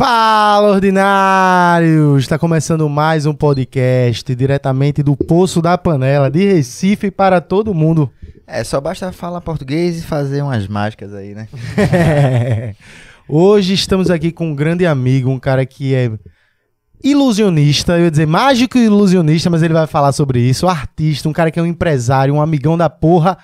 Fala, ordinários! Está começando mais um podcast diretamente do Poço da Panela, de Recife para todo mundo. É, só basta falar português e fazer umas mágicas aí, né? Hoje estamos aqui com um grande amigo, um cara que é ilusionista, eu ia dizer mágico e ilusionista, mas ele vai falar sobre isso, artista, um cara que é um empresário, um amigão da porra,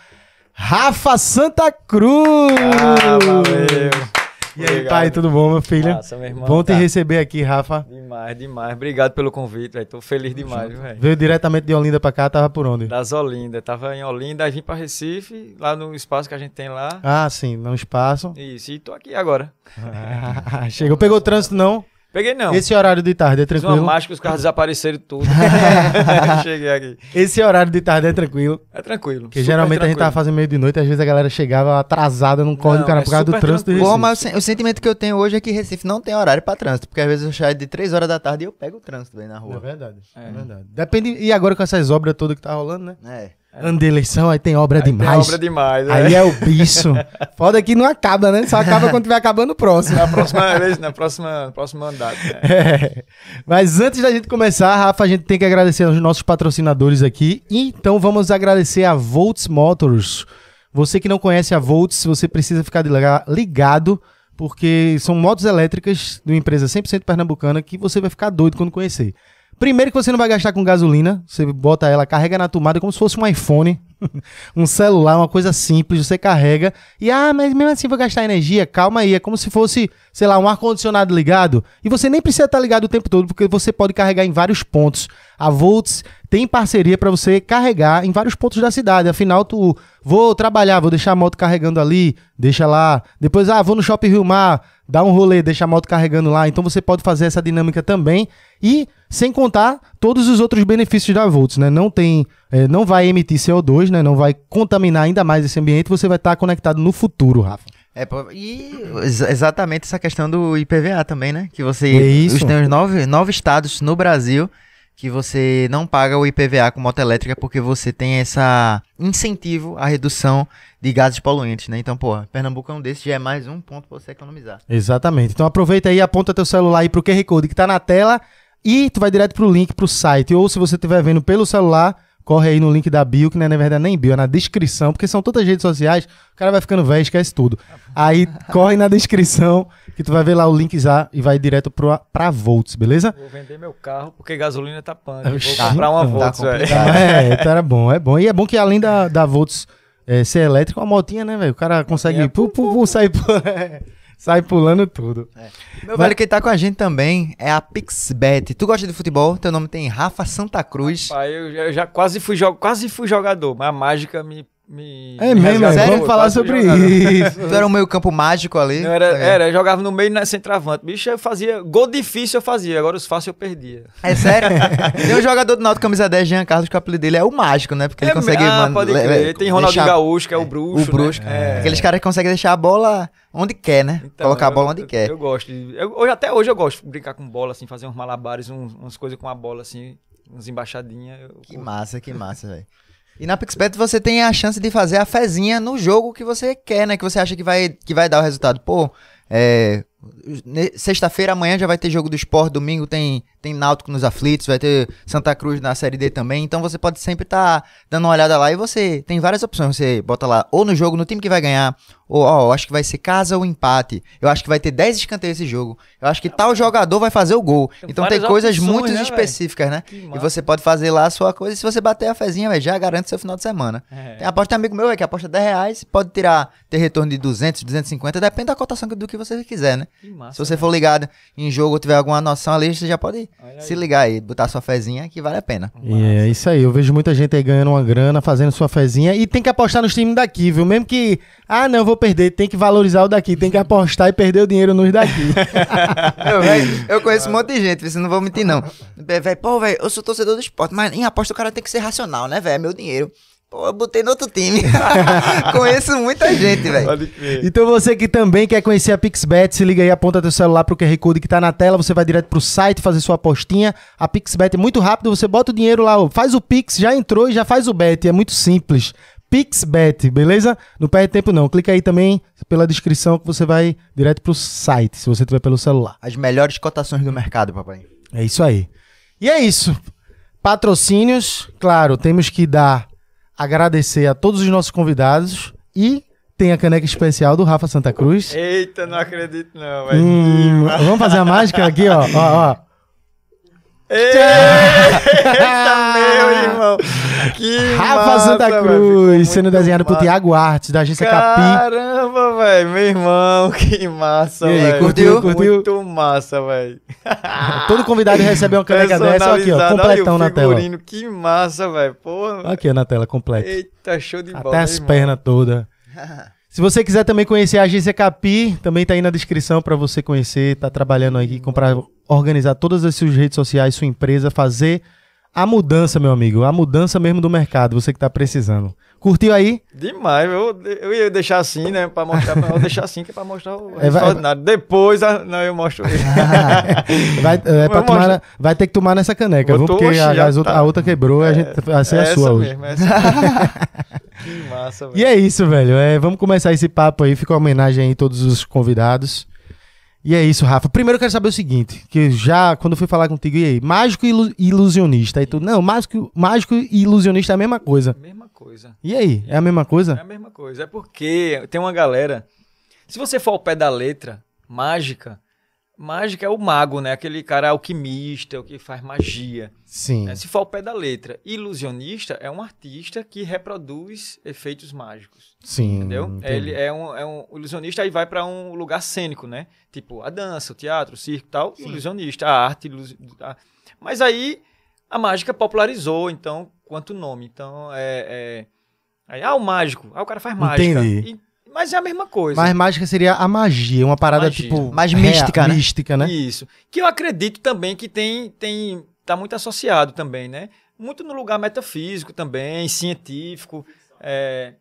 Rafa Santa Cruz! Ah, valeu. E aí, Obrigado. pai, tudo bom, meu filho? Massa, meu irmão, bom te tá. receber aqui, Rafa. Demais, demais. Obrigado pelo convite, velho. Tô feliz demais, velho. Veio diretamente de Olinda pra cá, tava por onde? Das Olinda. Tava em Olinda, aí vim pra Recife, lá no espaço que a gente tem lá. Ah, sim, no espaço. Isso, e tô aqui agora. Ah, chegou. Pegou trânsito, não? Peguei não. Esse horário de tarde é Fiz uma tranquilo? os carros desapareceram tudo. Cheguei aqui. Esse horário de tarde é tranquilo. É tranquilo. Porque geralmente a gente tava tranquilo. fazendo meio de noite, às vezes a galera chegava atrasada num corre do Não, cara é por causa do trânsito tranquilo. Recife. mas o sen- o sentimento que eu tenho hoje é que Recife não tem horário pra trânsito, porque às vezes eu saio de 3 horas da tarde e eu pego o trânsito aí na É rua. verdade. É. É. verdade. Depende. E agora com essas obras todas que tá rolando, né? É. Ano de eleição, aí tem obra Aí tem demais. obra demais. Aí é. é o bicho. Foda que não acaba, né? Só acaba quando tiver acabando o próximo. Na próxima vez, na próxima, próximo mandato. né? É. Mas antes da gente começar, Rafa, a gente tem que agradecer aos nossos patrocinadores aqui. Então vamos agradecer a Volts Motors. Você que não conhece a Volts, você precisa ficar liga- ligado, porque são motos elétricas de uma empresa 100% pernambucana que você vai ficar doido quando conhecer. Primeiro que você não vai gastar com gasolina, você bota ela, carrega na tomada como se fosse um iPhone, um celular, uma coisa simples, você carrega e ah, mas mesmo assim vou gastar energia, calma aí, é como se fosse, sei lá, um ar-condicionado ligado e você nem precisa estar ligado o tempo todo porque você pode carregar em vários pontos. A Volts tem parceria para você carregar em vários pontos da cidade, afinal tu vou trabalhar, vou deixar a moto carregando ali, deixa lá, depois ah, vou no Shopping Rio Mar, dá um rolê, deixa a moto carregando lá, então você pode fazer essa dinâmica também e sem contar todos os outros benefícios da Volts, né? Não tem, eh, não vai emitir CO2, né? Não vai contaminar ainda mais esse ambiente, você vai estar conectado no futuro, Rafa. É, e ex- exatamente essa questão do IPVA também, né? Que você. É isso. Os, tem os nove, nove estados no Brasil que você não paga o IPVA com moto elétrica porque você tem essa incentivo à redução de gases poluentes, né? Então, pô, Pernambuco é um desses, já é mais um ponto pra você economizar. Exatamente. Então aproveita aí, aponta teu celular aí pro QR Code que tá na tela e tu vai direto pro link pro site. Ou se você estiver vendo pelo celular, corre aí no link da bio, que não é na verdade nem bio, é na descrição, porque são todas as redes sociais, o cara vai ficando velho, esquece tudo. Aí corre na descrição que tu vai ver lá o link já e vai direto pro, pra Volts, beleza? Vou vender meu carro porque gasolina tá punk. Vou Oxi, comprar uma tá Volks, velho. complicado. É, então era bom, é bom. E é bom que além da, da Volts é, ser elétrica, uma motinha, né, velho? O cara consegue Motinha, pu, pu, pu, sair, pu- sai pulando tudo. Meu Vai- velho, quem tá com a gente também é a Pixbet. Tu gosta de futebol? Teu nome tem Rafa Santa Cruz. Pai, eu já, eu já quase, fui jo- quase fui jogador, mas a mágica me. Me É me mesmo, é, Sério? vamos falar sobre jogador. isso. Tu era um meio campo mágico ali. Não, era, Tá era, eu jogava no meio na centroavante. Bicho, eu fazia. Gol difícil eu fazia, agora os fáceis eu perdia. É sério? Tem um jogador do Náutico camisa 10, Jean Carlos, que o apelido dele é o mágico, né? Porque ele É, consegue... ah, mano, pode crer. le- Tem Ronaldinho deixar- Gaúcho, que é o bruxo. O bruxo. Né? É. Aqueles caras que conseguem deixar a bola onde quer, né? Então, Colocar a eu- bola onde eu, quer. Eu gosto. eu- hoje, até hoje eu gosto de brincar com bola, assim, fazer uns malabares, uns- umas coisas com a bola, assim, uns embaixadinhas. eu Que curto. massa, que massa, velho. E na PixBet você tem a chance de fazer a fezinha no jogo que você quer, né? Que você acha que vai, que vai dar o resultado. Pô, é, Sexta-feira, amanhã já vai ter jogo do esporte, domingo tem, tem Náutico nos aflitos, vai ter Santa Cruz na Série D também. Então você pode sempre estar dando uma olhada lá e você tem várias opções. Você bota lá ou no jogo, no time que vai ganhar, ou ó, eu acho que vai ser casa ou empate. Eu acho que vai ter 10 escanteios esse jogo. Eu acho que tal jogador vai fazer o gol. Tem Então tem coisas opções, muito né, específicas, né? E você pode fazer lá a sua coisa. E se você bater a fezinha, véio, já garante seu final de semana. É. Tem aposta amigo meu véio, que aposta 10 reais, pode tirar, ter retorno de 200, 250, depende da cotação do que você quiser, né? Que massa, Se você for ligado em jogo ou tiver alguma noção ali, você já pode se ligar aí, botar sua fezinha que vale a pena. E é isso aí, eu vejo muita gente aí ganhando uma grana, fazendo sua fezinha e tem que apostar nos times daqui, viu? Mesmo que, ah, não, eu vou perder, tem que valorizar o daqui, tem que apostar e perder o dinheiro nos daqui. Eu, véio, eu conheço um monte de gente, você não vou mentir, não. Véi, pô, velho, eu sou torcedor do esporte, mas em aposta o cara tem que ser racional, né, velho? É meu dinheiro. Pô, eu botei no outro time. conheço muita gente, velho. Então você que também quer conhecer a PixBet, se liga aí, aponta teu celular pro QR Code que tá na tela, você vai direto pro site fazer sua apostinha. A PixBet é muito rápido, você bota o dinheiro lá, faz o Pix, já entrou e já faz o bet, é muito simples. PixBet, beleza? Não perde tempo não. Clica aí também pela descrição que você vai direto pro site, se você tiver pelo celular. As melhores cotações do mercado, papai. É isso aí. E é isso. Patrocínios, claro, temos que dar, agradecer a todos os nossos convidados e tem a caneca especial do Rafa Santa Cruz. Eita, não acredito não, velho. Hum, vamos fazer a mágica aqui, ó. ó, ó. Eita, meu irmão. Que Rafa massa, Santa. Cruz, sendo desenhado por massa. Tiago Artes, da agência Capi. Caramba, velho. Meu irmão, que massa, velho. curtiu, curtiu? Muito massa, velho. Todo convidado recebe uma caneca dessa, aqui, ó, completão Olha na tela. Que massa, velho. Porra. Aqui, na tela, completo. Eita, show de bola. Até as pernas todas. Se você quiser também conhecer a agência Capi, também tá aí na descrição para você conhecer, tá trabalhando aí, comprar, organizar todas as suas redes sociais, sua empresa, fazer a mudança, meu amigo, a mudança mesmo do mercado, você que tá precisando. Curtiu aí? Demais, eu, eu ia deixar assim, né? Pra mostrar, pra, eu deixar assim, que é pra mostrar o É, vai- extraordinário. Depois, ah, não, eu mostro ele. Vai, é, tomar, vai ter que tomar nessa caneca, viu? Porque oxe, a, as outra- tá. a outra quebrou e a gente vai ser a essa sua hoje. mesmo, essa mesmo. que massa, velho. E é isso, velho. É, vamos começar esse papo aí. Fica uma homenagem aí a todos os convidados. E é isso, Rafa. Primeiro eu quero saber o seguinte: que já, quando eu fui falar contigo, e aí? Mágico e ilu- ilusionista. Aí tu, não, mágico, mágico e ilusionista é a mesma coisa. Mesma coisa. E aí? É a mesma É coisa? a mesma coisa. É porque tem uma galera. Se você for ao pé da letra, mágica, mágica é o mago, né? Aquele cara alquimista, o que faz magia. Sim. né? Se for ao pé da letra, ilusionista é um artista que reproduz efeitos mágicos. Sim. Entendeu? entendi. Ele é um, é um o ilusionista aí vai para um lugar cênico, né? Tipo a dança, o teatro, o circo e tal. Ilusionista, a arte. a- Mas aí a mágica popularizou, então, quanto nome. Então, é. é... Aí, ah, o mágico. Ah, o cara faz mágica. Entendi. E- Mas é a mesma coisa. Mas mágica seria a magia, uma parada Magia. tipo. Mais rea- mística, né? Mística, né? Isso. Que eu acredito também que tem, tem tá muito associado também, né? Muito no lugar metafísico também, científico. é,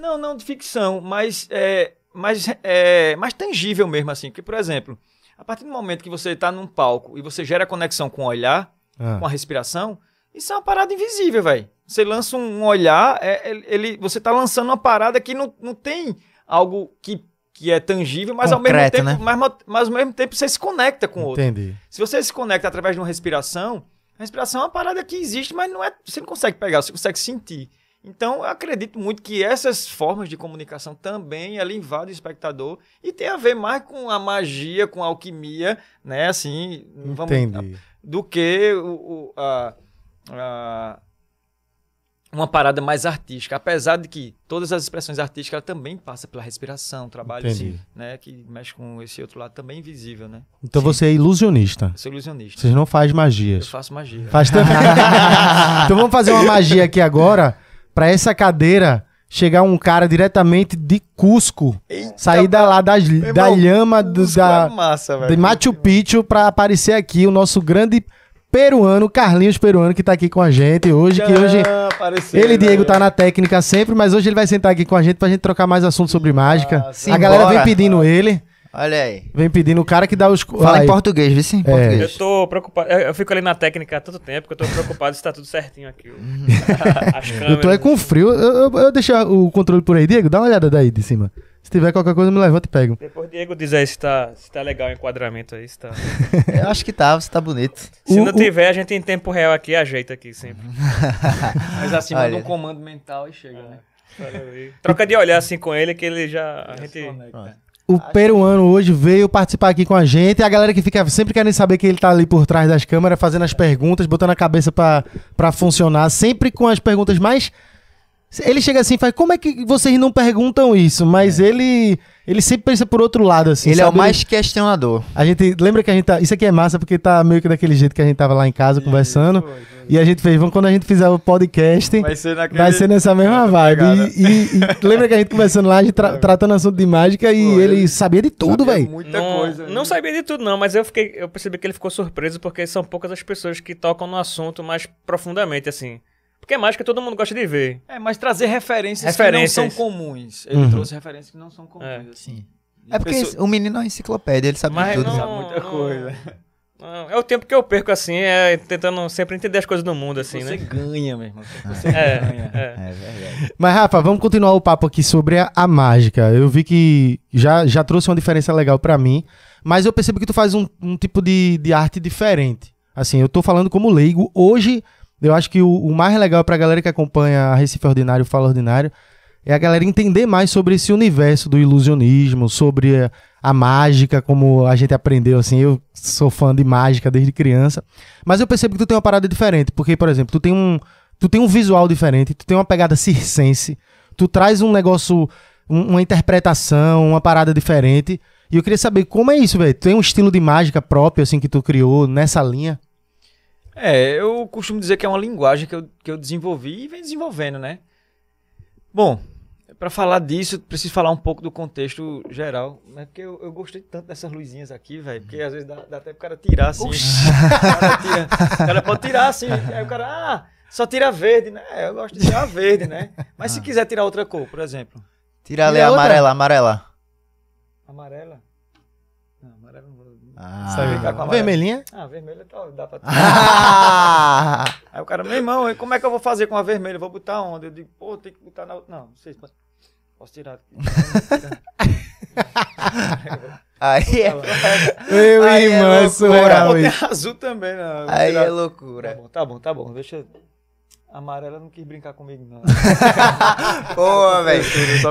não, não de ficção, mas é, mais, é, mais tangível mesmo, assim. Porque, por exemplo, a partir do momento que você está num palco e você gera conexão com o olhar, Ah, com a respiração, isso é uma parada invisível, velho. Você lança um olhar, é, ele, ele- você tá lançando uma parada que não, não tem algo que, que é tangível, mas ao mesmo Concreto, tempo, né? mas, mas ao mesmo tempo você se conecta com o outro. entendi. Se você se conecta através de uma respiração, a respiração é uma parada que existe, mas não é, você não consegue pegar, você consegue sentir. Então, eu acredito muito que essas formas de comunicação também ela invadem o espectador e tem a ver mais com a magia, com a alquimia, né? Assim, vamos- Entendi. do que o, o- a, a- uma parada mais artística. Apesar de que todas as expressões artísticas ela também passam pela respiração, trabalho assim, né, que mexe com esse outro lado também invisível, né? Então você é ilusionista. Eu sou ilusionista. Vocês não Eu magias. faço magia. Faz também. então vamos fazer uma magia aqui agora pra essa cadeira chegar um cara diretamente de Cusco, Eita, sair da lá das, meu da irmão, lhama do, é da massa, de. Machu Picchu pra aparecer aqui o nosso grande peruano, Carlinhos Peruano, que tá aqui com a gente hoje, que hoje Tchan, apareceu, ele e Diego né? tá na técnica sempre, mas hoje ele vai sentar aqui com a gente pra gente trocar mais assuntos sobre mágica. Massa. a galera vem Simbora. pedindo ele, Olha aí. vem pedindo o cara que dá os Fala Aí. em português, se em É. português. Eu tô preocupado. Eu eu fico ali na técnica há tanto tempo que eu tô preocupado se tá tudo certinho aqui. As câmeras. Eu tô é com frio. Eu, eu, eu deixo o controle por aí, Diego. Dá uma olhada daí de cima. Se tiver qualquer coisa, me levanta e pego. Depois o Diego diz aí se tá, se tá legal o enquadramento aí. Se, tá... Eu acho que tá, você tá bonito. se O- não o- tiver, a gente em tempo real aqui ajeita aqui sempre. Mas acima Olha. de um comando mental e chega, né? Valeu aí. Troca de olhar assim com ele que ele já. A gente. O peruano hoje veio participar aqui com a gente. E a galera que fica sempre querendo saber que ele tá ali por trás das câmeras, fazendo as perguntas, botando a cabeça pra funcionar. Sempre com as perguntas mais. Ele chega assim e faz, como é que vocês não perguntam isso? Mas ele ele sempre pensa por outro lado, assim. Ele é o sabe? mais questionador. A gente. Lembra que a gente tá. Isso aqui é massa porque tá meio que daquele jeito que a gente tava lá em casa conversando. Foi, foi. E a gente fez, vamos quando a gente fizer o podcast. Vai ser naquele... Vai ser nessa mesma vibe. E, e- e lembra que a gente conversando lá, a gente tra- tratando assunto de mágica e Pô, ele ele sabia de tudo, velho. Muita não, coisa. não né? sabia de tudo, não, mas eu fiquei. Eu percebi que ele ficou surpreso porque são poucas as pessoas que tocam no assunto mais profundamente, assim. Porque mágica todo mundo gosta de ver. É, mas trazer referências, Referências. que não são comuns. Ele Uhum. trouxe referências que não são comuns. É. assim. É porque Pessoa- o menino é uma enciclopédia, ele sabe Mas tudo. não- Sabe muita coisa. É o tempo que eu perco, assim, é tentando sempre entender as coisas do mundo, assim, você né? ganha, meu irmão. Você É, ganha. é. É verdade. Mas, Rafa, vamos continuar o papo aqui sobre a, a mágica. Eu vi que já, já trouxe uma diferença legal pra mim, mas eu percebo que tu faz um, um tipo de, de arte diferente. Assim, eu tô falando como leigo. Hoje, eu acho que o, o mais legal pra galera que acompanha a Recife Ordinário, Fala Ordinário, é a galera entender mais sobre esse universo do ilusionismo, sobre a, a mágica, como a gente aprendeu, assim. Eu sou fã de mágica desde criança. Mas eu percebo que tu tem uma parada diferente, porque, por exemplo, tu tem um, tu tem um visual diferente, tu tem uma pegada circense, tu traz um negócio, um- uma interpretação, uma parada diferente. E eu queria saber como é isso, velho. Tu tem um estilo de mágica próprio, assim, que tu criou nessa linha? É, eu costumo dizer que é uma linguagem que eu, que eu desenvolvi e venho desenvolvendo, né? Bom, para falar disso, eu preciso falar um pouco do contexto geral. Mas porque eu, eu gostei tanto dessas luzinhas aqui, velho. Porque às vezes dá, dá até pro cara tirar assim. O cara, tira- o cara pode tirar assim. Aí o cara, ah, só tira verde, né? É, Eu gosto de tirar verde, né? Mas se quiser tirar outra cor, por exemplo, Tira ali E a amarela, amarela. amarela. Ah. Sabe ficar com a amarela? Vermelhinha? Ah, vermelha tá, dá pra tirar. Ah. Aí o cara, meu irmão, como é que eu vou fazer com a vermelha? Eu vou botar onde? Eu digo, pô, tem que botar na outra. Não, não sei. mas Posso tirar aqui. Aí é, Meu Aí é irmão, é loucura. surreal Tem isso. azul também, não. Aí tirar- é Tá loucura. bom, tá bom, tá bom. Deixa. eu- A amarela não quis brincar comigo, não. Pô, velho.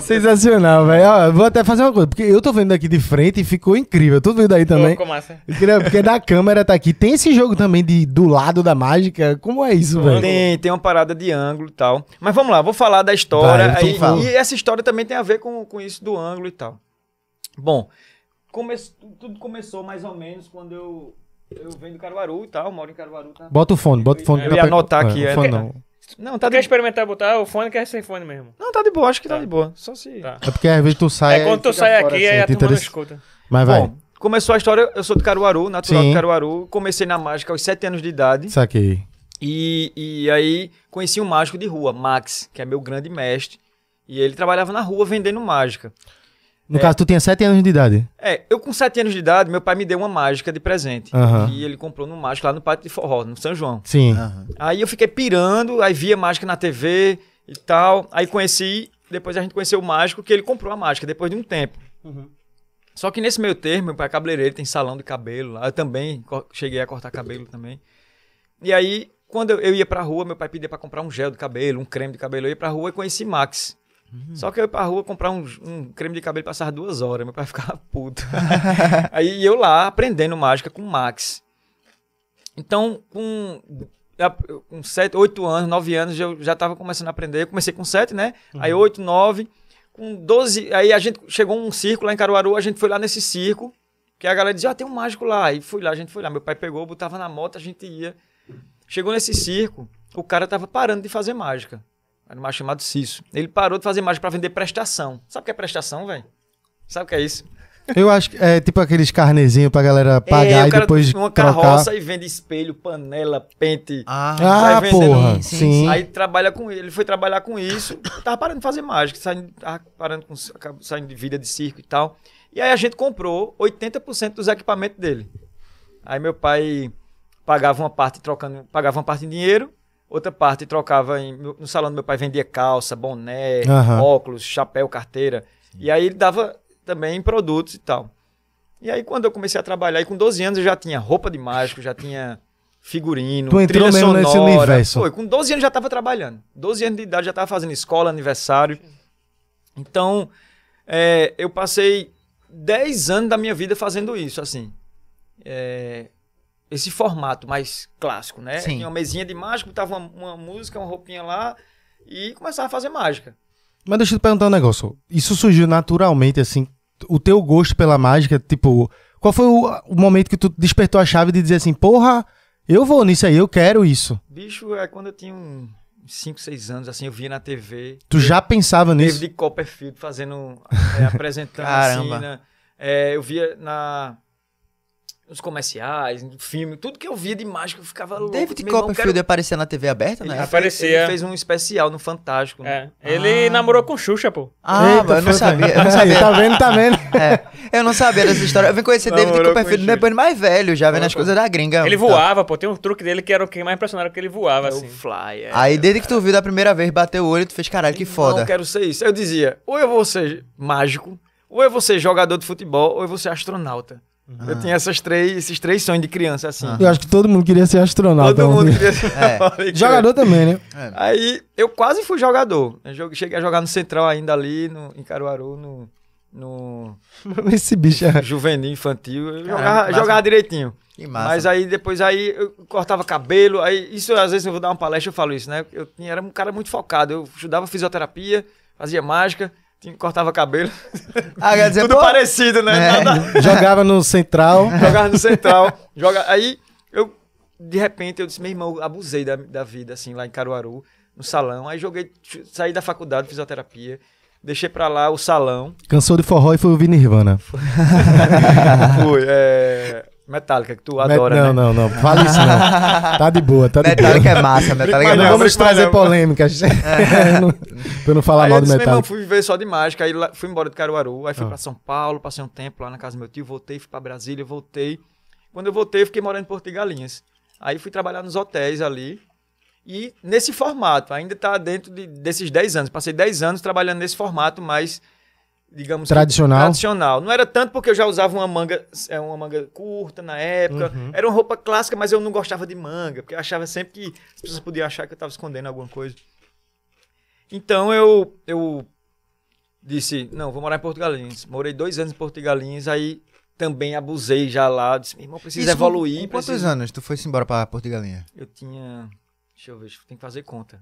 Sensacional, velho. Vou até fazer uma coisa, porque eu tô vendo aqui de frente e ficou incrível. Tu viu daí também? Ficou massa. Eu Porque da câmera tá aqui. Tem esse jogo também de do lado da mágica. Como é isso, velho? Tem, tem uma parada de ângulo e tal. Mas vamos lá, vou falar da história. Vai, aí- fala. e essa história também tem a ver com, com isso do ângulo e tal. Bom, come- tudo começou mais ou menos quando eu, eu venho do Caruaru e tal, moro em Caruaru. Tá? Bota o fone, bota o fone. Eu pra ia anotar aqui, É, é. o fone não. Não, tá Quer de, experimentar botar o fone, quer sem fone mesmo. não, tá de boa, acho que tá, Tá. de boa. Só se. Tá. É porque às vezes tu sai. é quando tu sai aqui, assim, aí a tem turma interesse- escuta. Mas vai. Bom, começou a história, eu sou de Caruaru, natural Sim. de Caruaru. Comecei na mágica aos 7 anos de idade. Saquei. E, e aí conheci um mágico de rua, Max, que é meu grande mestre. E ele trabalhava na rua vendendo mágica. No É. caso, tu tinha 7 anos de idade. É, eu com 7 anos de idade, meu pai me deu uma mágica de presente. Aham. E ele comprou no mágico lá no Pátio de Forró, no São João. Sim. Aham. Aí eu fiquei pirando, aí via mágica na TV e tal. Aí conheci, depois a gente conheceu o mágico, que ele comprou a mágica depois de um tempo. Só que nesse meio termo, meu pai é cabeleireiro, tem salão de cabelo lá. Eu também cheguei a cortar cabelo também. E aí, quando eu, eu ia pra rua, meu pai pedia pra comprar um gel de cabelo, um creme de cabelo. Eu ia pra rua e conheci Max. Só que eu ia pra rua comprar um, um creme de cabelo passava duas horas. Meu pai ficava puto. aí eu lá aprendendo mágica com o Max. Então, com, com 7, 8 anos, 9 anos, eu já estava começando a aprender. Eu comecei com 7, né? Aí 8, 9. Com 12, aí a gente chegou um circo lá em Caruaru, a gente foi lá nesse circo, que a galera dizia, ah, tem um mágico lá. E fui lá, a gente foi lá. Meu pai pegou, botava na moto, a gente ia. Chegou nesse circo, o cara tava parando de fazer mágica. Era um mágico chamado Cício. Ele parou de fazer mágica para vender prestação. Sabe o que é prestação, velho? Sabe o que é isso? Eu acho que é tipo aqueles carnezinhos pra galera pagar é, e o cara depois uma trocar. carroça e vende espelho, panela, pente. Ah, Ah, Vai vendendo- porra. Sim, Sim. sim, Aí trabalha com ele, ele foi trabalhar com isso, tava parando de fazer mágica, saindo, tava parando com, saindo de vida de circo e tal. E aí a gente comprou 80% dos equipamentos dele. Aí meu pai pagava uma parte trocando, pagava uma parte em dinheiro, outra parte trocava em, no salão do meu pai vendia calça, boné, Aham. óculos, chapéu, carteira. E aí ele dava também em produtos e tal. E aí quando eu comecei a trabalhar, e com 12 anos eu já tinha roupa de mágico, já tinha figurino, Tu entrou trilha mesmo nesse sonora. universo. Foi, com 12 anos já estava trabalhando. 12 anos de idade já estava fazendo escola, aniversário. Então, é, eu passei 10 anos da minha vida fazendo isso, assim. É, esse formato mais clássico, né? Sim. Tinha uma mesinha de mágica, botava uma, uma música, uma roupinha lá e começava a fazer mágica. Mas deixa eu te perguntar um negócio. Isso surgiu naturalmente, assim, o teu gosto pela mágica, tipo, qual foi o, o momento que tu despertou a chave de dizer assim, porra, eu vou nisso aí, eu quero isso. Bicho, é quando eu tinha uns 5, 6 anos, assim, eu via na TV. Tu já pensava nisso? David Copperfield fazendo, é, apresentando assim, né? É, eu via na... nos comerciais, no filme, tudo que eu via de mágica, eu ficava louco. David Meu irmão, Copperfield quero- aparecia na TV aberta, Ele, né? fez- Aparecia. ele fez um especial no Fantástico. né? É. Ele namorou com Xuxa, pô. Ah, Eita, eu não sabia. Eu não sabia. tá vendo, tá vendo? É, eu não sabia dessa história. Eu vim conhecer David Namorou Copperfield depois mais velho, já vendo as coisas da gringa. Ele Tá. voava, pô. Tem um truque dele que era o que mais impressionava, que ele voava, É assim. o Fly. é. Aí desde que tu viu da primeira vez, bateu o olho, tu fez caralho, que foda. Não quero ser isso. Eu dizia, ou eu vou ser mágico, ou eu vou ser jogador de futebol, ou eu vou ser astronauta. Ah. Eu tinha essas três, esses três sonhos de criança, assim. Eu acho que todo mundo queria ser astronauta. Todo mundo dia. queria ser É. Jogador também, né? Aí eu quase fui jogador. Eu cheguei a jogar no Central ainda ali, no, em Caruaru, no, no Esse bicho é... juvenil, infantil. Eu Caramba, jogava, jogava direitinho. Que massa. Mas aí depois aí eu cortava cabelo, aí isso às vezes eu vou dar uma palestra eu falo isso, né? Eu tinha, era um cara muito focado, eu estudava fisioterapia, fazia mágica, cortava cabelo, Ah, quer dizer, tudo pô, parecido, né? É. Nada- Jogava no Central. jogava no central, joga aí eu de repente eu disse, meu irmão, abusei da, da vida assim lá em Caruaru, no salão, aí joguei, saí da faculdade de fisioterapia, deixei pra lá o salão, Cansou de forró e foi ouvir Nirvana. fui, é, Metallica, que tu adora, não, né? não, não. Fala isso não. Tá de boa, tá de boa. Metallica é massa, Metallica é Mas Não não, massa. vamos trazer não. polêmicas. Não- pra eu não falar aí mal eu do Metallica. fui viver só de mágica, aí lá- fui embora de Caruaru, aí fui Ah. pra São Paulo, passei um tempo lá na casa do meu tio, voltei, fui pra Brasília, voltei. Quando eu voltei, eu fiquei morando em Porto de Galinhas. Aí fui trabalhar nos hotéis ali. E nesse formato, ainda tá dentro de- desses 10 anos. Passei 10 anos trabalhando nesse formato mais, digamos, que Tradicional. tradicional. Não era tanto porque eu já usava uma manga, é, uma manga curta na época. Uhum. Era uma roupa clássica, mas eu não gostava de manga, porque eu achava sempre que as pessoas podiam achar que eu estava escondendo alguma coisa. Então eu, eu disse, não, vou morar em Porto Galinhas. Morei dois anos em Porto Galinhas, aí também abusei já lá. Disse, meu irmão, precisa evoluir. Com quantos precisa- anos tu foi embora pra Porto de Galinha? Eu tinha. Deixa eu ver, tem que fazer conta.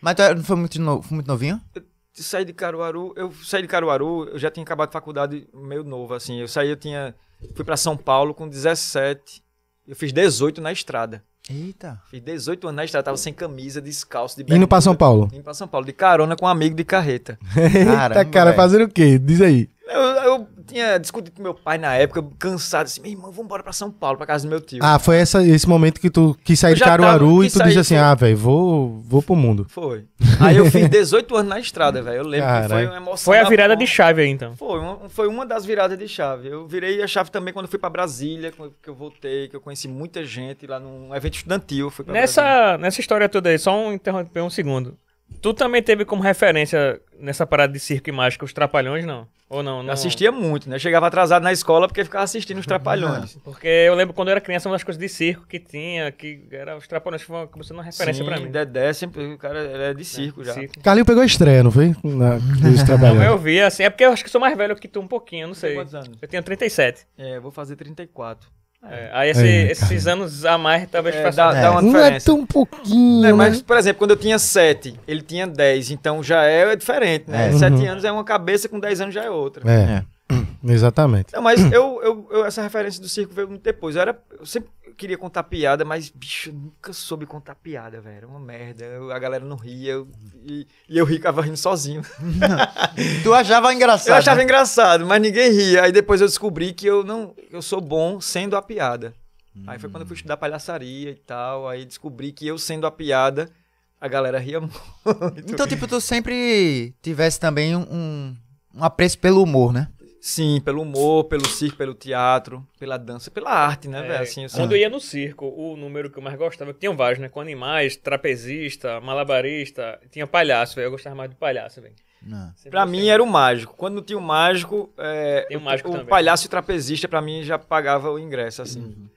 Mas tu era- não foi muito, no- foi muito novinho? Eu saí de Caruaru, eu saí de Caruaru, eu já tinha acabado a faculdade meio novo, assim. Eu saí, eu tinha. Fui pra São Paulo com 17. Eu fiz 18 na estrada. Eita. Fiz 18 anos na estrada, tava sem camisa, descalço, de Indo pra São Paulo. Indo pra São Paulo, de carona com um amigo de carreta. Eita, Caramba, cara, velho. fazendo o quê? Diz aí. Eu, eu tinha discutido com meu pai na época, cansado, assim, meu irmão, vamos embora pra São Paulo, pra casa do meu tio. Ah, foi essa, esse momento que tu quis sair de já tava- Caruaru e tu sair, disse assim, foi. ah, velho, vou, vou pro mundo. Foi. Aí eu fiz 18 anos na estrada, velho. Eu lembro que foi uma emoção. Foi a da virada porra. de chave aí, então. Foi uma, foi uma das viradas de chave. Eu virei a chave também quando fui pra Brasília, quando- que eu voltei, que eu conheci muita gente lá num evento estudantil. Fui pra Brasília. Nessa, nessa história toda aí, só um interromper um segundo. Tu também teve como referência nessa parada de circo e mágica os Trapalhões, não? Ou não? Eu não? assistia muito, né? Chegava atrasado na escola porque ficava assistindo os Trapalhões. Porque eu lembro quando eu era criança, uma das coisas de circo que tinha, que era os Trapalhões, que foi uma- começou uma referência Sim, pra mim. Dedé sempre, o cara é de circo já. Circo. Carlinho pegou a estreia, não foi? Na, dos Não, trabalhando. eu vi, assim, é porque eu acho que sou mais velho que tu um pouquinho, não sei. quantos anos? Eu tenho 37. É, eu vou fazer 34. É, aí esse- É, esses anos a mais talvez É, façam. dá, dá uma Não é diferença. tão pouquinho, Né, né? mas, por exemplo, quando eu tinha 7, ele tinha 10, então já é diferente, né? É. 7 Uhum. anos é uma cabeça, com 10 anos já é outra. É, exatamente. Não, mas eu, eu, eu- essa referência do circo veio muito depois. Eu, era, eu sempre queria contar piada, mas, bicho, eu nunca soube contar piada, velho. Era uma merda. Eu- a galera não ria eu- e, e eu ficava rindo sozinho. Tu achava engraçado. Eu achava né? engraçado, mas ninguém ria. Aí depois eu descobri que eu não eu sou bom sendo a piada. Aí foi quando eu fui estudar palhaçaria e tal. Aí descobri que eu sendo a piada, a galera ria muito. Então, tipo, tu sempre tivesse também um, um, um apreço pelo humor, né? Sim, pelo humor, pelo circo, pelo teatro, pela dança, pela arte, né, É, velho? Assim, eu Quando eu ia no circo, o número que eu mais gostava, tinham vários, né? Com animais, trapezista, malabarista, tinha palhaço, velho. Eu gostava mais do palhaço, velho. Sempre Pra mim era o mágico. Quando não tinha o mágico, é, Tem o o, mágico o também. palhaço e o trapezista pra mim já pagava o ingresso, assim.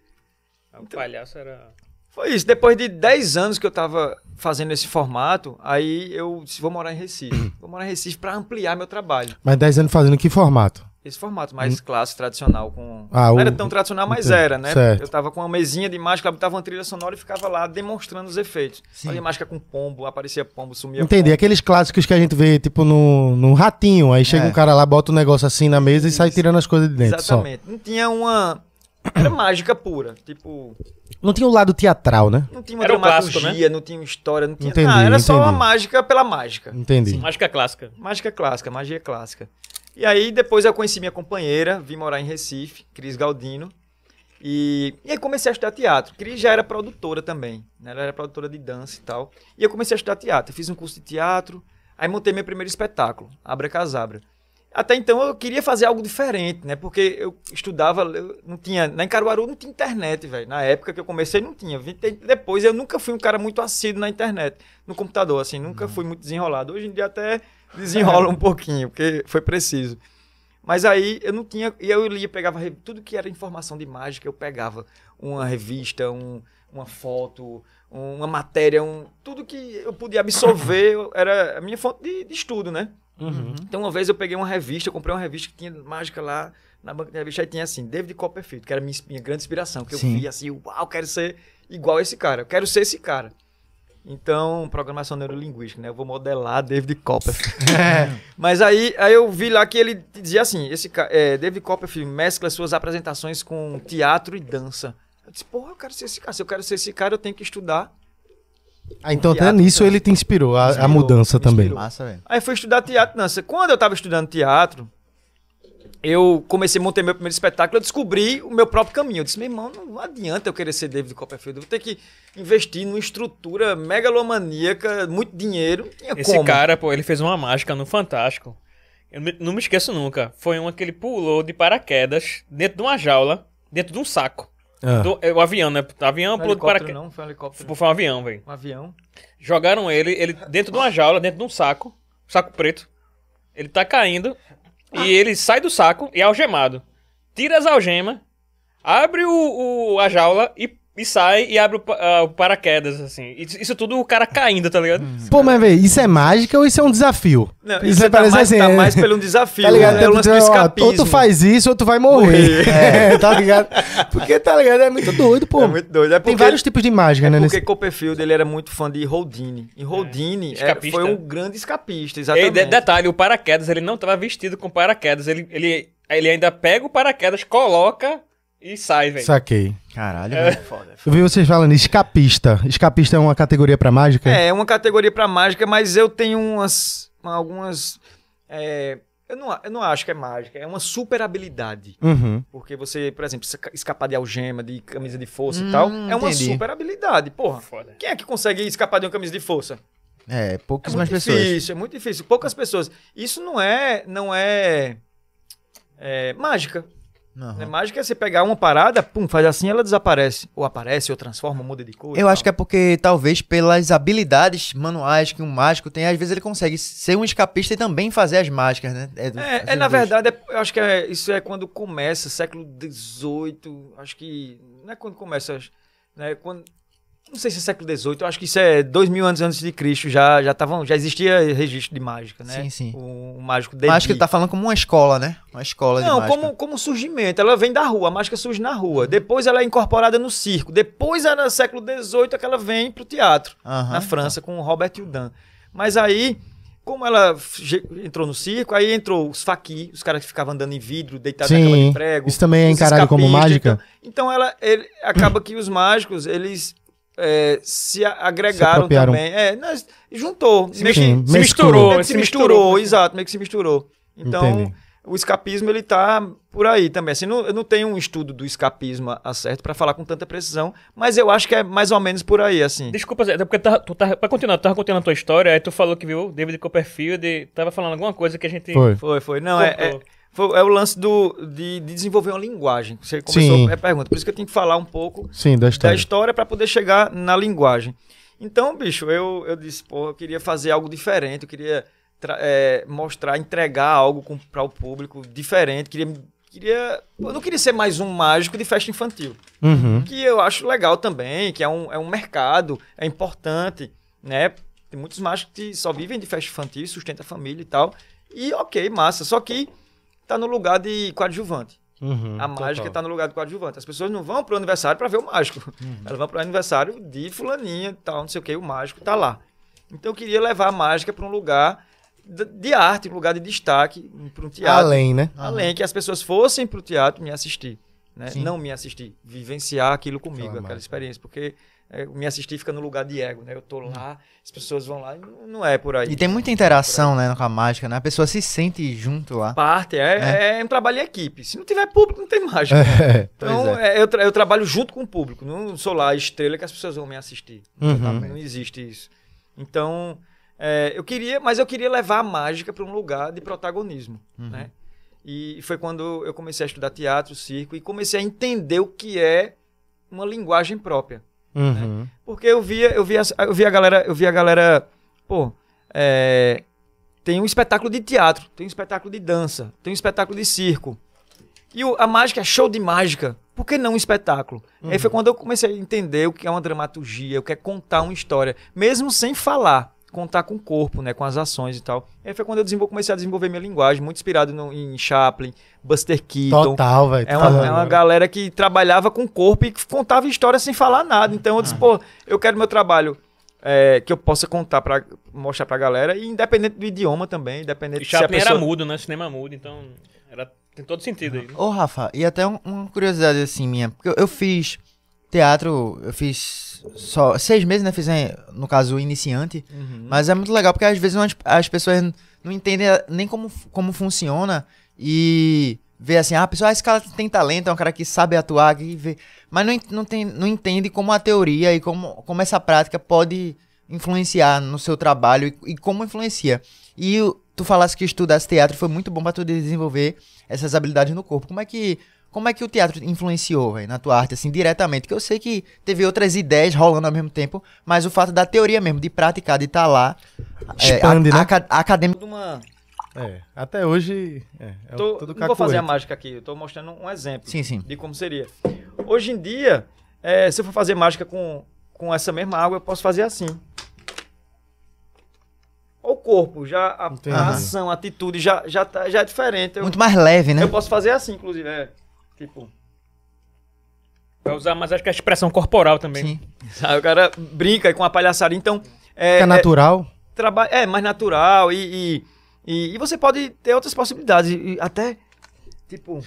O palhaço era. Foi isso. Depois de 10 anos que eu tava fazendo esse formato, aí eu disse, vou morar em Recife. vou morar em Recife pra ampliar meu trabalho. Mas 10 anos fazendo que formato? Esse formato mais clássico, tradicional, com. Ah, não o- era tão tradicional, mas Entendi. era, né? Certo. Eu tava com uma mesinha de mágica, botava uma trilha sonora e ficava lá demonstrando os efeitos. Sim. Fazia mágica com pombo, aparecia pombo, sumia Entendi. pombo. Aqueles clássicos que a gente vê, tipo, no, no ratinho. Aí chega É. um cara lá, bota um negócio assim na mesa e sai tirando as coisas de dentro. Só. Exatamente. Não tinha uma. Era mágica pura. Tipo, Não tinha o lado teatral, né? não tinha uma Era o clássico, dramaturgia, não tinha história, não tinha Entendi, nada. Era só uma entendi. mágica pela mágica. Entendi. Mágica clássica. Mágica clássica, magia clássica. E aí depois eu conheci minha companheira, vim morar em Recife, Cris Galdino. E, e aí comecei a estudar teatro. Cris já era produtora também, né? Ela era produtora de dança e tal. E eu comecei a estudar teatro. Eu fiz um curso de teatro, aí montei meu primeiro espetáculo, Abra Casabra. Até então eu queria fazer algo diferente, né? Porque eu estudava, eu não tinha, na Caruaru não tinha internet, velho. Na época que eu comecei não tinha. Depois eu nunca fui um cara muito assíduo na internet, no computador, assim, nunca fui muito desenrolado. Hoje em dia até desenrola um pouquinho, porque foi preciso. Mas aí eu não tinha, e eu lia, pegava tudo que era informação de mágica, eu pegava uma revista, um- uma foto, uma matéria, um, tudo que eu podia absorver eu- era a minha fonte de- de estudo, né? Uhum. Então, uma vez eu peguei uma revista, eu comprei uma revista que tinha mágica lá na banca de revista, aí tinha assim, David Copperfield, que era minha, minha grande inspiração, que eu Sim. via assim, uau, eu quero ser igual esse cara, eu quero ser esse cara. Então, programação neurolinguística, né? Eu vou modelar David Copperfield. Mas aí, aí eu vi lá que ele dizia assim, esse é, David Copperfield mescla suas apresentações com teatro e dança. Eu disse, porra, eu quero ser esse cara. Se eu quero ser esse cara, eu tenho que estudar. Ah, então até Teatro, nisso então. ele te inspirou, a, a Inspirou, mudança me também. Massa. Aí fui estudar teatro e dança. Quando eu tava estudando teatro, eu comecei a montar meu primeiro espetáculo, eu descobri o meu próprio caminho. Eu disse, meu irmão, não adianta eu querer ser David Copperfield. Eu vou ter que investir numa estrutura megalomaníaca, muito dinheiro. Esse como. cara, pô, ele fez uma mágica no Fantástico. Eu não me esqueço nunca. Foi uma que ele pulou de paraquedas dentro de uma jaula, dentro de um saco. Ah. Do, é, o avião, né? O avião Não, pulou de helicóptero paraquedas. não, foi um helicóptero. Foi um avião, velho. Um avião. Jogaram ele, ele dentro de uma jaula, dentro de um saco, saco preto. Ele tá caindo e ele sai do saco e é algemado. Tira as algemas, abre o, o- a jaula e, e sai e abre o, ah, o paraquedas, assim. Isso, tudo o cara caindo, tá ligado? Pô, mas velho, isso é mágica ou isso é um desafio? Não, isso isso é tá, parece mais, assim, tá é- mais pelo desafio. Tá ligado? né? É o lance do Ó, escapismo. ou tu faz isso ou tu vai morrer. Morrer. É, tá ligado? Porque, tá ligado? É muito doido, pô. É muito doido. É Tem porque- vários tipos de mágica, É né? porque nesse- Copperfield ele era muito fã de Houdini. E Houdini é- foi um grande escapista, E exatamente. de- detalhe, o paraquedas, ele não tava vestido com paraquedas. Ele, ele, ele ainda pega o paraquedas, coloca e sai, velho. Saquei. Caralho, É. velho. Eu vi vocês falando escapista. Escapista é uma categoria pra mágica? É, é uma categoria pra mágica, mas eu tenho umas. algumas. é, eu, não, eu não acho que é mágica, é uma super habilidade. Uhum. Porque você, por exemplo, esca- escapar de algema, de camisa de força Hum, e tal, é uma entendi. super habilidade, porra. Foda. Quem é que consegue escapar de uma camisa de força? É, É pouquíssimas muito pessoas. difícil, é muito difícil. Poucas pessoas. Isso não é, não é, é mágica. Né? Mágica é você pegar uma parada, pum, faz assim, ela desaparece. Ou aparece, ou transforma, muda de cor. Eu acho que é porque, talvez, pelas habilidades manuais que um mágico tem, às vezes ele consegue ser um escapista e também fazer as mágicas, né? do- É, é, essas na verdade, é- eu acho que é- isso é quando começa, século XVIII, acho que. Não é quando começa, né? Quando, não sei se é século XVIII, eu acho que isso é dois mil anos antes de Cristo, já, já, tavam, já existia registro de mágica, né? Sim, sim. O, o mágico de Mágica tá falando como uma escola, né? Uma escola de Não, mágica. como, como surgimento. Ela vem da rua, a mágica surge na rua. Depois ela é incorporada no circo. Depois, é no século XVIII, é que ela vem pro teatro, Aham. na França, com o Robert Houdin. Mas aí, como ela entrou no circo, aí entrou os faqui, os caras que ficavam andando em vidro, deitados na cama Sim. de prego. Isso também é encarado como mágica? Então, então ela, ele, acaba que os mágicos, eles é, se agregaram apropriaram. também. É, nós- juntou. Sim, meio que- sim, se misturou, meio que se se misturou, misturou. exato, meio que se misturou. Então, Entendi. o escapismo ele tá por aí também. Assim, não- eu não tenho um estudo do escapismo certo para falar com tanta precisão, mas eu acho que é mais ou menos por aí, assim. Desculpa, Zé, é porque tu tava, tu tava, pra continuar, tu tava contando a tua história, aí tu falou que viu o David Copperfield e tava falando alguma coisa que a gente... Foi. Foi, foi. Não, é, é, Contou. Foi- é o lance do, de, de desenvolver uma linguagem. Você começou Sim. a pergunta. Por isso que eu tenho que falar um pouco Sim, da história. história para poder chegar na linguagem. Então, bicho, eu, eu disse, pô, eu queria fazer algo diferente, eu queria é, mostrar, entregar algo para o público diferente, queria, queria, eu não queria ser mais um mágico de festa infantil, Uhum. que eu acho legal também, que é um, é um mercado, é importante, né? Tem muitos mágicos que só vivem de festa infantil, sustentam a família e tal, e ok, massa, só que tá no lugar de coadjuvante. Uhum. A mágica Total. tá no lugar do coadjuvante. As pessoas não vão pro aniversário para ver o mágico. Elas vão pro aniversário de fulaninha e tal, não sei o que, o mágico tá lá. Então eu queria levar a mágica para um lugar de arte, um lugar de destaque, para um teatro. Além, né? Além que as pessoas fossem pro teatro me assistir. Né? Não me assistir, vivenciar aquilo comigo, Aquela aquela experiência. Porque me assistir fica no lugar de ego, né? Eu tô lá, as pessoas vão lá, não- é por aí. E tem muita interação, né, com a mágica, né? A pessoa se sente junto lá. Parte, é, é. um trabalho em equipe. Se não tiver público, não tem mágica. É. Então é, eu, tra- eu trabalho junto com o público. Não sou lá a estrela que as pessoas vão me assistir. Uhum. Não existe isso. Então, é, eu queria, mas eu queria levar a mágica para um lugar de protagonismo, né? E foi quando eu comecei a estudar teatro, circo e comecei a entender o que é uma linguagem própria. Uhum. Porque eu via, eu via, eu via a galera, eu via a galera, pô, é, tem um espetáculo de teatro, tem um espetáculo de dança, tem um espetáculo de circo. E o- a mágica é show de mágica. Por que não um espetáculo? Aí foi quando eu comecei a entender o que é uma dramaturgia, o que é contar uma história, mesmo sem falar, contar com o corpo, né, com as ações e tal. Aí foi quando eu desenvol- comecei a desenvolver minha linguagem, muito inspirado no- em Chaplin, Buster Keaton. Total, velho. É uma, é uma galera que trabalhava com o corpo e que contava história sem falar nada. Então eu disse, pô, eu quero meu trabalho é, que eu possa contar para mostrar pra galera, e independente do idioma também, independente E se a Chaplin pessoa... era mudo, né? Cinema mudo, então era, tem todo sentido aí. né? Ô, Rafa, e até um- uma curiosidade assim minha. Porque eu, eu fiz teatro, eu fiz só seis meses, né? Fiz, eh, no caso, iniciante. Uhum. Mas é muito legal porque às vezes as, as pessoas não entendem nem como, como funciona e vê assim, ah, a pessoa, ah, esse cara tem talento, é um cara que sabe atuar, que vê. Mas não, não, tem, não entende como a teoria e como, como essa prática pode influenciar no seu trabalho e, e como influencia. E tu falasse que estudasse teatro foi muito bom pra tu desenvolver essas habilidades no corpo. Como é que como é que o teatro influenciou, velho, na tua arte, assim, diretamente? Que eu sei que teve outras ideias rolando ao mesmo tempo, mas o fato da teoria mesmo, de praticar, de estar lá, Expande, a- né? acadêmico. Tudo uma- É, até hoje. É, é Tô- tudo não vou fazer a mágica aqui, eu tô mostrando um exemplo Sim, sim. de como seria. Hoje em dia, é, se eu for fazer mágica com, com essa mesma água, eu posso fazer assim. O corpo, já a, a ação, a atitude já, já, tá, já é diferente. Eu, Muito mais leve, né? eu posso fazer assim, inclusive. É, tipo, Vai usar mais, acho que a expressão corporal também. Sim. sabe, o cara brinca com a palhaçada. Então, é, Fica é, natural. traba- é mais natural e, e, e, e você pode ter outras possibilidades. E, e até, tipo,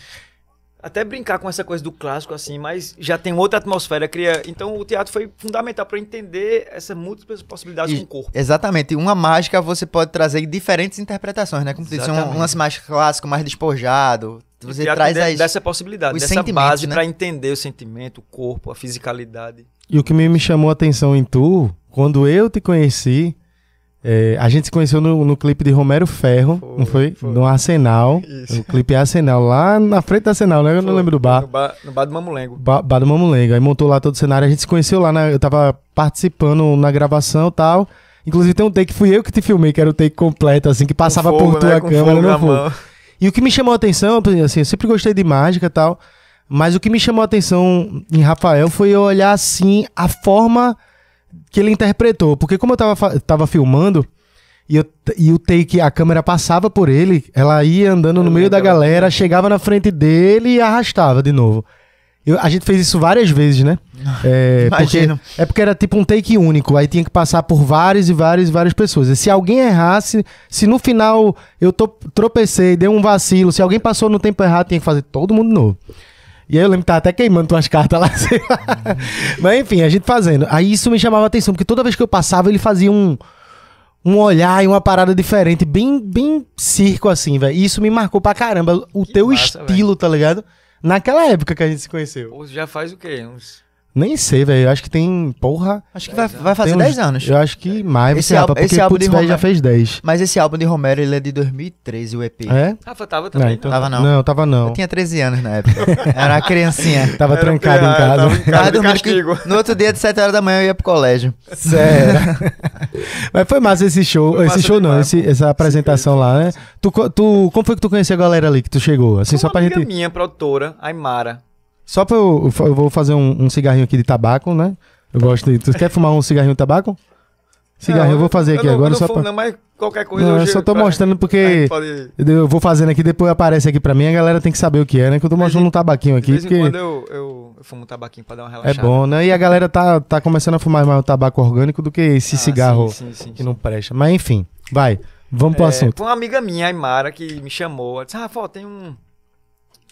até brincar com essa coisa do clássico, assim, mas já tem outra atmosfera. Cria... Então o teatro foi fundamental para entender essas múltiplas possibilidades E- com o corpo. Exatamente. Uma mágica você pode trazer diferentes interpretações, né? Como tu disse, um, Exatamente. um lance mais clássico, mais despojado. Você traz de- as... dessa possibilidade, os dessa base né? para entender o sentimento, o corpo, a fisicalidade. E o que me, me chamou a atenção em tu, quando eu te conheci, é, a gente se conheceu no, no clipe de Romero Ferro, Foi, não foi? foi. No Arsenal. Isso. O clipe é Arsenal, lá na frente do Arsenal, né? Eu não Foi lembro do bar. No bar, no bar do Mamulengo. Ba- Bar do Mamulengo. Aí montou lá todo o cenário. A gente se conheceu lá, na- eu tava participando na gravação e tal. Inclusive tem um take que fui eu que te filmei, que era o take completo, assim, que passava fogo, por tua né? Câmera no na fogo. E o que me chamou a atenção, assim, eu sempre gostei de mágica e tal, mas o que me chamou a atenção em Rafael foi eu olhar, assim, a forma que ele interpretou. Porque como eu tava, tava filmando, e, eu, e o take, a câmera passava por ele, ela ia andando no Eu meio da galera, chegava na frente dele e arrastava de novo. Eu- a gente fez isso várias vezes, né? É, porque, Imagino. é porque era tipo um take único, aí tinha que passar por várias e várias e várias pessoas. E se alguém errasse, se no final eu to- tropecei, dei um vacilo, se alguém passou no tempo errado, tinha que fazer todo mundo novo. E aí eu lembro que tava até queimando tuas cartas lá. sei lá. Mas enfim, a gente fazendo. Aí isso me chamava a atenção, porque toda vez que eu passava, ele fazia um, um olhar e uma parada diferente, bem, bem circo assim, velho. E isso me marcou pra caramba. O Que teu massa, estilo, tá ligado? Naquela época que a gente se conheceu. Pô, já faz o quê? Uns... Nem sei, velho. Eu acho que tem. Porra. Acho que vai, vai fazer tem uns- 10 anos. Eu acho que mais, Esse Rafa, porque esse álbum putz, de velho já Romero- fez 10. Mas esse álbum de Romero, ele é de 2013, o EP. É? Rafa tava Não, também. então- Tava não. Não, tava não. Eu tinha 13 anos na época. Era uma criancinha. Tava Era trancado em casa. tava em casa Tava dormindo que- castigo. no outro dia, de 7 horas da manhã, eu ia pro colégio. Sério. Mas foi massa esse show. Foi esse show não, esse- essa apresentação lá, né? Tu, tu, como foi que tu conheceu a galera ali que tu chegou? Assim, só Uma pra gente. minha, produtora, Aymara. Só pra eu. Eu vou fazer um, um cigarrinho aqui de tabaco, né? Eu gosto de. Tu quer fumar um cigarrinho de tabaco? Cigarrinho, eu vou fazer eu aqui não- agora eu não só fumo pra. Não, mas qualquer coisa Não, eu hoje- só tô pra- mostrando a porque gente pode- eu vou fazendo aqui, depois aparece aqui pra mim, a galera tem que saber o que é, né? Que eu tô mostrando um tabaquinho De aqui, vez em porque quando eu, eu, eu fumo um tabaquinho pra dar uma é relaxada. bom, né? E a galera tá, tá começando a fumar mais o tabaco orgânico do que esse Ah, cigarro sim, sim, sim, que não presta. Mas enfim, vai. Vamos pro É, assunto. Foi uma amiga minha, Aymara, que me chamou. Ela disse, Rafa, ó, tem um.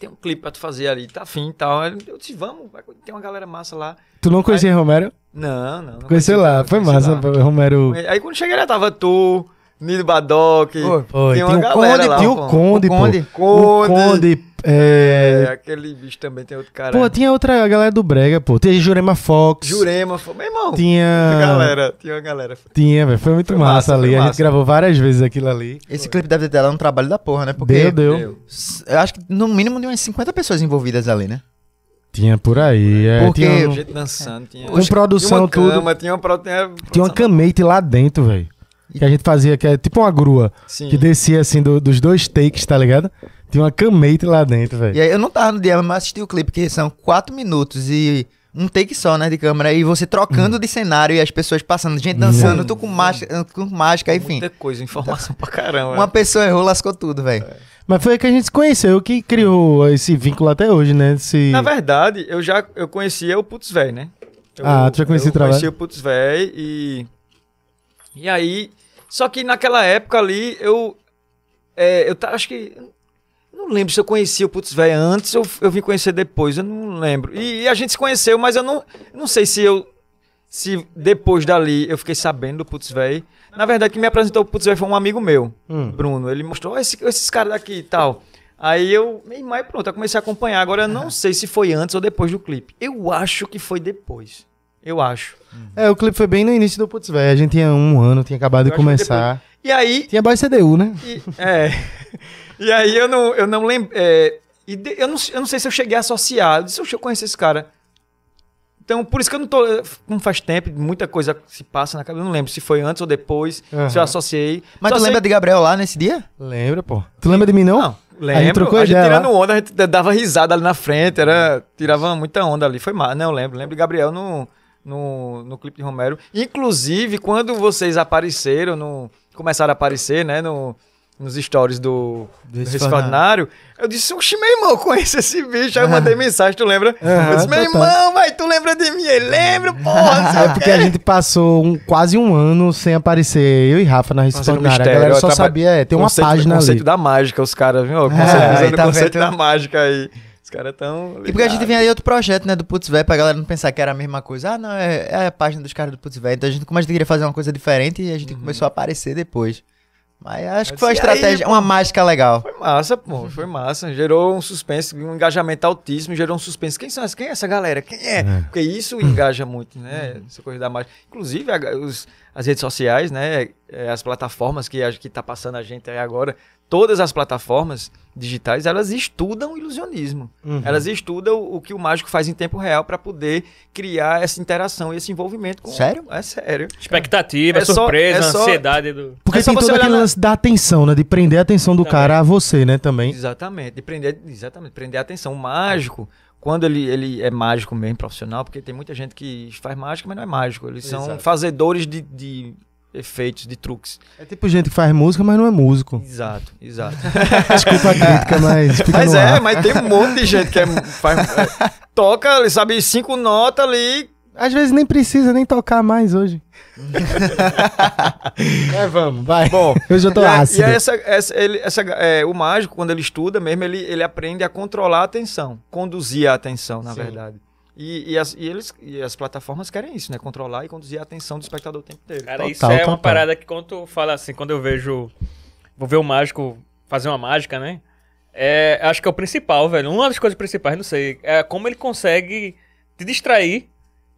Tem um clipe pra tu fazer ali, tá afim e tal. Eu disse, vamos, tem uma galera massa lá. Tu não conhecia Romero? Não, não. não Conheceu lá, foi massa. lá. Romero. Aí quando cheguei lá, tava tu, Nido Badoc. Foi, Tinha tinha, uma o galera Conde, lá, tinha o pô. Conde, O Conde. pô. O Conde, É, é... aquele bicho também tem outro cara. Pô, tinha outra galera do Brega, pô. Tinha Jurema Fox. Jurema, foi, meu irmão. Tinha... Galera, tinha uma galera. Tinha, velho. Foi muito Foi massa, massa, ali. foi A gente massa. gravou várias vezes aquilo ali. Esse clipe deve ter dado um trabalho da porra, né? Porque Deu, deu. Deu. eu acho que no mínimo de umas 50 pessoas envolvidas ali, né? Tinha por aí. É, Porque- tinha, um- Gente dançando. Tinha, com produção, tinha uma tudo. cama, tinha uma, pro- tinha Tinha uma camete lá dentro, velho. Que a gente fazia, que é tipo uma grua. Sim. Que descia assim do- dos dois takes, tá ligado? Tinha uma camete lá dentro, velho. E aí eu não tava no dia, mas assisti o clipe, que são 4 minutos e um take só, né, de câmera. E você trocando de cenário e as pessoas passando, gente dançando, tu com mágica, com mágica, enfim. Muita coisa, informação pra caramba. Uma pessoa errou, lascou tudo, velho. Mas foi aí que a gente se conheceu, que criou esse vínculo até hoje, né? Esse... Na verdade, eu já eu conhecia o Putz Véi, né? Eu, Ah, tu já conhecia eu o trabalho? conhecia o Putz Véi e. E aí. Só que naquela época ali, eu. É, eu acho que. Não lembro se eu conhecia o Putz Véi antes ou eu vim conhecer depois, eu não lembro. E, e a gente se conheceu, mas eu não, não sei se eu. Se depois dali eu fiquei sabendo do Putz Véi. Na verdade, quem me apresentou o Putz Véi foi um amigo meu. Hum. Bruno, ele mostrou "Ó, esse- esses caras daqui e tal. Aí eu, e mais pronto, eu comecei a acompanhar. Agora eu não sei se foi antes ou depois do clipe. Eu acho que foi depois. Eu acho. É, o clipe foi bem no início do Putz, velho. A gente tinha um ano, tinha acabado Eu de começar. E aí, Tinha Boy CDU, né? e, é, e aí eu não, eu não lembro. é, e de- eu, não, eu não sei se eu cheguei a associar. Eu disse, "Oxe, eu conheço esse cara. Então, por isso que eu não tô. Como faz tempo, muita coisa se passa na cabeça. Eu não lembro se foi antes ou depois, Aham. se eu associei. Mas Só tu sei- lembra de Gabriel lá nesse dia? Lembra, pô. Tu lembra de mim, não? Não, lembro. A gente trocou a gente lá. tirando onda, a gente dava risada ali na frente, era, tirava muita onda ali. Foi mal, não, eu lembro. Lembro de Gabriel no, no, no clipe de Romero. Inclusive, quando vocês apareceram, no, começaram a aparecer, né, no, nos stories do, do Recife Recife Ordinário, eu disse, oxe, meu irmão, eu conheço esse bicho. Aí eu mandei mensagem, tu lembra? Aham, eu disse, meu total. irmão, vai, tu lembra de mim? Ele lembra, porra, É porque quê." a gente passou um- quase um ano sem aparecer, eu e Rafa na Respondária. A galera só sabia, é, tem uma Conceito- página conceito ali. da mágica, os caras, viu? É, conceito, aí usando tá conceito vendo? da mágica aí. Caras tão. E porque a gente vinha aí outro projeto, né, do Putz Véi, pra galera não pensar que era a mesma coisa. Ah, não, é, é a página dos caras do Putz Véi. Então a gente, como a gente queria fazer uma coisa diferente, e a gente começou a aparecer depois. Mas acho que foi uma disse, "E aí, estratégia, uma mágica legal. Foi massa, pô, foi massa. Gerou um suspense, um engajamento altíssimo, gerou um suspense. Quem são? Quem é essa galera? Quem é? Porque isso engaja muito, né? Essa coisa da mágica. Inclusive, a- os- as redes sociais, né? é, As plataformas que, a- que tá passando a gente aí agora, todas as plataformas digitais, elas estudam o ilusionismo. Uhum. Elas estudam o que o mágico faz em tempo real para poder criar essa interação e esse envolvimento com. Sério? É sério. Expectativa, É só- surpresa, é só- ansiedade do. Porque É só tem todo aquele na- lance da atenção, né? De prender a atenção do Também. cara a você, né? Também. Exatamente, de prender, exatamente, prender a atenção. O mágico, quando ele, ele é mágico mesmo, profissional, porque tem muita gente que faz mágica, mas não é mágico. Eles são Exato. fazedores de, de efeitos, de truques. É tipo gente que faz música, mas não é músico. Exato, exato. Desculpa a crítica, mas fica mas no é, ar. mas tem um monte de gente que é, faz, é, toca, ele sabe, cinco notas ali. Às vezes nem precisa nem tocar mais hoje. é, vamos, vai. Bom, Hoje eu tô e, ácido. e é essa, essa, ele, essa, é, o mágico, quando ele estuda mesmo, ele, ele aprende a controlar a atenção, conduzir a atenção, na Sim. verdade. E, e, as, e eles, e as plataformas querem isso, né? Controlar e conduzir a atenção do espectador o tempo inteiro. Cara, Total, isso é total. uma parada que quando tu fala assim, quando eu vejo. Vou ver o mágico fazer uma mágica, né? É, acho que é o principal, velho. Uma das coisas principais, não sei, é como ele consegue te distrair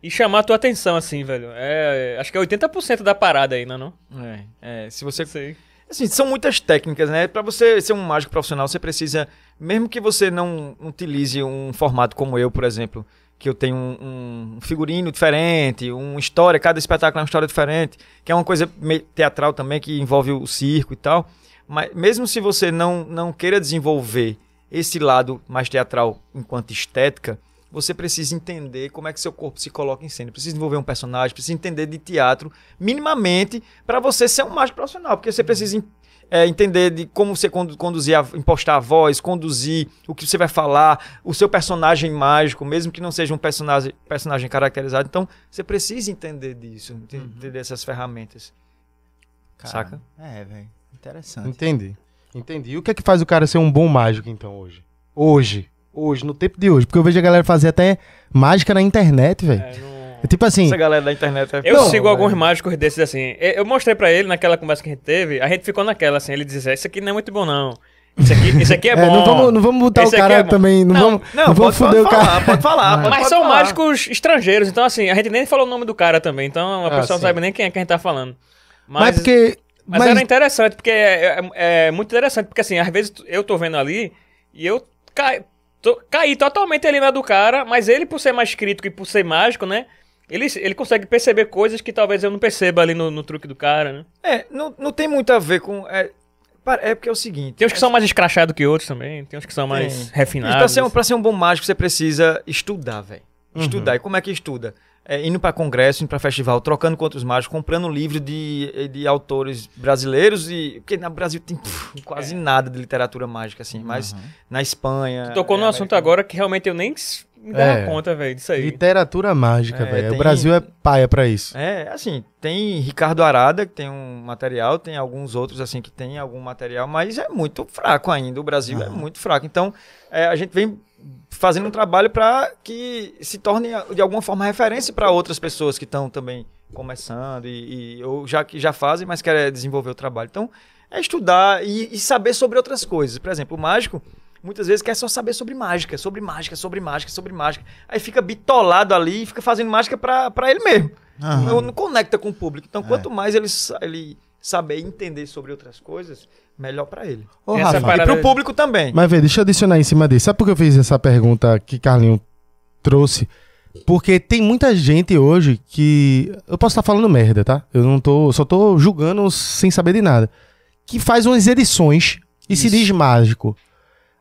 e chamar a tua atenção, assim, velho. É, acho que é 80% da parada aí, não é? É, é, se você sei. Assim, são muitas técnicas, né? Para você ser um mágico profissional, você precisa, mesmo que você não utilize um formato como eu, por exemplo, que eu tenho um, um figurino diferente, uma história, cada espetáculo é uma história diferente, que é uma coisa teatral também, que envolve o circo e tal. Mas mesmo se você não, não queira desenvolver esse lado mais teatral enquanto estética, você precisa entender como é que seu corpo se coloca em cena. Precisa desenvolver um personagem, precisa entender de teatro minimamente para você ser um mágico profissional, porque você precisa é, entender de como você condu- conduzir, a, impostar a voz, conduzir o que você vai falar, o seu personagem mágico, mesmo que não seja um personagem, personagem caracterizado. Então, você precisa entender disso, ente- entender essas ferramentas. Saca? É, velho. Interessante. Entendi. Entendi. E o que é que faz o cara ser um bom mágico, então, hoje? Hoje. Hoje, no tempo de hoje. Porque eu vejo a galera fazer até mágica na internet, velho. É, não- tipo assim, Essa galera da internet é Eu Não, sigo alguns velho. mágicos desses assim. Eu mostrei pra ele naquela conversa que a gente teve, a gente ficou naquela assim, ele dizia, isso aqui não é muito bom não. Isso aqui, isso aqui é é, bom. não, vamos, não vamos botar Esse o cara é também. Não, Não, vamos, não, vamos pode, foder pode o cara. falar, pode falar. pode- Mas pode são falar. mágicos estrangeiros, então assim, a gente nem falou o nome do cara também, então a Ah, pessoa sim. não sabe nem quem é que a gente tá falando. Mas, Mas, porque. mas era interessante, porque é, é- é muito interessante, porque assim, às vezes eu tô vendo ali e eu tô- caí totalmente ali na do cara, mas ele, por ser mais crítico e por ser mágico, né? Ele, ele consegue perceber coisas que talvez eu não perceba ali no, no truque do cara, né? É, não, não tem muito a ver com. É, é porque é o seguinte. Tem uns que são mais escrachados que outros também, tem uns que são mais Tem. Refinados. Pra ser, um, pra ser um bom mágico, você precisa estudar, velho. Uhum. Estudar. E como é que estuda? É, indo pra congresso, indo pra festival, trocando com outros mágicos, comprando livro de, de autores brasileiros e. Porque no Brasil tem pff, quase nada de literatura mágica, assim. Mas na Espanha. Tocou é, num assunto agora que realmente eu nem me dava É. conta, velho, disso aí. Literatura mágica, É, velho. O Brasil é paia pra isso. É, assim, tem Ricardo Arada, que tem um material, tem alguns outros, assim, que tem algum material, mas é muito fraco ainda. O Brasil é muito fraco. Então, é, a gente vem fazendo um trabalho para que se torne, de alguma forma, referência para outras pessoas que estão também começando e, e- ou já que já fazem, mas querem desenvolver o trabalho. Então, é estudar e, e saber sobre outras coisas. Por exemplo, o mágico muitas vezes quer só saber sobre mágica, sobre mágica, sobre mágica, sobre mágica. Aí fica bitolado ali e fica fazendo mágica para ele mesmo. Não, não conecta com o público. Então, quanto mais ele, ele saber entender sobre outras coisas, melhor para ele. Ô, Essa Rafa, E parada- pro público também. Mas, velho, deixa eu adicionar em cima desse. Sabe por que eu fiz essa pergunta que Carlinho trouxe? Porque tem muita gente hoje que. Eu posso estar falando merda, tá? Eu não tô. Só tô julgando sem saber de nada. Que faz umas edições e se Isso. diz mágico.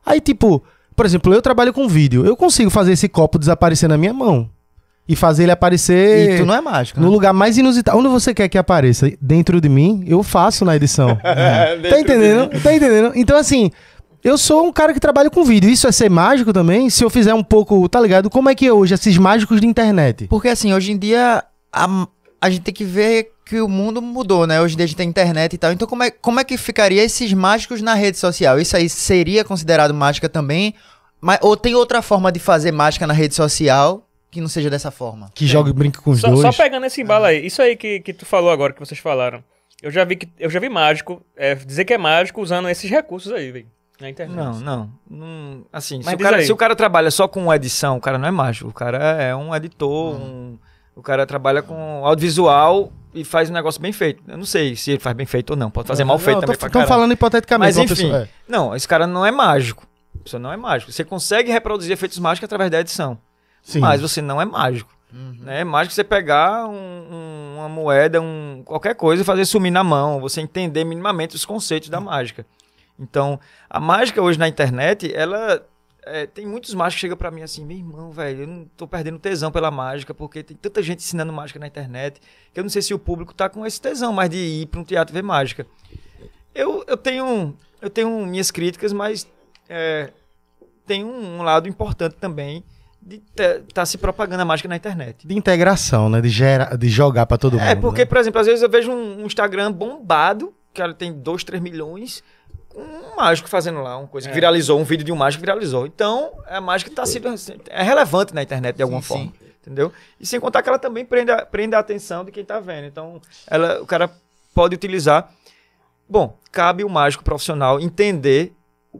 Aí, tipo, por exemplo, eu trabalho com vídeo. Eu consigo fazer esse copo desaparecer na minha mão. E fazer ele aparecer. E tu não é mágico, No né? lugar mais inusitado. Onde você quer que apareça? Dentro de mim, eu faço na edição. tá Dentro entendendo? Tá entendendo? Então, assim, eu sou um cara que trabalha com vídeo. Isso é ser mágico também? Se eu fizer um pouco, tá ligado? Como é que é hoje esses mágicos de internet? Porque assim, hoje em dia a, a gente tem que ver que o mundo mudou, né? Hoje em dia a gente tem internet e tal. Então como é, como é que ficaria esses mágicos na rede social? Isso aí seria considerado mágica também? Mas, ou tem outra forma de fazer mágica na rede social que não seja dessa forma? Que joga e brinca com os Só, dois. só pegando esse embalo aí, isso aí que, que tu falou agora, que vocês falaram. Eu já vi que eu já vi mágico é, dizer que é mágico usando esses recursos aí, velho. Na internet. Não, não. não assim, se o, cara, se o cara trabalha só com edição, o cara não é mágico. O cara é um editor, um- o cara trabalha com audiovisual e faz um negócio bem feito. Eu não sei se ele faz bem feito ou não. Pode fazer mal feito também pra Estão falando hipoteticamente. Mas enfim, pessoa- é. não, esse cara não é mágico. Você não é mágico. Você consegue reproduzir efeitos mágicos através da edição. Sim. Mas você não é mágico. Né? É mágico você pegar um- um- uma moeda, um, qualquer coisa e fazer sumir na mão. Você entender minimamente os conceitos da mágica. Então, a mágica hoje na internet, ela. É, tem muitos mágicos que chegam pra mim assim, meu irmão, velho, eu não tô perdendo tesão pela mágica, porque tem tanta gente ensinando mágica na internet, que eu não sei se o público tá com esse tesão mais de ir pra um teatro ver mágica. Eu, eu tenho. Eu tenho minhas críticas, mas é, tem um, um lado importante também de estar tá se propagando a mágica na internet. De integração, né? De, gera, de jogar pra todo mundo. É, porque, né? por exemplo, às vezes eu vejo um, um Instagram bombado, que ela tem 2, 3 milhões, um mágico fazendo lá uma coisa que viralizou, um vídeo de um mágico que viralizou. Então, a mágica tá sendo, é relevante na internet de alguma Sim, forma. Entendeu? E sem contar que ela também prende a, prende a atenção de quem tá vendo. Então, ela, o cara pode utilizar. Bom, cabe o mágico profissional entender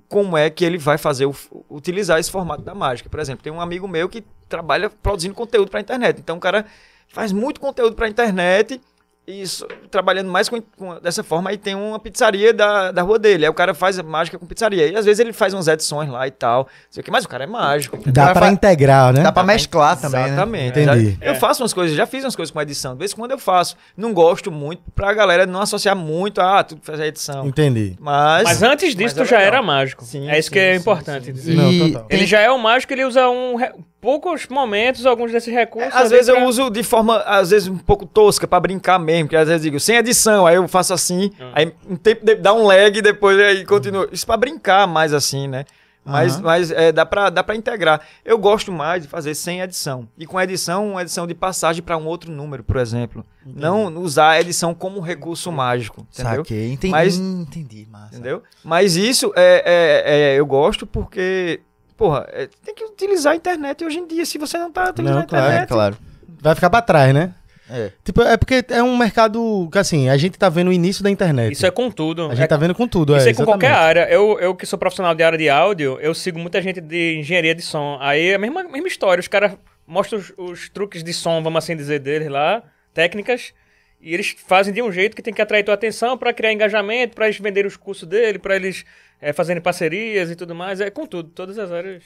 como é que ele vai fazer o, utilizar esse formato da mágica. Por exemplo, tem um amigo meu que trabalha produzindo conteúdo para internet. Então o cara faz muito conteúdo para internet e isso, trabalhando mais com, com- dessa forma, aí tem uma pizzaria da, da rua dele. Aí o cara faz a mágica com pizzaria. E às vezes ele faz umas edições lá e tal. não sei o quê, mas o cara é mágico. entendeu? Dá pra integrar, né? Dá pra mesclar também, né? Exatamente. Entendi. Já- eu faço umas coisas, já fiz umas coisas com edição. De vez em quando eu faço. Não gosto muito, pra galera não associar muito a ah, tu faz a edição. Entendi. Mas, Mas antes disso, mas é tu já legal. era mágico. Sim, é isso sim, que é sim, importante sim, dizer. Não, total. Ele já é um mágico, ele usa um re- poucos momentos, alguns desses recursos. Às ali vezes eu pra- uso de forma, às vezes, um pouco tosca pra brincar mesmo, que às vezes eu digo, sem edição, aí eu faço assim, Ah. aí um tempo de- dá um lag e depois aí continua. Isso pra brincar mais assim, né? Mas, Aham. mas é, dá, pra, dá pra integrar. Eu gosto mais de fazer sem edição. E com edição, uma edição de passagem pra um outro número, por exemplo. Não usar a edição como um recurso mágico, entendeu? Saquei. Entendi. Mas- entendi, massa. Entendeu? Mas isso é, é- é- eu gosto porque, porra, é, tem que utilizar a internet hoje em dia. Se você não tá utilizando Não, a claro, internet, É, claro. vai ficar pra trás, né? É. Tipo, é porque é um mercado que, assim, a gente tá vendo o início da internet. Isso é com tudo. A gente É tá vendo com tudo, Isso é, aí com qualquer área. Eu, eu que sou profissional de área de áudio, eu sigo muita gente de engenharia de som. Aí é a mesma, mesma história. Os caras mostram os, os truques de som, vamos assim dizer, deles lá, técnicas. E eles fazem de um jeito que tem que atrair tua atenção pra criar engajamento, pra eles venderem os cursos dele, pra eles eh, fazerem parcerias e tudo mais. É com tudo, todas as áreas.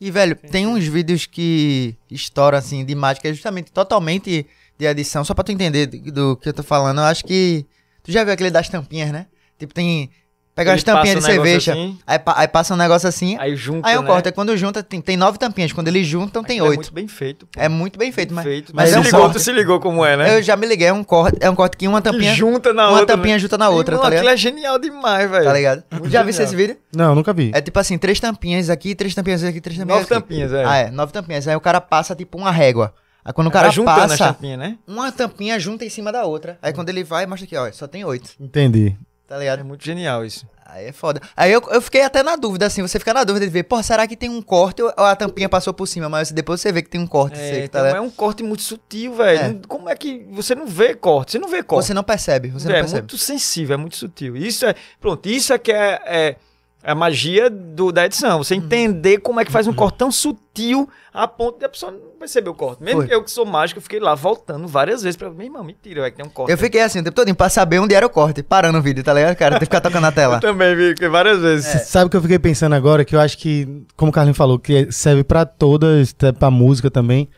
E, velho, tem uns vídeos que estouram, assim, de mágica, é justamente totalmente de adição, só pra tu entender do, do que eu tô falando. Eu acho que. Tu já viu aquele das tampinhas, né? Tipo, tem. Pega Ele as tampinhas de um cerveja, assim. aí, pa- aí passa um negócio assim, aí, Aí junta, eu né? corto. Aí quando junta, tem, tem nove tampinhas. Quando eles juntam, tem Aquilo É oito. muito bem feito. pô. É muito bem feito, mas. feito. mas Mas é um se ligou, corte. tu se ligou como é, né? Eu já me liguei, é um corte, é um corte que uma tampinha. que junta na uma outra. tampinha né? junta na outra, Irmão, tá ligado? Aquilo é genial demais, velho. Tá ligado? já vi esse vídeo? Não, nunca vi. É tipo assim, três tampinhas aqui, três tampinhas aqui, três tampinhas Nove aqui. tampinhas, é. Ah, é, nove tampinhas. Aí o cara passa tipo uma régua. Aí quando o cara Vai as passa, tampinhas, né? uma tampinha junta em cima da outra. Aí quando ele vai, mostra aqui, ó, só tem oito. Entendi. Tá É ligado? muito genial isso. Aí é foda. Aí eu, eu fiquei até na dúvida, assim, você fica na dúvida de ver, pô, será que tem um corte ou a tampinha passou por cima? Mas depois você vê que tem um corte É, seco, tá então é um corte muito sutil, velho. É. Não- Como é que você não vê corte? Você não vê corte. Você não percebe, você não é percebe. muito sensível, é muito sutil. Isso é, pronto, isso é que é, é a magia do, da edição. Você Uhum. entender como é que faz um corte tão sutil a ponto de a pessoa não perceber o corte. Mesmo Foi. que eu que sou mágico, eu fiquei lá voltando várias vezes pra meu irmão, mentira, é que tem um corte. Eu fiquei assim o tempo todo pra saber onde era o corte, parando o vídeo, tá ligado, cara? Tem que ficar tocando na tela. Eu também vi várias vezes. É. Sabe o que eu fiquei pensando agora? Que eu acho que, como o Carlinhos falou, que serve pra todas, pra música também.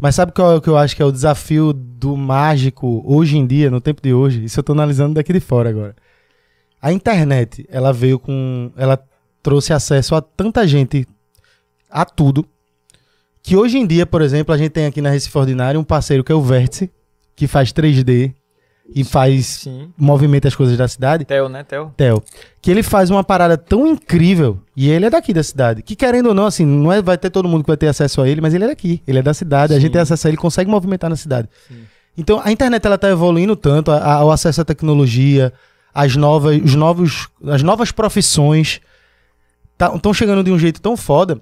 Mas sabe qual é o que eu acho que é o desafio do mágico hoje em dia, no tempo de hoje? Isso eu tô analisando daqui de fora agora. A internet, ela veio com. Ela trouxe acesso a tanta gente a tudo. Que hoje em dia, por exemplo, a gente tem aqui na Recife Ordinária um parceiro que é o Vértice, que faz 3D e faz. Sim. movimenta as coisas da cidade. Theo, né, Theo? Theo, que ele faz uma parada tão incrível, e ele é daqui da cidade, que querendo ou não, assim, não é, vai ter todo mundo que vai ter acesso a ele, mas ele é daqui, ele é da cidade, a Sim. gente tem acesso a ele, consegue movimentar na cidade. Sim. Então, a internet, ela tá evoluindo tanto, a- a- o acesso à tecnologia, as novas, os novos, as novas profissões, estão chegando de um jeito tão foda,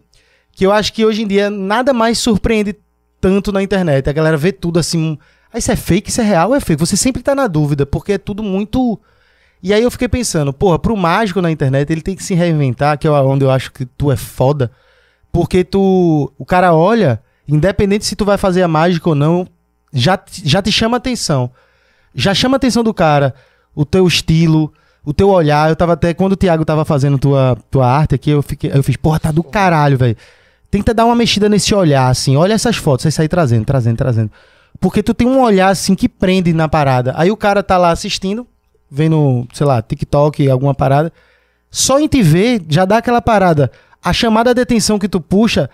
que eu acho que hoje em dia nada mais surpreende tanto na internet, a galera vê tudo assim, ah, isso é fake, isso é real, é fake, você sempre tá na dúvida, porque é tudo muito... E aí eu fiquei pensando, porra, pro mágico na internet, ele tem que se reinventar, que é onde eu acho que tu é foda. Porque tu. O cara olha, independente se tu vai fazer a mágica ou não, já, já te chama atenção. Já chama atenção do cara, o teu estilo, o teu olhar. Eu tava até. Quando o Thiago tava fazendo tua, tua arte aqui, eu, fiquei, eu fiz, porra, tá do caralho, velho. Tenta dar uma mexida nesse olhar, assim. Olha essas fotos, aí sai trazendo, trazendo, trazendo. Porque tu tem um olhar, assim, que prende na parada. Aí o cara tá lá assistindo, vendo, sei lá, TikTok, alguma parada. Só em te ver, já dá aquela parada. A chamada de atenção que tu puxa,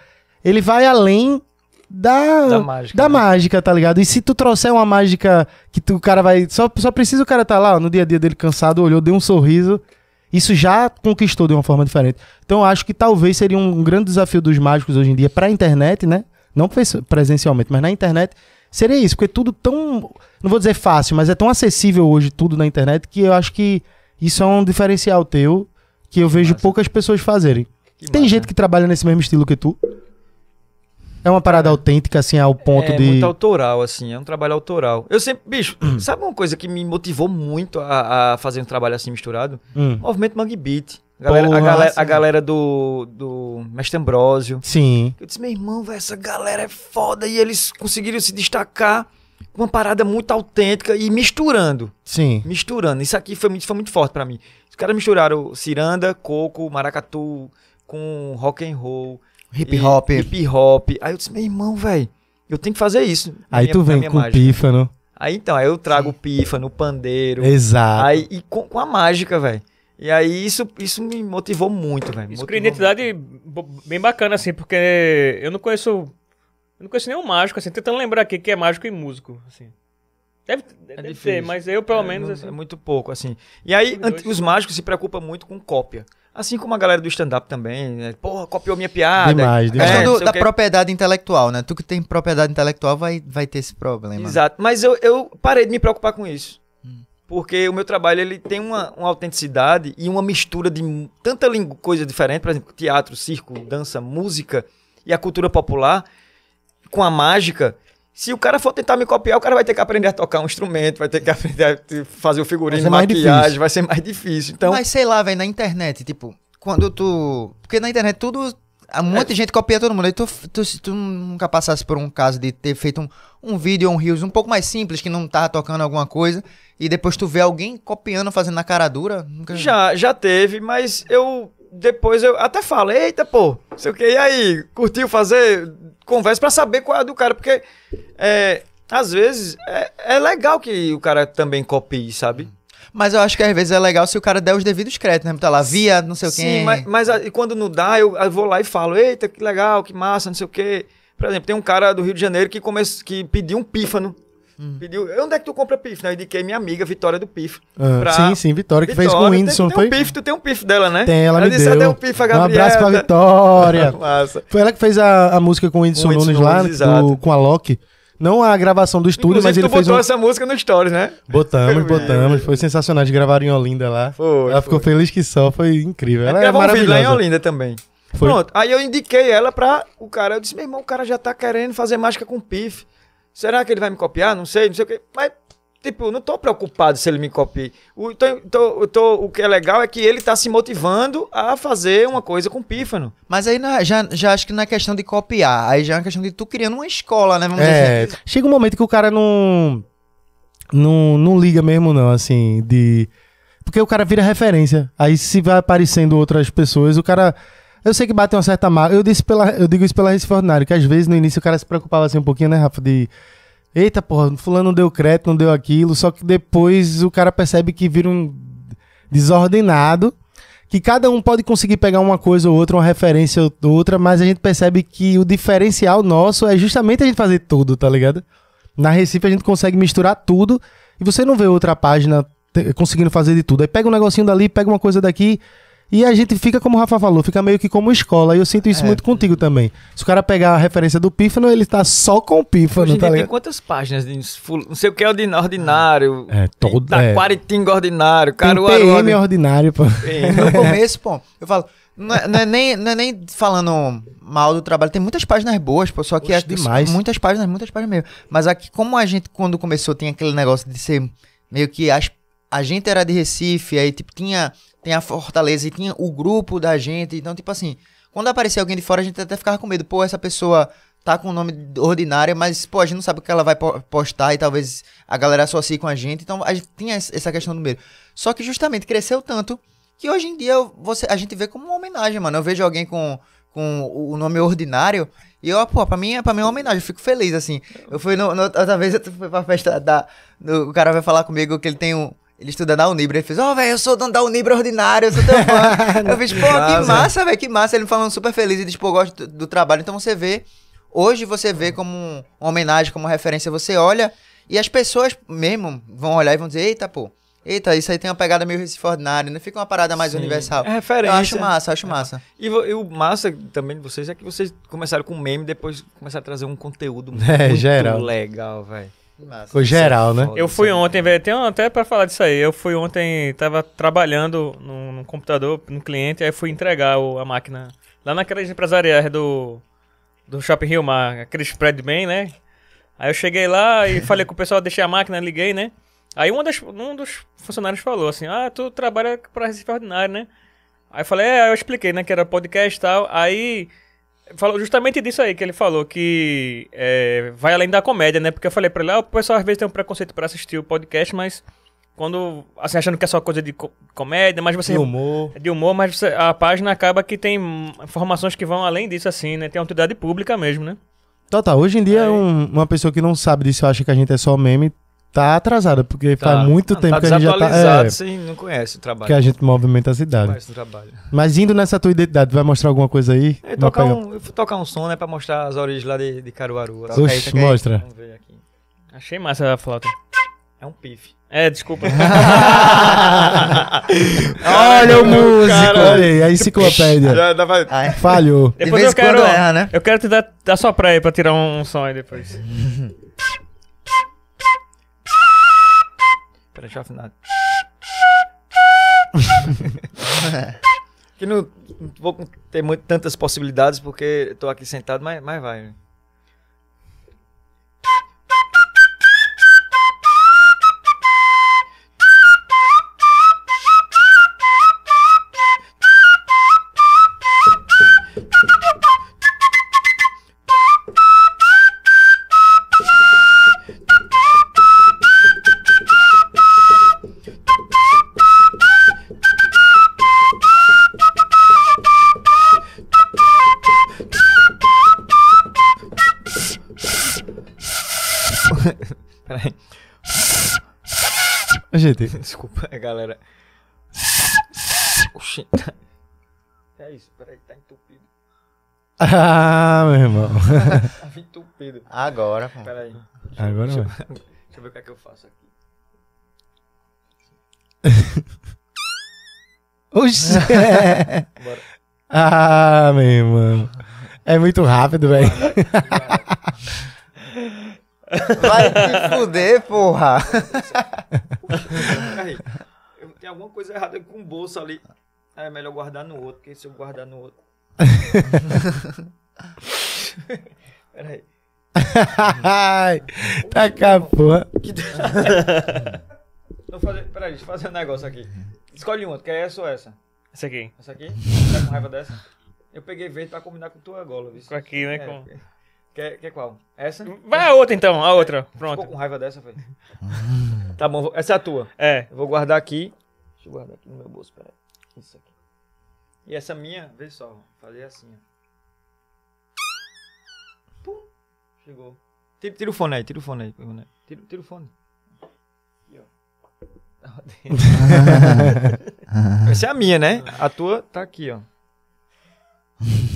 ele vai além da, Da mágica, da né? mágica, tá ligado? E se tu trouxer uma mágica que tu, o cara vai. Só, só precisa o cara tá lá, no dia a dia dele cansado, olhou, deu um sorriso. Isso já conquistou de uma forma diferente. Então eu acho que talvez seria um grande desafio dos mágicos hoje em dia pra internet, né? Não pres- presencialmente, mas na internet seria isso, porque tudo tão. Não vou dizer fácil, mas é tão acessível hoje tudo na internet que eu acho que isso é um diferencial teu que eu vejo poucas pessoas fazerem. Que Tem massa. gente que trabalha nesse mesmo estilo que tu. É uma parada autêntica, assim, ao ponto é de. muito autoral, assim, é um trabalho autoral. Eu sempre, bicho, Hum. sabe uma coisa que me motivou muito a, a fazer um trabalho assim misturado? Hum. Movimento Mangue Beat. A galera, a Porra, galera, a sim. galera do, do Mestre Ambrósio. Sim. Eu disse, meu irmão, véio, essa galera é foda. E eles conseguiram se destacar com uma parada muito autêntica e misturando. Sim. Misturando. Isso aqui foi muito, foi muito forte pra mim. Os caras misturaram ciranda, coco, maracatu com rock and roll. Hip hop. Hip hop. Aí eu disse, meu irmão, velho, eu tenho que fazer isso. Aí minha- tu vem com o mágica. pífano. Aí então, aí eu trago o pífano, o pandeiro. Exato. Aí, e com, com a mágica, velho. E aí isso, isso me motivou muito, velho. Isso Motivou cria identidade bo- bem bacana, assim, porque eu não conheço. Eu não conheço nenhum mágico, assim, tentando lembrar aqui que é mágico e músico, assim. Deve, deve ter, mas eu, pelo É, menos, não- assim. É muito pouco, assim. E aí, os mágicos se preocupam muito com cópia. Assim como a galera do stand-up também, né? Porra, copiou minha piada. Demais, É, demais. Questão não do- da propriedade intelectual, né? Tu que tem propriedade intelectual vai, vai ter esse problema. Exato. Mas eu, eu parei de me preocupar com isso. Hum. Porque o meu trabalho ele tem uma, uma autenticidade e uma mistura de tanta coisa diferente, por exemplo, teatro, circo, dança, música e a cultura popular com a mágica Se o cara for tentar me copiar, o cara vai ter que aprender a tocar um instrumento, vai ter que aprender a fazer o figurino, maquiagem, difícil. vai ser mais difícil. Então, Mas sei lá, velho, na internet, tipo, quando tu. Porque na internet tudo. Um monte de gente copia todo mundo. Aí tu, tu, se tu nunca passasse por um caso de ter feito um, um vídeo ou um Reels um pouco mais simples, que não tava tocando alguma coisa, e depois tu vê alguém copiando, fazendo na cara dura. Nunca... Já, já teve, mas eu depois eu até falo, eita, pô, não sei o que, e aí, curtiu fazer? Conversa pra saber qual é a do cara, porque é, às vezes é, é legal que o cara também copie, sabe? Mas eu acho que às vezes é legal se o cara der os devidos créditos, né? Tá lá, via, não sei o Sim, quê. mas, mas a- e quando não dá, eu, eu vou lá e falo, eita, que legal, que massa, não sei o quê. Por exemplo, tem um cara do Rio de Janeiro que, come... que pediu um pífano. Hum. Pediu, onde é que tu compra pífano? Eu indiquei minha amiga Vitória do Pífano. Ah, Pra- Sim, sim, Vitória, que fez com o Vitória, Whindersson, tem, foi? tem um pif, tu tem um pif dela, né? Tem, ela me disse, deu. "Ah, tem um pif, a Um Gabriela. abraço pra Vitória. Massa. Foi ela que fez a, a música com o Whindersson Whindersson Nunes lá, Nunes, do- exato. com a Loki. Não a gravação do estúdio, Inclusive, mas ele tu fez botou um... essa música no Stories, né? Botamos, botamos. Foi sensacional. Eles gravaram em Olinda lá. Foi, ela ficou foi. feliz que só. Foi incrível. Ela é gravou um vídeo lá em maravilhosa. Olinda também. Foi. Pronto, aí eu indiquei ela pra o cara. Eu disse, meu irmão, o cara já tá querendo fazer mágica com pif. Será que ele vai me copiar? Não sei, não sei o quê. Mas, tipo, eu não tô preocupado se ele me copie. O, tô- tô- eu tô- o que é legal é que ele tá se motivando a fazer uma coisa com pífano. Mas aí é- já, já acho que não é questão de copiar. Aí já é uma questão de tu criando uma escola, né? Vamos dizer É, assim. chega um momento que o cara não, não. Não liga mesmo, não, assim, de. Porque o cara vira referência. Aí se vai aparecendo outras pessoas, o cara. Eu sei que bate uma certa marca. Eu, disse pela, eu digo isso pela Recife Ordinário, que às vezes no início o cara se preocupava assim um pouquinho, né, Rafa? De. Eita, porra, fulano não deu crédito, não deu aquilo. Só que depois o cara percebe que vira um desordenado. Que cada um pode conseguir pegar uma coisa ou outra, uma referência ou outra, mas a gente percebe que o diferencial nosso é justamente a gente fazer tudo, tá ligado? Na Recife a gente consegue misturar tudo e você não vê outra página conseguindo fazer de tudo. Aí pega um negocinho dali, pega uma coisa daqui e a gente fica, como o Rafa falou, fica meio que como escola. E eu sinto isso É. muito contigo também. Se o cara pegar a referência do Pífano, ele tá só com o Hoje Pífano, em tá dia tem ligado? quantas páginas de não sei o que é ordin- ordinário. É, todo- é. Taquaritinga ordinário, Tem Caruaru PM ordinário. ordinário, pô. No começo, pô, eu falo, não é, não é nem, não é nem falando mal do trabalho, tem muitas páginas boas, pô, só que Oxe, é- demais. muitas páginas, muitas páginas mesmo. Mas aqui, como a gente, quando começou, tem aquele negócio de ser meio que as- a gente era de Recife, aí, tipo, tinha, tem a Fortaleza e tinha o grupo da gente, então, tipo assim, quando aparecia alguém de fora, a gente até ficava com medo, pô, essa pessoa tá com o nome ordinário, mas, pô, a gente não sabe o que ela vai po- postar e talvez a galera associe com a gente, então a gente tinha essa questão do medo. Só que justamente cresceu tanto que hoje em dia você, a gente vê como uma homenagem, mano. Eu vejo alguém com, com o nome ordinário e eu, pô, pra mim, é- pra mim é uma homenagem, eu fico feliz, assim. Eu fui, no, no- outra vez eu fui pra festa da... do- o cara vai falar comigo que ele tem um... Ele estuda na Unibra, ele fez, ó, velho, eu sou dono da Unibra ordinário, eu sou teu fã. eu fiz, pô, que massa. velho, que massa. Ele me falando super feliz e diz, pô, gosto do, do trabalho. Então você vê, hoje você vê como um- uma homenagem, como referência, você olha e as pessoas mesmo vão olhar e vão dizer, eita, pô, eita, isso aí tem uma pegada meio Recife ordinário, não fica uma parada mais Sim. universal. É referência. Eu acho massa, eu acho massa. E, e o massa também de vocês é que vocês começaram com meme e depois começaram a trazer um conteúdo É, muito geral. legal, velho. Ficou geral, né? Eu fui ontem, velho, tem um- até pra falar disso aí. Eu fui ontem, tava trabalhando num, num computador, no cliente, aí fui entregar o- a máquina lá naquelas empresariais do, do Shopping Rio Mar, aqueles prédios bem, né? Aí eu cheguei lá e falei com o pessoal, deixei a máquina, liguei, né? Aí uma das, um dos funcionários falou assim, ah, tu trabalha pra Recife Ordinário, né? Aí eu falei, é, eu expliquei, né, que era podcast e tal. Aí falou justamente disso aí, que ele falou que é, vai além da comédia, né? Porque eu falei pra ele, ah, o pessoal às vezes tem um preconceito pra assistir o podcast, mas quando, assim, achando que é só coisa de co- comédia, mas você... De humor. É de humor, mas você- a página acaba que tem informações que vão além disso, assim, né? Tem uma utilidade pública mesmo, né? Total, hoje em dia Aí. um- uma pessoa que não sabe disso, acha que a gente é só meme, tá atrasada, porque Tá. faz muito Não, tempo tá que a gente já tá. É, sim, não conhece o trabalho. que a gente movimenta a cidade. Conhece o trabalho. Mas indo nessa tua identidade, vai mostrar alguma coisa aí? Eu, Vai tocar pegar- um, eu fui tocar um som, né, pra mostrar as origens lá de, de Caruaru. toca aí. mostra. Vamos ver aqui. Achei massa a flauta. É um pife. É, desculpa. Olha o músico, cara. olha aí, a enciclopédia. Já dá pra... Ai, Falhou. de Depois vez eu quero, erra, né? eu quero te dar, dar só pra aí pra tirar um, som aí depois. Pera, deixa eu afinar. que não, não vou ter muito, tantas possibilidades porque eu tô aqui sentado, mas, mas vai. Gente, Desculpa, galera. Oxi. É isso, peraí, tá entupido. ah, meu irmão. Tá entupido. Agora, pô. Peraí. Agora deixa, vai. eu- deixa eu ver o que é que eu faço aqui. Oxi. Bora. ah, meu irmão. É muito rápido, velho. Vai te fuder, porra. Tem alguma coisa errada com o bolso ali. Ah, É melhor guardar no outro, porque se eu guardar no outro. Peraí. Ai, tá com a porra. Vou fazer, peraí, deixa eu fazer um negócio aqui. Escolhe uma, quer essa ou essa? Essa aqui. Essa aqui? Tá com raiva dessa? Eu peguei verde pra combinar com tua gola, viu? Com aqui, né? É, Com... Quer, quer qual? Essa? Vai a outra então, a outra. Ficou Pronto. com raiva dessa, foi? tá bom, essa é a tua. É. Eu vou guardar aqui. Deixa eu guardar aqui no meu bolso, peraí. Isso aqui. E essa minha, vê só, vou fazer assim, ó. Pum, chegou. Tira, tira o fone aí, tira o fone aí. Tira, tira o fone. Aqui, ó. Tá. Essa é a minha, né? A tua tá aqui, ó.